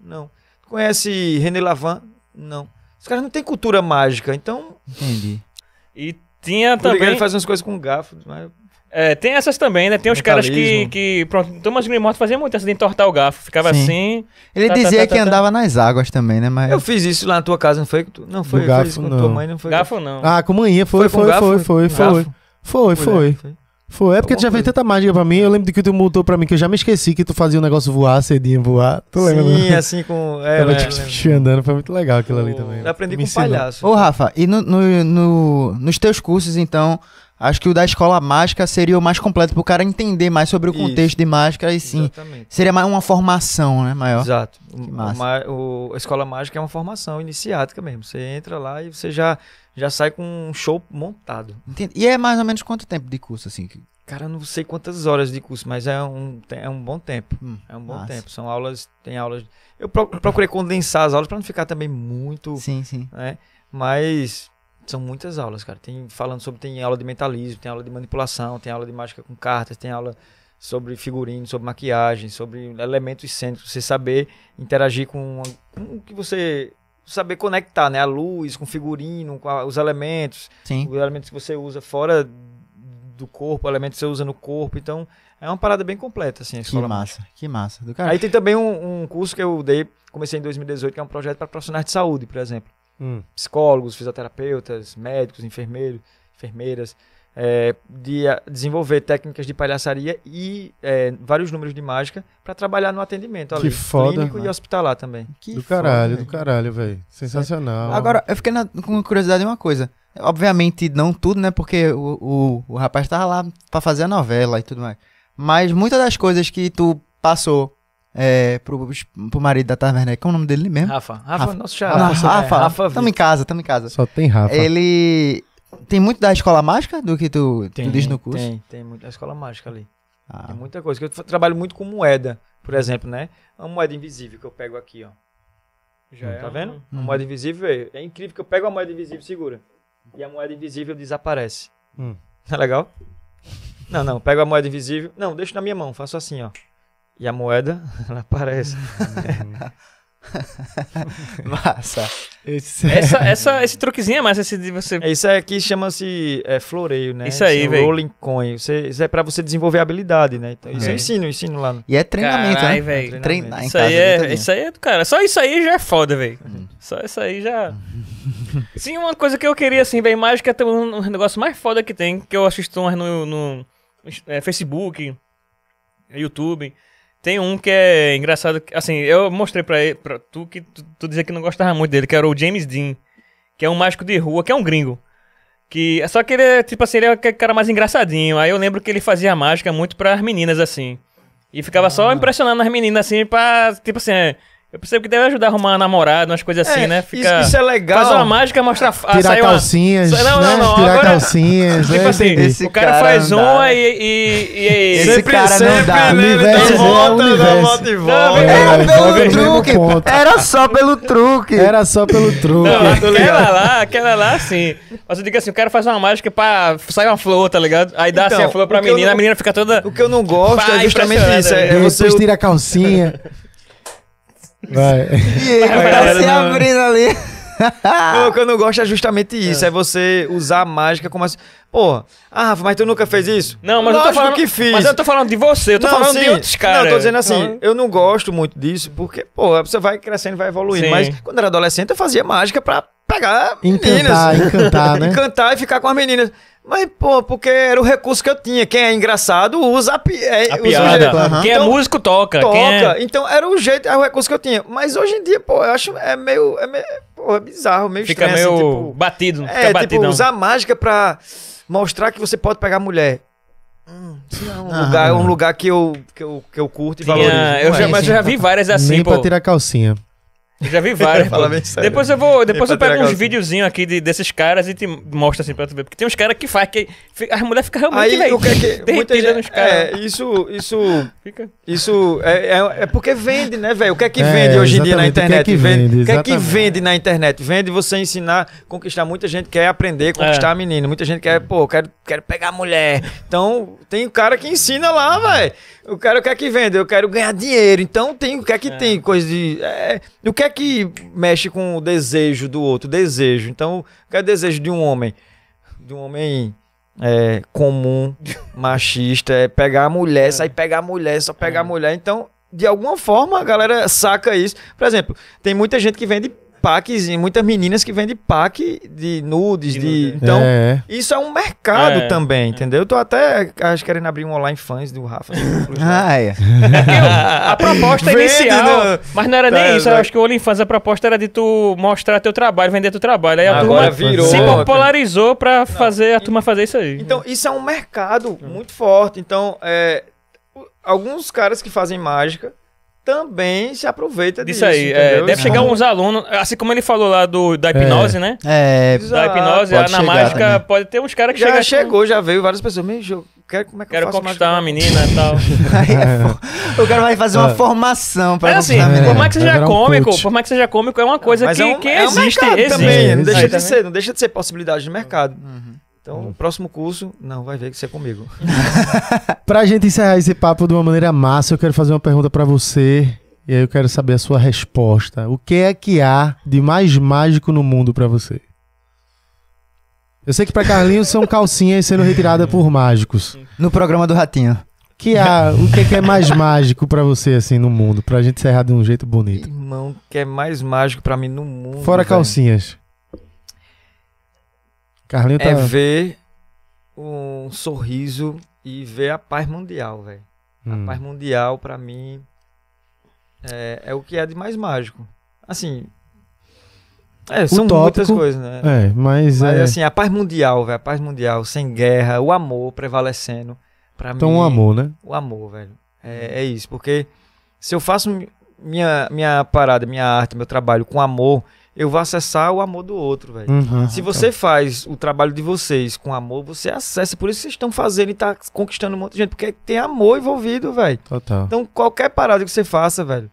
Não. Conhece René Lavan? Não. Os caras não têm cultura mágica, então. Entendi. E tinha Também. também. Ele faz umas coisas com garfo. Mas É, tem essas também, né? Tem os caras que, que. Pronto, Thomas Grimorto fazia muito essa de entortar o garfo. Ficava Sim. assim. Ele Tá, tá, dizia tá, que tá, tá. andava nas águas também, né? Mas Eu fiz isso lá na tua casa, não foi? Não foi, garfo, fiz isso com não. tua mãe, não foi? Garfo não. Ah, com manhã, foi, Foi foi, foi, foi, foi, Garfo? foi, Foi, foi? Foi, é porque tu já fez tanta mágica pra mim. Eu lembro de que tu montou pra mim, que eu já me esqueci que tu fazia o negócio voar, cedinho voar. Tu lembra? Sim, né? assim com. É, Tava é, tipo, lembro. andando, foi muito legal aquilo ali também. Eu aprendi Me com ensinou. palhaço. Ô, Rafa, e no, no- no- nos teus cursos, então, acho que o da escola mágica seria o mais completo pro cara entender mais sobre o Isso. contexto de mágica e sim. Exatamente. Seria mais uma formação, né, maior? Exato. O- o o- a escola mágica é uma formação iniciática mesmo. Você entra lá e você já, já sai com um show montado. Entendi. E é mais ou menos quanto tempo de curso, assim? Cara, eu não sei quantas horas de curso, mas é um, é um bom tempo. Hum, É um bom massa. tempo. São aulas, tem aulas. Eu pro- procurei condensar as aulas para não ficar também muito, Sim, sim. né? Mas são muitas aulas, cara. Tem falando sobre tem aula de mentalismo, tem aula de manipulação, tem aula de mágica com cartas, tem aula sobre figurino, sobre maquiagem, sobre elementos cênicos, você saber interagir com, com o que você saber conectar, né? A luz com o figurino, com a- os elementos, Sim. os elementos que você usa fora do corpo, elementos que você usa no corpo. Então, é uma parada bem completa, assim, a Que massa, que massa. Do cara. Aí tem também um, um curso que eu dei, comecei em 2018, que é um projeto para profissionais de saúde, por exemplo. Hum. Psicólogos, fisioterapeutas, médicos, enfermeiros, enfermeiras, é, de a- desenvolver técnicas de palhaçaria e é, vários números de mágica para trabalhar no atendimento ali, Que foda. clínico e hospitalar também. Que Do foda, caralho, velho. do caralho, velho. Sensacional. Agora, eu fiquei na- com curiosidade de uma coisa. Obviamente, não tudo, né? Porque o, o, o rapaz tava lá pra fazer a novela e tudo mais. Mas muitas das coisas que tu passou é, pro, pro marido da Taverna, qual é o nome dele mesmo? Rafa, Rafa, Rafa. nosso Ah, xará. Rafa, É, Rafa, Rafa tamo em casa, tamo em casa. Só tem Rafa. Ele tem muito da escola mágica do que tu, tu Tem, diz no curso? Tem, tem muita escola mágica ali. Ah, Tem muita coisa. Eu trabalho muito com moeda, por exemplo, né? Uma moeda invisível que eu pego aqui, ó. Já é Tá vendo? Uma Hum. moeda invisível é, é incrível que eu pego a moeda invisível e segura. E a moeda invisível desaparece. Hum. Tá legal? Não, não. Pego a moeda invisível. Não, deixo na minha mão, faço assim, ó. E a moeda, ela aparece. massa. Esse Essa, essa, esse truquezinho é mais esse de você. É, Isso aqui chama-se é, floreio, né? Isso aí, é o véi. Rolling coin. Você- Isso é pra você desenvolver habilidade, né? Então, isso É. eu ensino, eu ensino lá. no- E é treinamento, Carai, né? velho. Treinar em Isso casa. aí, é, tadinho? isso aí é do cara. Só isso aí já é foda, velho. Só isso aí já. Sim, uma coisa que eu queria, assim, ver mágica é um, um negócio mais foda que tem, que eu assisto umas no, no é, Facebook, YouTube. Tem um que é engraçado, assim, eu mostrei pra, ele, pra tu que tu, tu dizia que não gostava muito dele, que era o James Dean, que é um mágico de rua, que é um gringo. Que, só que ele é, tipo assim, ele é aquele cara mais engraçadinho. Aí eu lembro que ele fazia mágica muito pras meninas, assim. E ficava só impressionando as meninas, assim, pra, tipo assim, é, eu percebo que deve ajudar a arrumar uma namorada, umas coisas assim, É, né? isso, Fica, isso é legal. faz uma mágica, mostra... ah, Tirar sai uma- calcinhas, Não, não, né? não, Tirar agora- calcinhas, Tipo né? assim. Esse o cara, cara faz uma e, e, e, e- Esse cara não dá. né? Ele Universo é volta, dá universo. volta e Não, volta. É, Era pelo truque. Era só pelo truque. Era só pelo truque. Não, tô aquela lá, aquela lá, assim. Mas eu digo assim, o cara faz uma mágica pra sair uma flor, tá ligado? Aí dá Então, assim a flor pra menina, não- a menina fica toda. O que eu não gosto é justamente isso. É, E é você depois tira a calcinha. Vai. E ele tá se não. abrindo ali. O que eu não gosto é justamente isso. É, você usar a mágica como assim. Pô, ah, Rafa, mas tu nunca fez isso? Não, mas eu tô Lógico falando. que fiz. Mas eu tô falando de você, eu tô Não, falando sim. de outros caras. Não, eu tô dizendo assim, Então, eu não gosto muito disso, porque, pô, você vai crescendo, vai evoluindo. Sim. Mas quando eu era adolescente, eu fazia mágica pra pegar Encantar, meninas. encantar, né? Encantar e ficar com as meninas. Mas, pô, porque era o recurso que eu tinha. Quem é engraçado usa a, pi é, A usa o piada. jeito. Aham. Quem é Então, músico toca. Toca. Quem é... Então era o jeito, era o recurso que eu tinha. Mas hoje em dia, pô, eu acho é meio. É meio pô, é bizarro, meio Fica estranho, meio assim, tipo, batido, fica é, tipo, batidão. usar mágica pra mostrar que você pode pegar mulher. Hum, não é um, Aham. lugar, um lugar que eu, que eu, que eu curto e Tinha- valorizo. eu não já, é. mas eu já vi várias assim, Nem pô. pra tirar calcinha. Eu já vi várias. Sério. Depois eu vou, depois eu pego uns calcinha. videozinhos aqui de- desses caras e te mostro assim pra tu ver. Porque tem uns caras que faz que as mulheres ficam realmente, Aí velho, o que é que. Muita gente, nos caras. é, isso. Isso. Fica... Isso é, é, é porque vende, né, velho? O que é que É, vende hoje em dia na exatamente, o que é internet? que vende, vende, o que é que vende na internet? Vende você ensinar, conquistar. Muita gente quer aprender, conquistar É. a menina. Muita gente quer, pô, quero, quero pegar a mulher. Então, tem o cara que ensina lá, velho. O cara o que é que vende? Eu quero ganhar dinheiro. Então, tem o que é que É. tem? Coisa de. é, o que é que mexe com o desejo do outro? Desejo. Então, o que é o desejo de um homem? De um homem é, comum, machista, é pegar a mulher, sair pegar a mulher, só pegar a mulher. Então, de alguma forma, a galera saca isso. Por exemplo, tem muita gente que vende packs, muitas meninas que vendem pack de nudes, De de. nude. Então, É. isso é um mercado É, também, entendeu? Eu tô até acho, querendo abrir um online fans do Rafa. Ah, é. A proposta Vende, inicial, né? mas não era Tá, nem isso. Eu exato. acho que o OnlyFans, a proposta era de tu mostrar teu trabalho, vender teu trabalho. Aí a Agora turma virou. se popularizou pra fazer a turma fazer isso aí. Então, isso é um mercado muito forte. Então, é, alguns caras que fazem mágica também se aproveitam Disso disso. aí. é, deve chegar uns alunos, assim como ele falou lá do, da hipnose, né? É. Da hipnose, pode na mágica, também. pode ter uns caras que Já chegam. chegou, já veio várias pessoas. Meu, eu quero, como é que Quero eu faço conquistar uma mágica? menina e tal. é fo- o cara vai fazer uma É. formação pra Mas assim, por mais que seja um cômico, por mais que seja cômico, é uma coisa que, é um, que é existe. existe. também, não deixa de ser, não deixa de ser possibilidade de mercado. Uhum. Então, Uhum. o próximo curso, não, vai ver que você é comigo. Pra gente encerrar esse papo de uma maneira massa, eu quero fazer uma pergunta pra você. E aí eu quero saber a sua resposta. O que é que há de mais mágico no mundo pra você? Eu sei que pra Carlinhos são calcinhas sendo retiradas por mágicos. No programa do Ratinho. Que há, o que é, que é mais mágico pra você assim no mundo? Pra gente encerrar de um jeito bonito. Irmão, que é mais mágico pra mim no mundo. Fora velho, calcinhas. Carlinhos tá. É ver um sorriso e ver a paz mundial, velho. Hum. A paz mundial, pra mim, é, é o que é de mais mágico. Assim. É, são muitas coisas, né? É, mas, Mas é. assim, a paz mundial, velho. A paz mundial, sem guerra, o amor prevalecendo. Pra então, mim, um amor, né? o amor, velho. É, é isso, porque se eu faço mi- minha, minha parada, minha arte, meu trabalho com amor, eu vou acessar o amor do outro, velho. Uhum. Se você faz o trabalho de vocês com amor, você acessa. Por isso que vocês estão fazendo e tá conquistando um monte de gente, porque tem amor envolvido, velho. Total. Então, qualquer parada que você faça, velho,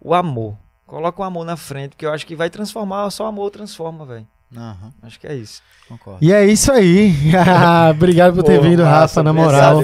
o amor. Coloca o amor na frente, porque eu acho que vai transformar, só o amor transforma, velho. Aham, Acho que é isso. concordo. E é isso aí. Obrigado por ter Pô, vindo, massa, Rafa, na moral.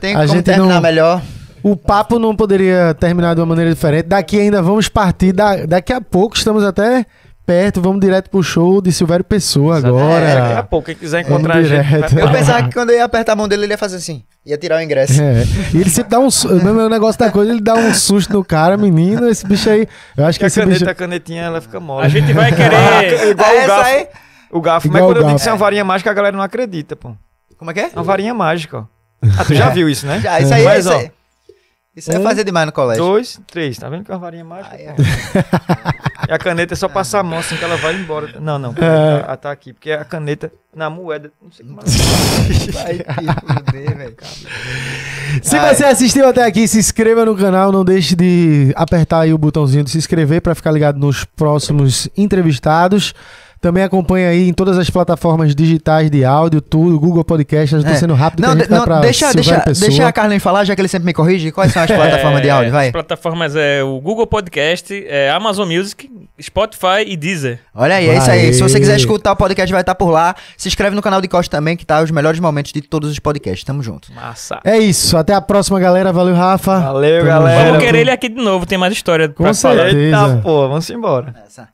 Tem A como gente terminar não- melhor? O papo não poderia terminar de uma maneira diferente. Daqui ainda vamos partir. Da, daqui a pouco estamos até perto. Vamos direto pro show de Silvério Pessoa agora. É, daqui a pouco, quem quiser Vamos encontrar a gente. vai Eu pensava que quando eu ia apertar a mão dele, ele ia fazer assim. Ia tirar o ingresso. É. E ele sempre dá um. O meu negócio da coisa, ele dá um susto no cara, menino. Esse bicho aí. Eu acho que Porque a esse caneta, bicho. a canetinha, ela fica mole. A gente vai querer. Igual É o essa garfo. aí? O. Igual Mas quando eu digo que isso é uma varinha mágica, a galera não acredita, pô. Como é que é? É uma varinha mágica, ó. Ah, tu já viu isso, né? Já, isso aí, Mas, isso ó, aí. Isso um, fazia demais no colégio. Dois, três. Tá vendo que é uma varinha mágica? Ai, pô? E a caneta é só passar a mão assim que ela vai embora. Não, não. É. Tá, tá aqui. Porque a caneta na moeda. Não sei como Vai te fuder, velho. Se Ai. você assistiu até aqui, se inscreva no canal. Não deixe de apertar aí o botãozinho de se inscrever para ficar ligado nos próximos entrevistados. Também acompanha aí em todas as plataformas digitais de áudio, tudo, Google Podcast. Eu tô É. sendo rápido Não, que a gente de- vai não pra deixa, deixa, Pessoa. deixa a Carlin falar, já que ele sempre me corrige. Quais são as plataformas de áudio? É, Vai. As plataformas é o Google Podcast, é Amazon Music, Spotify e Deezer. Olha aí, é isso aí. Vai. Se você quiser escutar o podcast, vai estar por lá. Se inscreve no canal de Costa também, que tá os melhores momentos de todos os podcasts. Tamo junto. Massa. É isso. Até a próxima, galera. Valeu, Rafa. Valeu, Tamo galera. Vamos querer ele aqui de novo, tem mais história Com pra falar. certeza. Eita, pô, vamos embora. Essa.